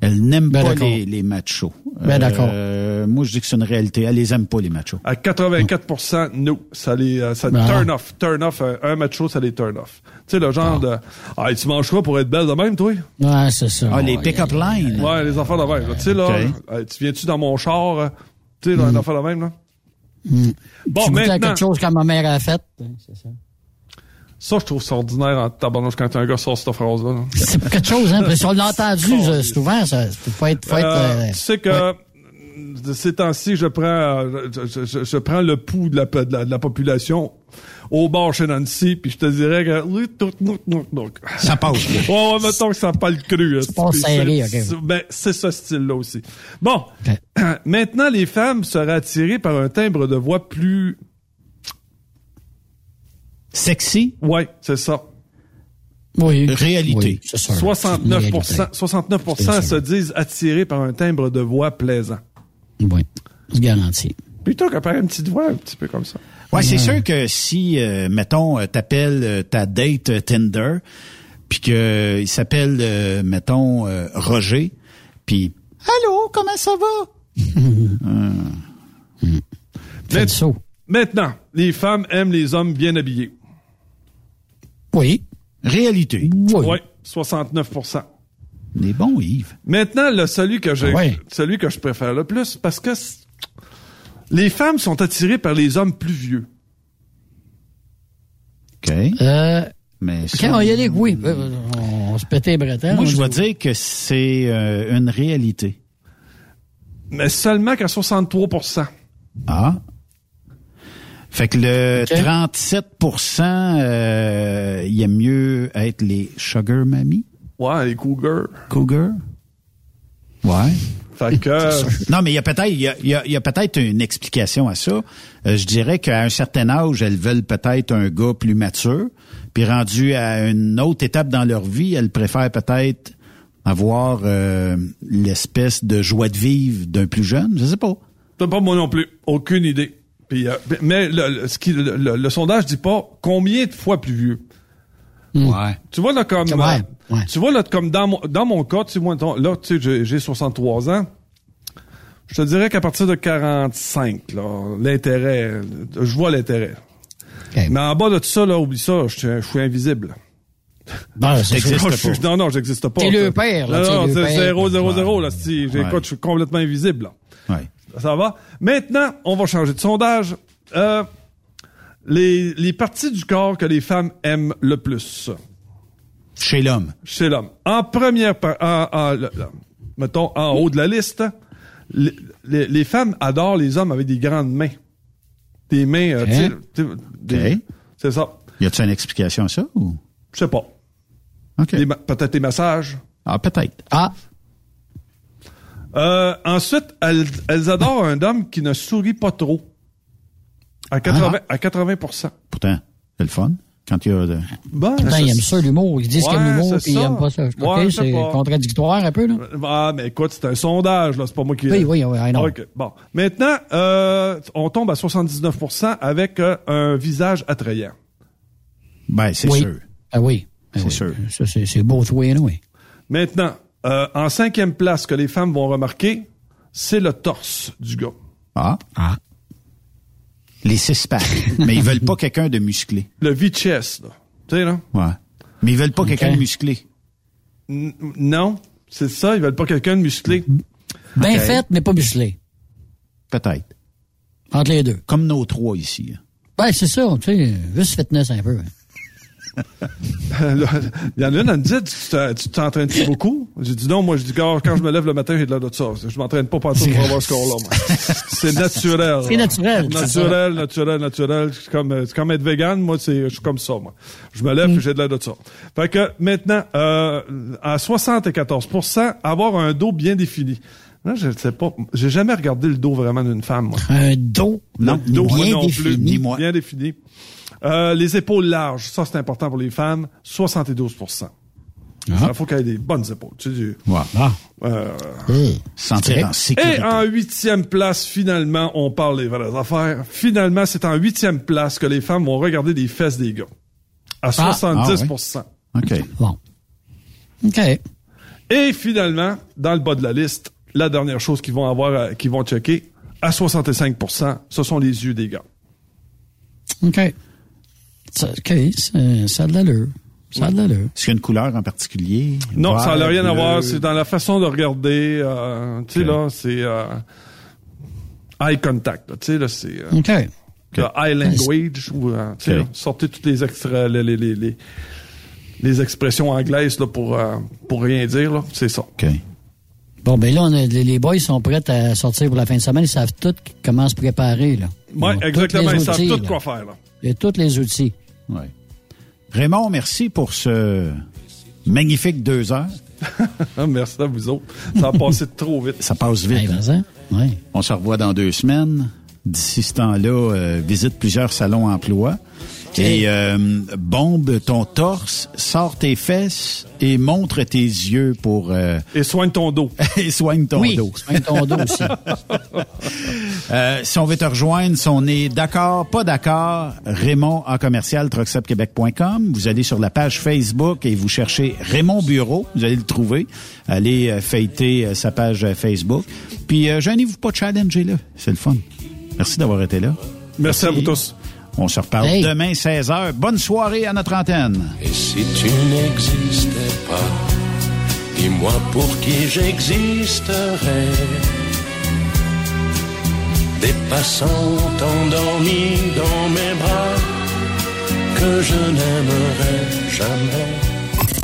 Elles n'aiment Ben pas d'accord. les, les machos. Ben d'accord. Euh, moi, je dis que c'est une réalité. Elles les aiment pas, les machos. À 84%, no. Ça les, euh, ça Ben turn off. Turn off. Un, un macho, ça les turn off. Tu sais, le genre de, ah, tu manges quoi pour être belle de même, toi? Ouais, c'est ça. Ah, les pick-up lines. Ouais, les enfants de même. Tu sais, là, euh, tu viens-tu dans mon char? euh, Tu sais, là, un enfant de même, là? Bon, tu maintenant, quelque chose que ma mère a fait. C'est ça. Ça, je trouve ça ordinaire en tabarnouche quand un gars sort cette phrase-là. là. C'est quelque chose, hein. Parce que si on l'a entendu souvent, ça, faut être, faut être, Euh, euh, tu sais que de ces temps-ci, je prends, euh, je, je- je prends le pouls de la, de la, de la population au bord chez Nancy, puis je te dirais que. Ça passe. là. Ouais, ouais, mettons que ça pas le cru. hein. passe serré, c'est- ok. c'est- Ben, c'est ce style-là aussi. Bon. Maintenant, les femmes seraient attirées par un timbre de voix plus... Sexy, Ouais, c'est ça. oui. réalité. Oui, c'est sûr. 69%, 69% C'est se disent attirés par un timbre de voix plaisant. Oui. C'est garanti. Plutôt qu'à faire une petite voix un petit peu comme ça. Ouais, c'est sûr que si, euh, mettons, t'appelles euh, ta date euh, Tinder, puis que il s'appelle, euh, mettons, euh, Roger, puis Allô, comment ça va? Faites ça. Maintenant, les femmes aiment les hommes bien habillés. Oui. Réalité. Oui. 69% Les bons, Yves. Maintenant, le celui que j'ai, Ouais. celui que je préfère le plus, parce que les femmes sont attirées par les hommes plus vieux. OK. Euh, Mais ça- on y allait, oui. Euh, On se pétait les bretelles. Moi, je vais dire que c'est euh, une réalité. Mais seulement qu'à 63% Ah. Fait que le OK. 37 euh, il aime mieux être les sugar mammy, Ouais, les cougars. cougar? Ouais. Fait que, Non, mais il y a peut-être il y a, il y a- y a peut-être une explication à ça. Euh, je dirais qu'à un certain âge, elles veulent peut-être un gars plus mature, puis rendu à une autre étape dans leur vie, elles préfèrent peut-être avoir euh, l'espèce de joie de vivre d'un plus jeune. Je sais pas. c'est pas moi non plus. Aucune idée. Puis, euh, mais le, le- ce qui, le, le- le sondage dit pas combien de fois plus vieux. Ouais. Tu vois, là, comme, Ouais, euh, ouais. tu vois, là, comme dans mon, dans mon cas, tu sais, moi, ton- là, tu sais, j'ai- j'ai 63 ans. Je te dirais qu'à partir de 45, là, l'intérêt, je vois l'intérêt. Mais en bas de tout ça, là, oublie ça, je suis- je suis invisible. Bon, c'est T'existes Non, pas. je non, non, j'existe pas. T'es ça. le père, là, Non, non, c'est père. 0, 0, 0, là, si, j'écoute, Ouais. je suis complètement invisible, là. Ouais. Ça va? Maintenant, on va changer de sondage. Euh, les, les parties du corps que les femmes aiment le plus Chez l'homme. chez l'homme. En première, par- en, en- le- le- mettons, en haut de la liste, les, les- les femmes adorent les hommes avec des grandes mains. Des mains, euh, des- Ok. c'est ça. Y a-t-il une explication à ça ou? Je sais pas. OK. Des ma- Peut-être des massages. Ah, peut-être. Ah, Euh, ensuite, elles, elles adorent un homme qui ne sourit pas trop. À 80, à 80 Pourtant, c'est le fun. Quand il y a de... Bon, pourtant, c'est- ils aiment ça, l'humour. Ils disent qu'ils aiment Ouais, l'humour, puis ils ça. aiment pas ça. Ouais, OK, c'est contradictoire un peu, là. Ah, mais écoute, c'est un sondage, là. C'est pas moi qui. Oui, oui, oui, I know. OK. Bon. Maintenant, euh, on tombe à 79% avec euh, un visage attrayant. Ben, c'est oui. sûr. Ah oui. Ah C'est oui. sûr. Ça, c'est, both way, oui. Maintenant, euh, en cinquième place que les femmes vont remarquer, c'est le torse du gars. Ah. Ah. Les six-packs. Mais ils veulent pas quelqu'un de musclé. Le V-chest, là. Tu sais, là? Ouais. Mais ils veulent pas quelqu'un de musclé. N- non. C'est ça, ils veulent pas quelqu'un de musclé. Bien fait, mais pas musclé. Peut-être. Entre les deux. Comme nos trois ici. hein. Ben, c'est ça, tu sais, juste fitness un peu. Là, Il y en a une, elle me dit, tu t'en- tu t'entraînes beaucoup? J'ai dit non, moi, je dis, quand, quand je me lève le matin, j'ai de l'air de ça. Je m'entraîne pas partout pour avoir ce corps-là, moi. C'est naturel. C'est naturel, Naturel, naturel, naturel. C'est comme, être vegan, moi, c'est, je suis comme ça, moi. Je me lève, puis j'ai de l'air de ça. Fait que, maintenant, euh, à 74% avoir un dos bien défini. Là, je sais pas. J'ai jamais regardé le dos vraiment d'une femme, moi. Un dos, Non, moi non défini. plus. Moi. Bien défini. Euh, les épaules larges, ça c'est important pour les femmes, 72% Il faut qu'elle ait des bonnes épaules. Tu sais, du- Ouais. Ah. euh, Sentir en sécurité. Et en huitième place, finalement, on parle des vraies affaires. Finalement, c'est en huitième place que les femmes vont regarder les fesses des gars. À 70% OK. Bon. OK. Et finalement, dans le bas de la liste, la dernière chose qu'ils vont avoir, à- qu'ils vont checker, à 65% ce sont les yeux des gars. OK. Ça, OK, ça, a de l'allure. Ça a de l'allure. Est-ce qu'il y a une couleur en particulier? Non, Vert, ça n'a rien à bleu? voir. C'est dans la façon de regarder. euh, tu sais, Ok. là, c'est euh, eye contact. Tu sais, là, c'est euh, OK. le eye language. Ou, euh, tu sais, Ok. là, sortez toutes les, extra, les, les, les, les, expressions anglaises là, pour, euh, pour rien dire. là. C'est ça. OK. Bon, ben là, on a- les boys sont prêts à sortir pour la fin de semaine. Ils savent tout comment se préparer, là. Ils Oui, ont tous exactement. les Ils savent outils, tout quoi faire. Là. Il y a tous les outils. Ouais. Raymond, merci pour ce magnifique deux heures. Ah, Merci à vous autres. Ça a passé trop vite. Ça passe vite. Hey, hein? Ouais. On se revoit dans deux semaines. D'ici ce temps-là, euh, visite plusieurs salons emploi. Et euh, bombe ton torse, sort tes fesses et montre tes yeux pour... Euh, et soigne ton dos. et soigne ton oui, dos. soigne ton dos aussi. euh, si on veut te rejoindre, si on est d'accord, pas d'accord, Raymond en commercial truckstopquebec.com. Vous allez sur la page Facebook et vous cherchez Raymond Bureau. Vous allez le trouver. Allez euh, fêter euh, sa page euh, Facebook. Puis, euh, gênez-vous pas de challenger là. C'est le fun. Merci d'avoir été là. Merci, à vous tous. On se reparle Hey. demain 16h. Bonne soirée à notre antenne. Et si tu n'existais pas, dis-moi pour qui j'existerais. Des passants endormis dans mes bras que je n'aimerais jamais.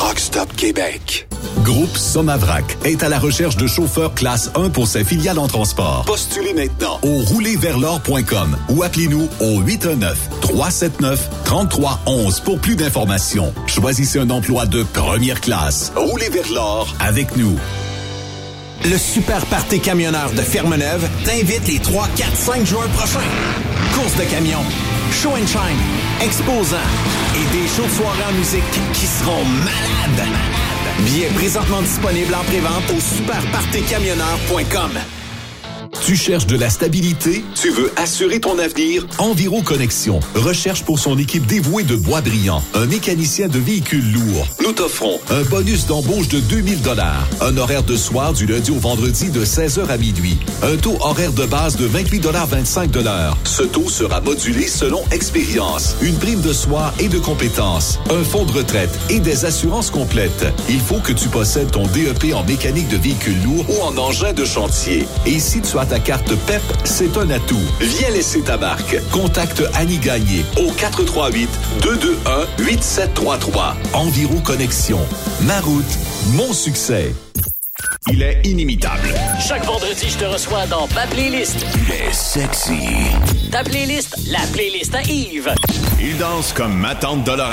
Truck Stop Québec. Groupe Somavrac est à la recherche de chauffeurs classe 1 pour ses filiales en transport. Postulez maintenant au roulerversl'or.com ou appelez-nous au 819-379-3311 pour plus d'informations. Choisissez un emploi de première classe. Roulez vers l'or avec nous. Le Super Party Camionneur de Fermeneuve t'invite les 3, 4, 5 juin prochains. Course de camions, show and shine, exposants et des shows de en musique qui seront malades. Billets présentement disponibles en prévente au superpartycamionneur.com. Tu cherches de la stabilité? Tu veux assurer ton avenir? Enviro Connexion recherche pour son équipe dévouée de bois brillant un mécanicien de véhicules lourds. Nous t'offrons un bonus d'embauche de 2000 dollars, un horaire de soir du lundi au vendredi de 16h à minuit, un taux horaire de base de 28 dollars 25 dollars. Ce taux sera modulé selon expérience, une prime de soir et de compétences, un fonds de retraite et des assurances complètes. Il faut que tu possèdes ton DEP en mécanique de véhicules lourds ou en engin de chantier. Et si tu ta carte PEP, c'est un atout. Viens laisser ta marque. Contacte Annie Gagné au 438-221-8733. Enviro Connexion. Ma route, mon succès. Il est inimitable. Chaque vendredi, je te reçois dans ma playlist. Il est sexy. Ta playlist, la playlist à Yves. Il danse comme ma tante Dolores.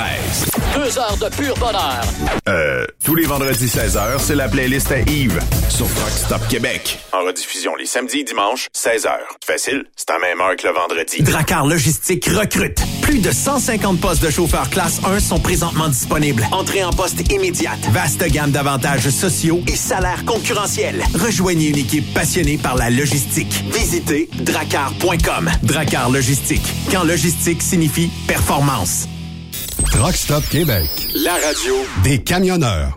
Deux heures de pur bonheur. Euh, tous les vendredis 16h, c'est la playlist à Yves sur Truck Stop Québec. En rediffusion les samedis et dimanches, 16h. Facile, c'est à même heure que le vendredi. Dracar Logistique recrute. Plus de 150 postes de chauffeurs classe 1 sont présentement disponibles. Entrée en poste immédiate. Vaste gamme d'avantages sociaux et salaires concurrentiels. Rejoignez une équipe passionnée par la logistique. Visitez dracar.com. Dracar Logistique. Quand logistique signifie performance. Truck Stop Québec. La radio Des camionneurs.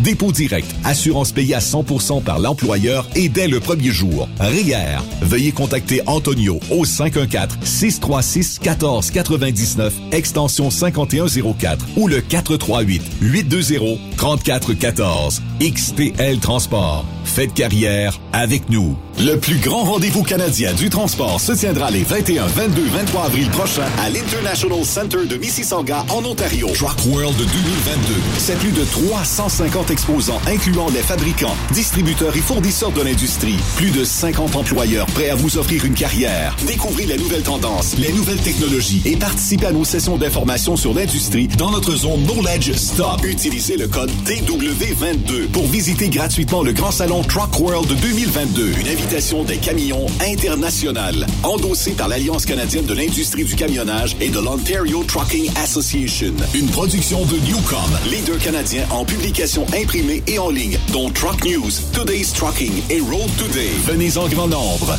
dépôt direct, assurance payée à 100% par l'employeur et dès le premier jour. RIER. Veuillez contacter Antonio au 514-636-1499, extension 5104 ou le 438-820-3414. XTL Transport. Faites carrière avec nous. Le plus grand rendez-vous canadien du transport se tiendra les 21, 22, 23 avril prochains à l'International Center de Mississauga en Ontario. Truck World 2022. C'est plus de 300 150 exposants incluant les fabricants, distributeurs et fournisseurs de l'industrie. Plus de 50 employeurs prêts à vous offrir une carrière. Découvrez les nouvelles tendances, les nouvelles technologies et participez à nos sessions d'information sur l'industrie dans notre zone Knowledge Stop. Utilisez le code DW22 pour visiter gratuitement le grand salon Truck World 2022. Une invitation des camions internationales, endossée par l'Alliance canadienne de l'industrie du camionnage et de l'Ontario Trucking Association. Une production de Newcom, leader canadien en publication imprimée et en ligne, dont Truck News, Today's Trucking et Road Today. Venez en grand nombre.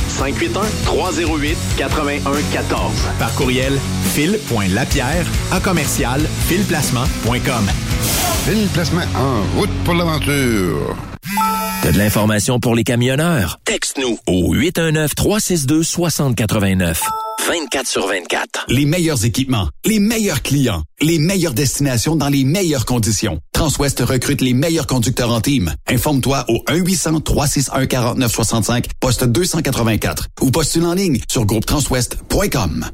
581 308 8114. Par courriel fil.lapierre à commercial filplacement.com. Fil Placement en route pour l'aventure. T'as de l'information pour les camionneurs? Texte-nous au 819-362-6089. 24 sur 24. Les meilleurs équipements, les meilleurs clients, les meilleures destinations dans les meilleures conditions. Transwest recrute les meilleurs conducteurs en team. Informe-toi au 1-800-361-4965, poste 284 ou postule en ligne sur groupetranswest.com.